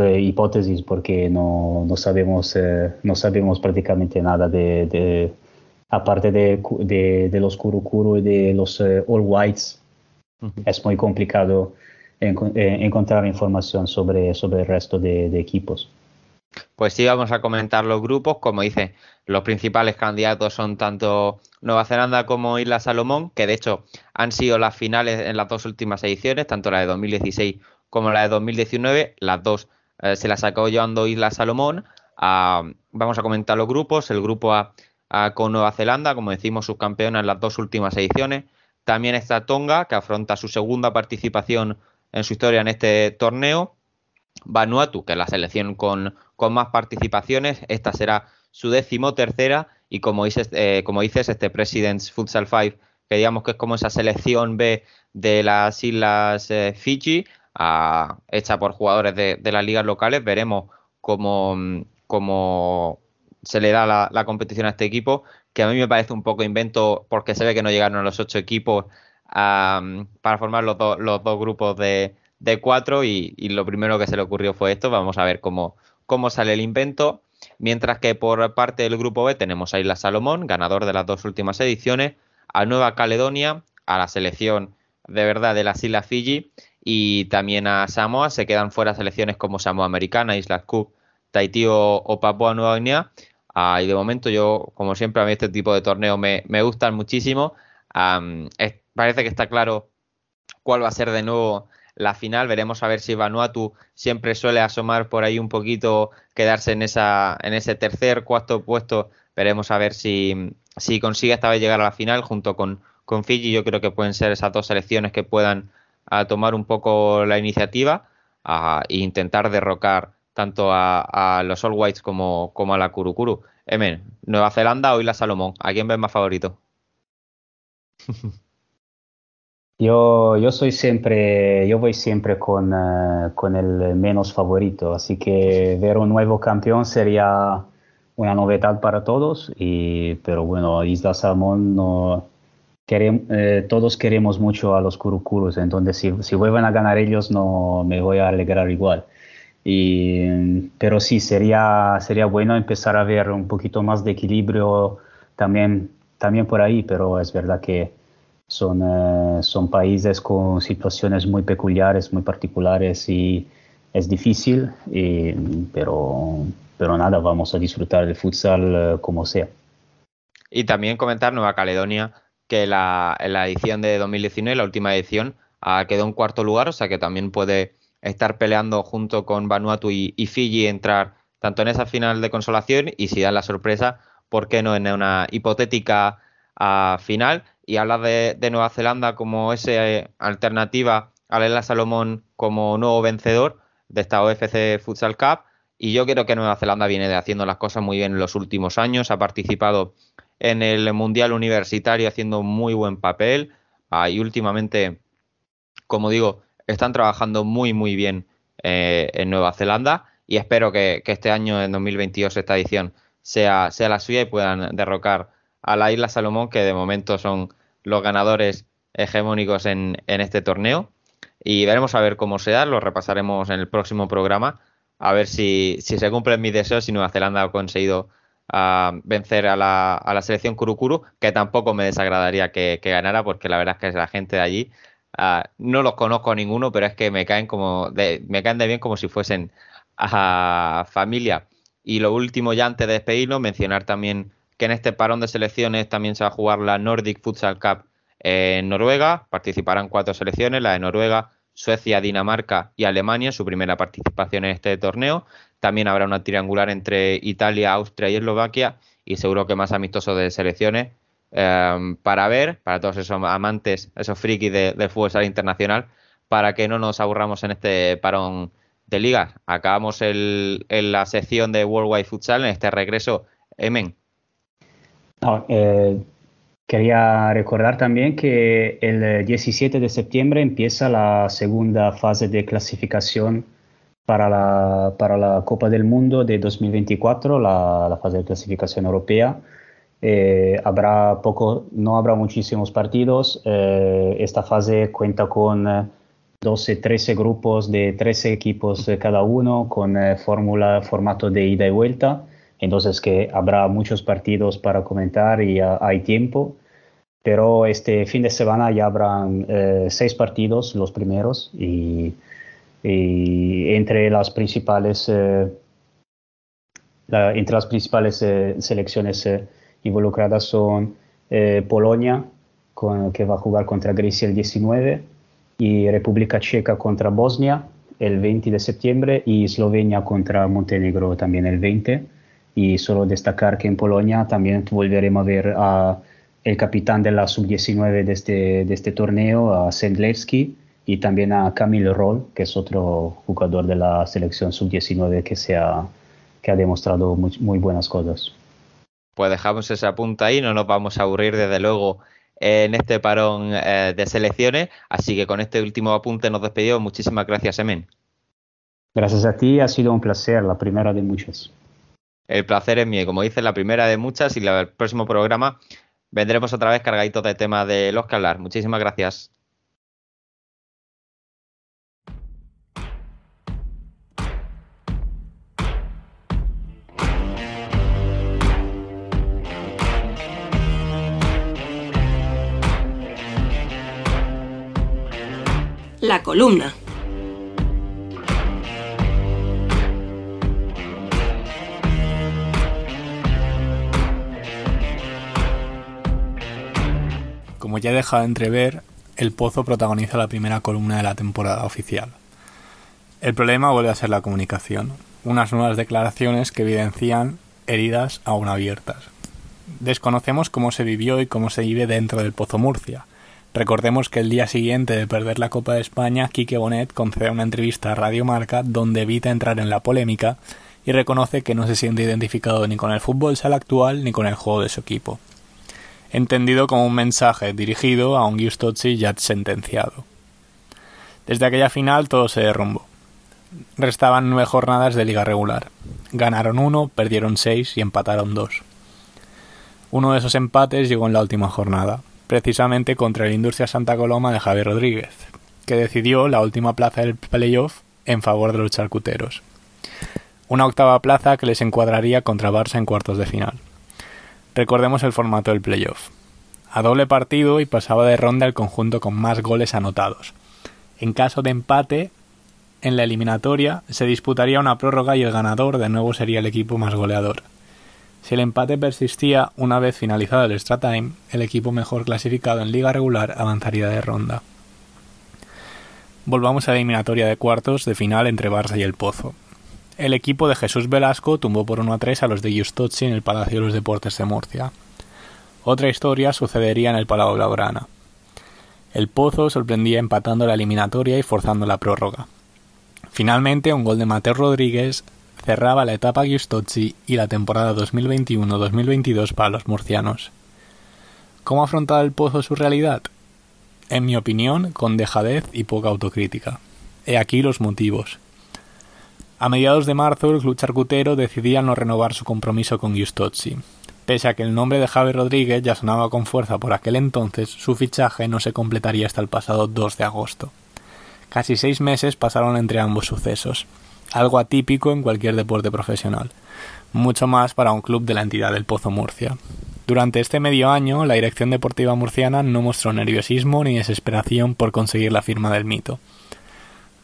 eh, hipótesis porque no, no sabemos, no sabemos prácticamente nada de, de aparte de, de, de, los Kurukuru y de los All Whites. Es muy complicado encontrar información sobre, sobre el resto de equipos. Pues sí, vamos a comentar los grupos. Como dice, los principales candidatos son tanto Nueva Zelanda como Isla Salomón, que de hecho han sido las finales en las dos últimas ediciones, tanto la de 2016 como la de 2019. Las dos eh, se las sacó llevando Isla Salomón. Ah, vamos a comentar los grupos. El grupo A, con Nueva Zelanda, como decimos, subcampeona en las dos últimas ediciones. También está Tonga, que afronta su segunda participación en su historia en este torneo. Vanuatu, que es la selección con, con más participaciones. Esta será su décimo tercera y como dices, eh, como dices este President's Futsal 5, que digamos que es como esa selección B de las islas eh, Fiji, hecha por jugadores de, las ligas locales, veremos cómo, cómo se le da la, competición a este equipo, que a mí me parece un poco invento porque se ve que no llegaron a los ocho equipos para formar los, los dos grupos de, de cuatro y, lo primero que se le ocurrió fue esto. Vamos a ver cómo, cómo sale el invento. Mientras que por parte del grupo B tenemos a Isla Salomón, ganador de las dos últimas ediciones, a Nueva Caledonia, a la selección de verdad de las Islas Fiji y también a Samoa. Se quedan fuera selecciones como Samoa Americana, Islas Cook, Tahití o, Papua Nueva Guinea. Ah, y de momento yo, como siempre, a mí este tipo de torneos me, me gustan muchísimo. parece que está claro cuál va a ser de nuevo la final. Veremos a ver si Vanuatu siempre suele asomar por ahí un poquito, quedarse en, esa, en ese tercer, cuarto puesto. Veremos a ver si, si consigue esta vez llegar a la final junto con, con Fiji. Yo creo que pueden ser esas dos selecciones que puedan tomar un poco la iniciativa e intentar derrocar tanto a, los All Whites como, como a la Kurukuru. Emen, Nueva Zelanda o Isla Salomón, ¿a quién ves más favorito? Yo, yo soy siempre, yo voy siempre con, eh, con, el menos favorito, así que ver un nuevo campeón sería una novedad para todos, y, pero bueno, Isla Salmón no, eh, todos queremos mucho a los Kurukurus, entonces si, si vuelven a ganar ellos no me voy a alegrar igual. Y, pero sí, sería, sería bueno empezar a ver un poquito más de equilibrio también, también por ahí, pero es verdad que son, eh, son países con situaciones muy peculiares, muy particulares y es difícil, pero, pero nada, vamos a disfrutar del futsal eh, como sea. Y también comentar Nueva Caledonia, que la, en la edición de 2019, la última edición, ha quedado en cuarto lugar, o sea que también puede estar peleando junto con Vanuatu y, y Fiji, entrar tanto en esa final de consolación y si dan la sorpresa, ¿por qué no en una hipotética a final y habla de, Nueva Zelanda como esa eh, alternativa a la Salomón como nuevo vencedor de esta OFC Futsal Cup. Y yo creo que Nueva Zelanda viene de haciendo las cosas muy bien en los últimos años. Ha participado en el Mundial Universitario haciendo muy buen papel. Ah, y últimamente, como digo, están trabajando muy, muy bien eh, en Nueva Zelanda. Y espero que, que, este año, en 2022, esta edición sea, sea la suya y puedan derrocar a la Isla Salomón, que de momento son los ganadores hegemónicos en, este torneo. Y veremos a ver cómo se da, lo repasaremos en el próximo programa, a ver si, se cumplen mis deseos, si Nueva Zelanda ha conseguido ah, vencer a la, a la, selección Kurukuru, que tampoco me desagradaría que, ganara, porque la verdad es que la gente de allí, ah, no los conozco a ninguno, pero es que me caen como de, me caen de bien como si fuesen a familia. Y lo último, ya antes de despedirnos, mencionar también que en este parón de selecciones también se va a jugar la Nordic Futsal Cup en Noruega. Participarán cuatro selecciones, la de Noruega, Suecia, Dinamarca y Alemania, su primera participación en este torneo. También habrá una triangular entre Italia, Austria y Eslovaquia y seguro que más amistoso de selecciones em, para ver, para todos esos amantes, esos frikis de, fútbol internacional, para que no nos aburramos en este parón de ligas. Acabamos el, en la sección de Worldwide Futsal, en este regreso. Emen, eh, quería recordar también que el 17 de septiembre empieza la segunda fase de clasificación para la, para la Copa del Mundo de 2024, la, fase de clasificación europea. Eh, habrá poco, no habrá muchísimos partidos. Eh, esta fase cuenta con 12, 13 grupos de 13 equipos cada uno, con fórmula, formato de ida y vuelta entonces que habrá muchos partidos para comentar y hay tiempo, pero este fin de semana ya habrán eh, seis partidos, los primeros, y, entre las principales, eh, entre las principales eh, selecciones involucradas son Polonia, que va a jugar contra Grecia el 19, y República Checa contra Bosnia el 20 de septiembre y Eslovenia contra Montenegro también el 20 y solo destacar que en Polonia también volveremos a ver a el capitán de la sub-19 de este, de este torneo, a Sendlewski, y también a Camilo Roll, que es otro jugador de la selección sub-19 que, que ha demostrado muy, buenas cosas. pues dejamos esa punta ahí, no nos vamos a aburrir desde luego en este parón eh, de selecciones. Así que con este último apunte nos despedimos. Muchísimas gracias, Emen. Gracias a ti, ha sido un placer, la primera de muchas. El placer es mío, como dices, la primera de muchas y el próximo programa vendremos otra vez cargaditos de temas de los que hablar. Muchísimas gracias. La columna. Como ya he dejado de entrever, el Pozo protagoniza la primera columna de la temporada oficial. El problema vuelve a ser la comunicación, unas nuevas declaraciones que evidencian heridas aún abiertas. Desconocemos cómo se vivió y cómo se vive dentro del Pozo Murcia, Recordemos que el día siguiente de perder la Copa de España, Quique Bonet concede una entrevista a Radio Marca donde evita entrar en la polémica y reconoce que no se siente identificado ni con el fútbol sala actual ni con el juego de su equipo. Entendido como un mensaje dirigido a un Giustozzi ya sentenciado. Desde aquella final todo se derrumbó. Restaban nueve jornadas de liga regular. Ganaron uno, perdieron seis y empataron dos. Uno de esos empates llegó en la última jornada, precisamente contra el Industria Santa Coloma de Javier Rodríguez, que decidió la última plaza del playoff en favor de los charcuteros. Una octava plaza que les encuadraría contra Barça en cuartos de final. Recordemos el formato del playoff. A doble partido y pasaba de ronda el conjunto con más goles anotados. En caso de empate, en la eliminatoria se disputaría una prórroga y el ganador de nuevo sería el equipo más goleador. Si el empate persistía una vez finalizado el extra time, el equipo mejor clasificado en liga regular avanzaría de ronda. Volvamos a la eliminatoria de cuartos de final entre Barça y el Pozo. El equipo de Jesús Velasco tumbó por 1 a 3 a los de Justozzi en el Palacio de los Deportes de Murcia. Otra historia sucedería en el Palau Blaugrana. El Pozo sorprendía empatando la eliminatoria y forzando la prórroga. Finalmente, un gol de Mateo Rodríguez cerraba la etapa Giustozzi y la temporada 2021-2022 para los murcianos. ¿Cómo afrontaba el Pozo su realidad? En mi opinión, con dejadez y poca autocrítica. He aquí los motivos. A mediados de marzo, el club charcutero decidía no renovar su compromiso con Giustozzi. Pese a que el nombre de Javi Rodríguez ya sonaba con fuerza por aquel entonces, su fichaje no se completaría hasta el pasado 2 de agosto. Casi seis meses pasaron entre ambos sucesos algo atípico en cualquier deporte profesional, mucho más para un club de la entidad del Pozo Murcia. Durante este medio año, la dirección deportiva murciana no mostró nerviosismo ni desesperación por conseguir la firma del mito.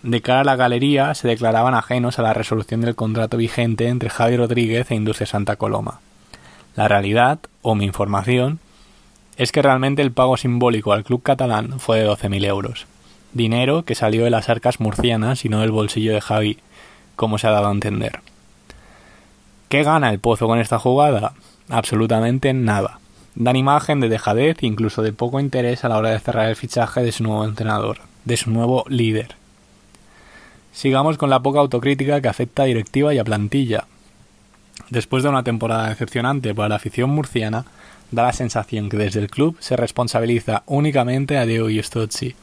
De cara a la galería, se declaraban ajenos a la resolución del contrato vigente entre Javi Rodríguez e Industria Santa Coloma. La realidad, o mi información, es que realmente el pago simbólico al club catalán fue de 12.000 euros. Dinero que salió de las arcas murcianas y no del bolsillo de Javi, como se ha dado a entender. ¿Qué gana el Pozo con esta jugada? Absolutamente nada. Dan imagen de dejadez e incluso de poco interés a la hora de cerrar el fichaje de su nuevo entrenador, de su nuevo líder. Sigamos con la poca autocrítica que afecta a directiva y a plantilla. Después de una temporada decepcionante para la afición murciana, da la sensación que desde el club se responsabiliza únicamente a Diego Giustozzi,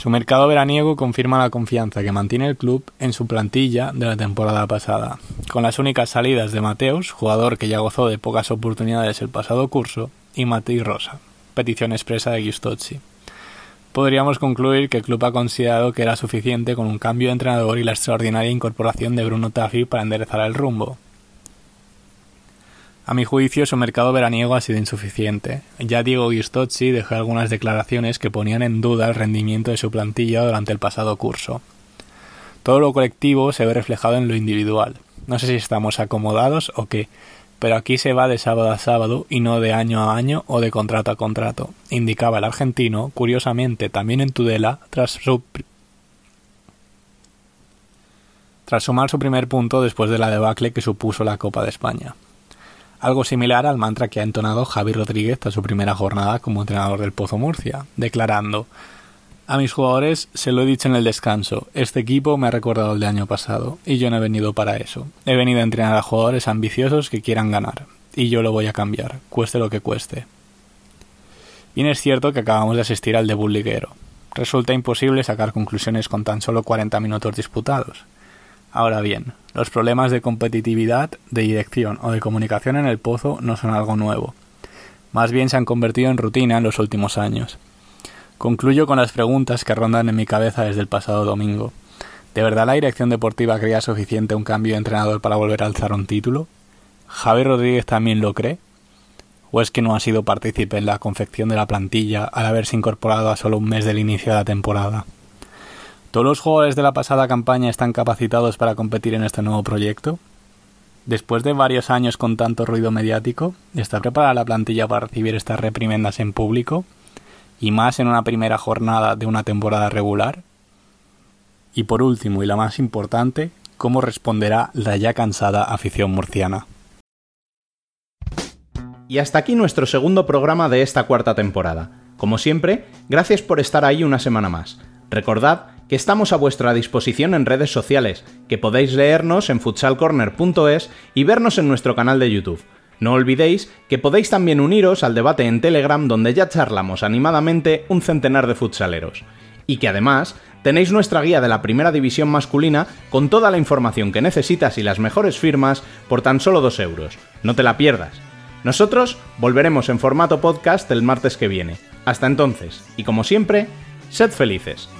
su mercado veraniego confirma la confianza que mantiene el club en su plantilla de la temporada pasada, con las únicas salidas de Mateus, jugador que ya gozó de pocas oportunidades el pasado curso, y Matei Rosa, petición expresa de Giustozzi. Podríamos concluir que el club ha considerado que era suficiente con un cambio de entrenador y la extraordinaria incorporación de Bruno Taffi para enderezar el rumbo, a mi juicio, su mercado veraniego ha sido insuficiente. Ya Diego Giustozzi dejó algunas declaraciones que ponían en duda el rendimiento de su plantilla durante el pasado curso. Todo lo colectivo se ve reflejado en lo individual. No sé si estamos acomodados o qué, pero aquí se va de sábado a sábado y no de año a año o de contrato a contrato, indicaba el argentino, curiosamente también en Tudela, tras su tras sumar su primer punto después de la debacle que supuso la Copa de España. Algo similar al mantra que ha entonado Javi Rodríguez a su primera jornada como entrenador del Pozo Murcia, declarando A mis jugadores se lo he dicho en el descanso, este equipo me ha recordado el de año pasado, y yo no he venido para eso. He venido a entrenar a jugadores ambiciosos que quieran ganar, y yo lo voy a cambiar, cueste lo que cueste. Bien es cierto que acabamos de asistir al debut liguero. Resulta imposible sacar conclusiones con tan solo 40 minutos disputados. Ahora bien, los problemas de competitividad, de dirección o de comunicación en el pozo no son algo nuevo. Más bien se han convertido en rutina en los últimos años. Concluyo con las preguntas que rondan en mi cabeza desde el pasado domingo. ¿De verdad la dirección deportiva creía suficiente un cambio de entrenador para volver a alzar un título? ¿Javier Rodríguez también lo cree? ¿O es que no ha sido partícipe en la confección de la plantilla al haberse incorporado a solo un mes del inicio de la temporada? ¿Todos los jugadores de la pasada campaña están capacitados para competir en este nuevo proyecto? Después de varios años con tanto ruido mediático, ¿está preparada la plantilla para recibir estas reprimendas en público? Y más en una primera jornada de una temporada regular? Y por último, y la más importante, ¿cómo responderá la ya cansada afición murciana? Y hasta aquí nuestro segundo programa de esta cuarta temporada. Como siempre, gracias por estar ahí una semana más. Recordad que estamos a vuestra disposición en redes sociales, que podéis leernos en futsalcorner.es y vernos en nuestro canal de YouTube. No olvidéis que podéis también uniros al debate en Telegram donde ya charlamos animadamente un centenar de futsaleros. Y que además tenéis nuestra guía de la primera división masculina con toda la información que necesitas y las mejores firmas por tan solo 2 euros. No te la pierdas. Nosotros volveremos en formato podcast el martes que viene. Hasta entonces, y como siempre, sed felices.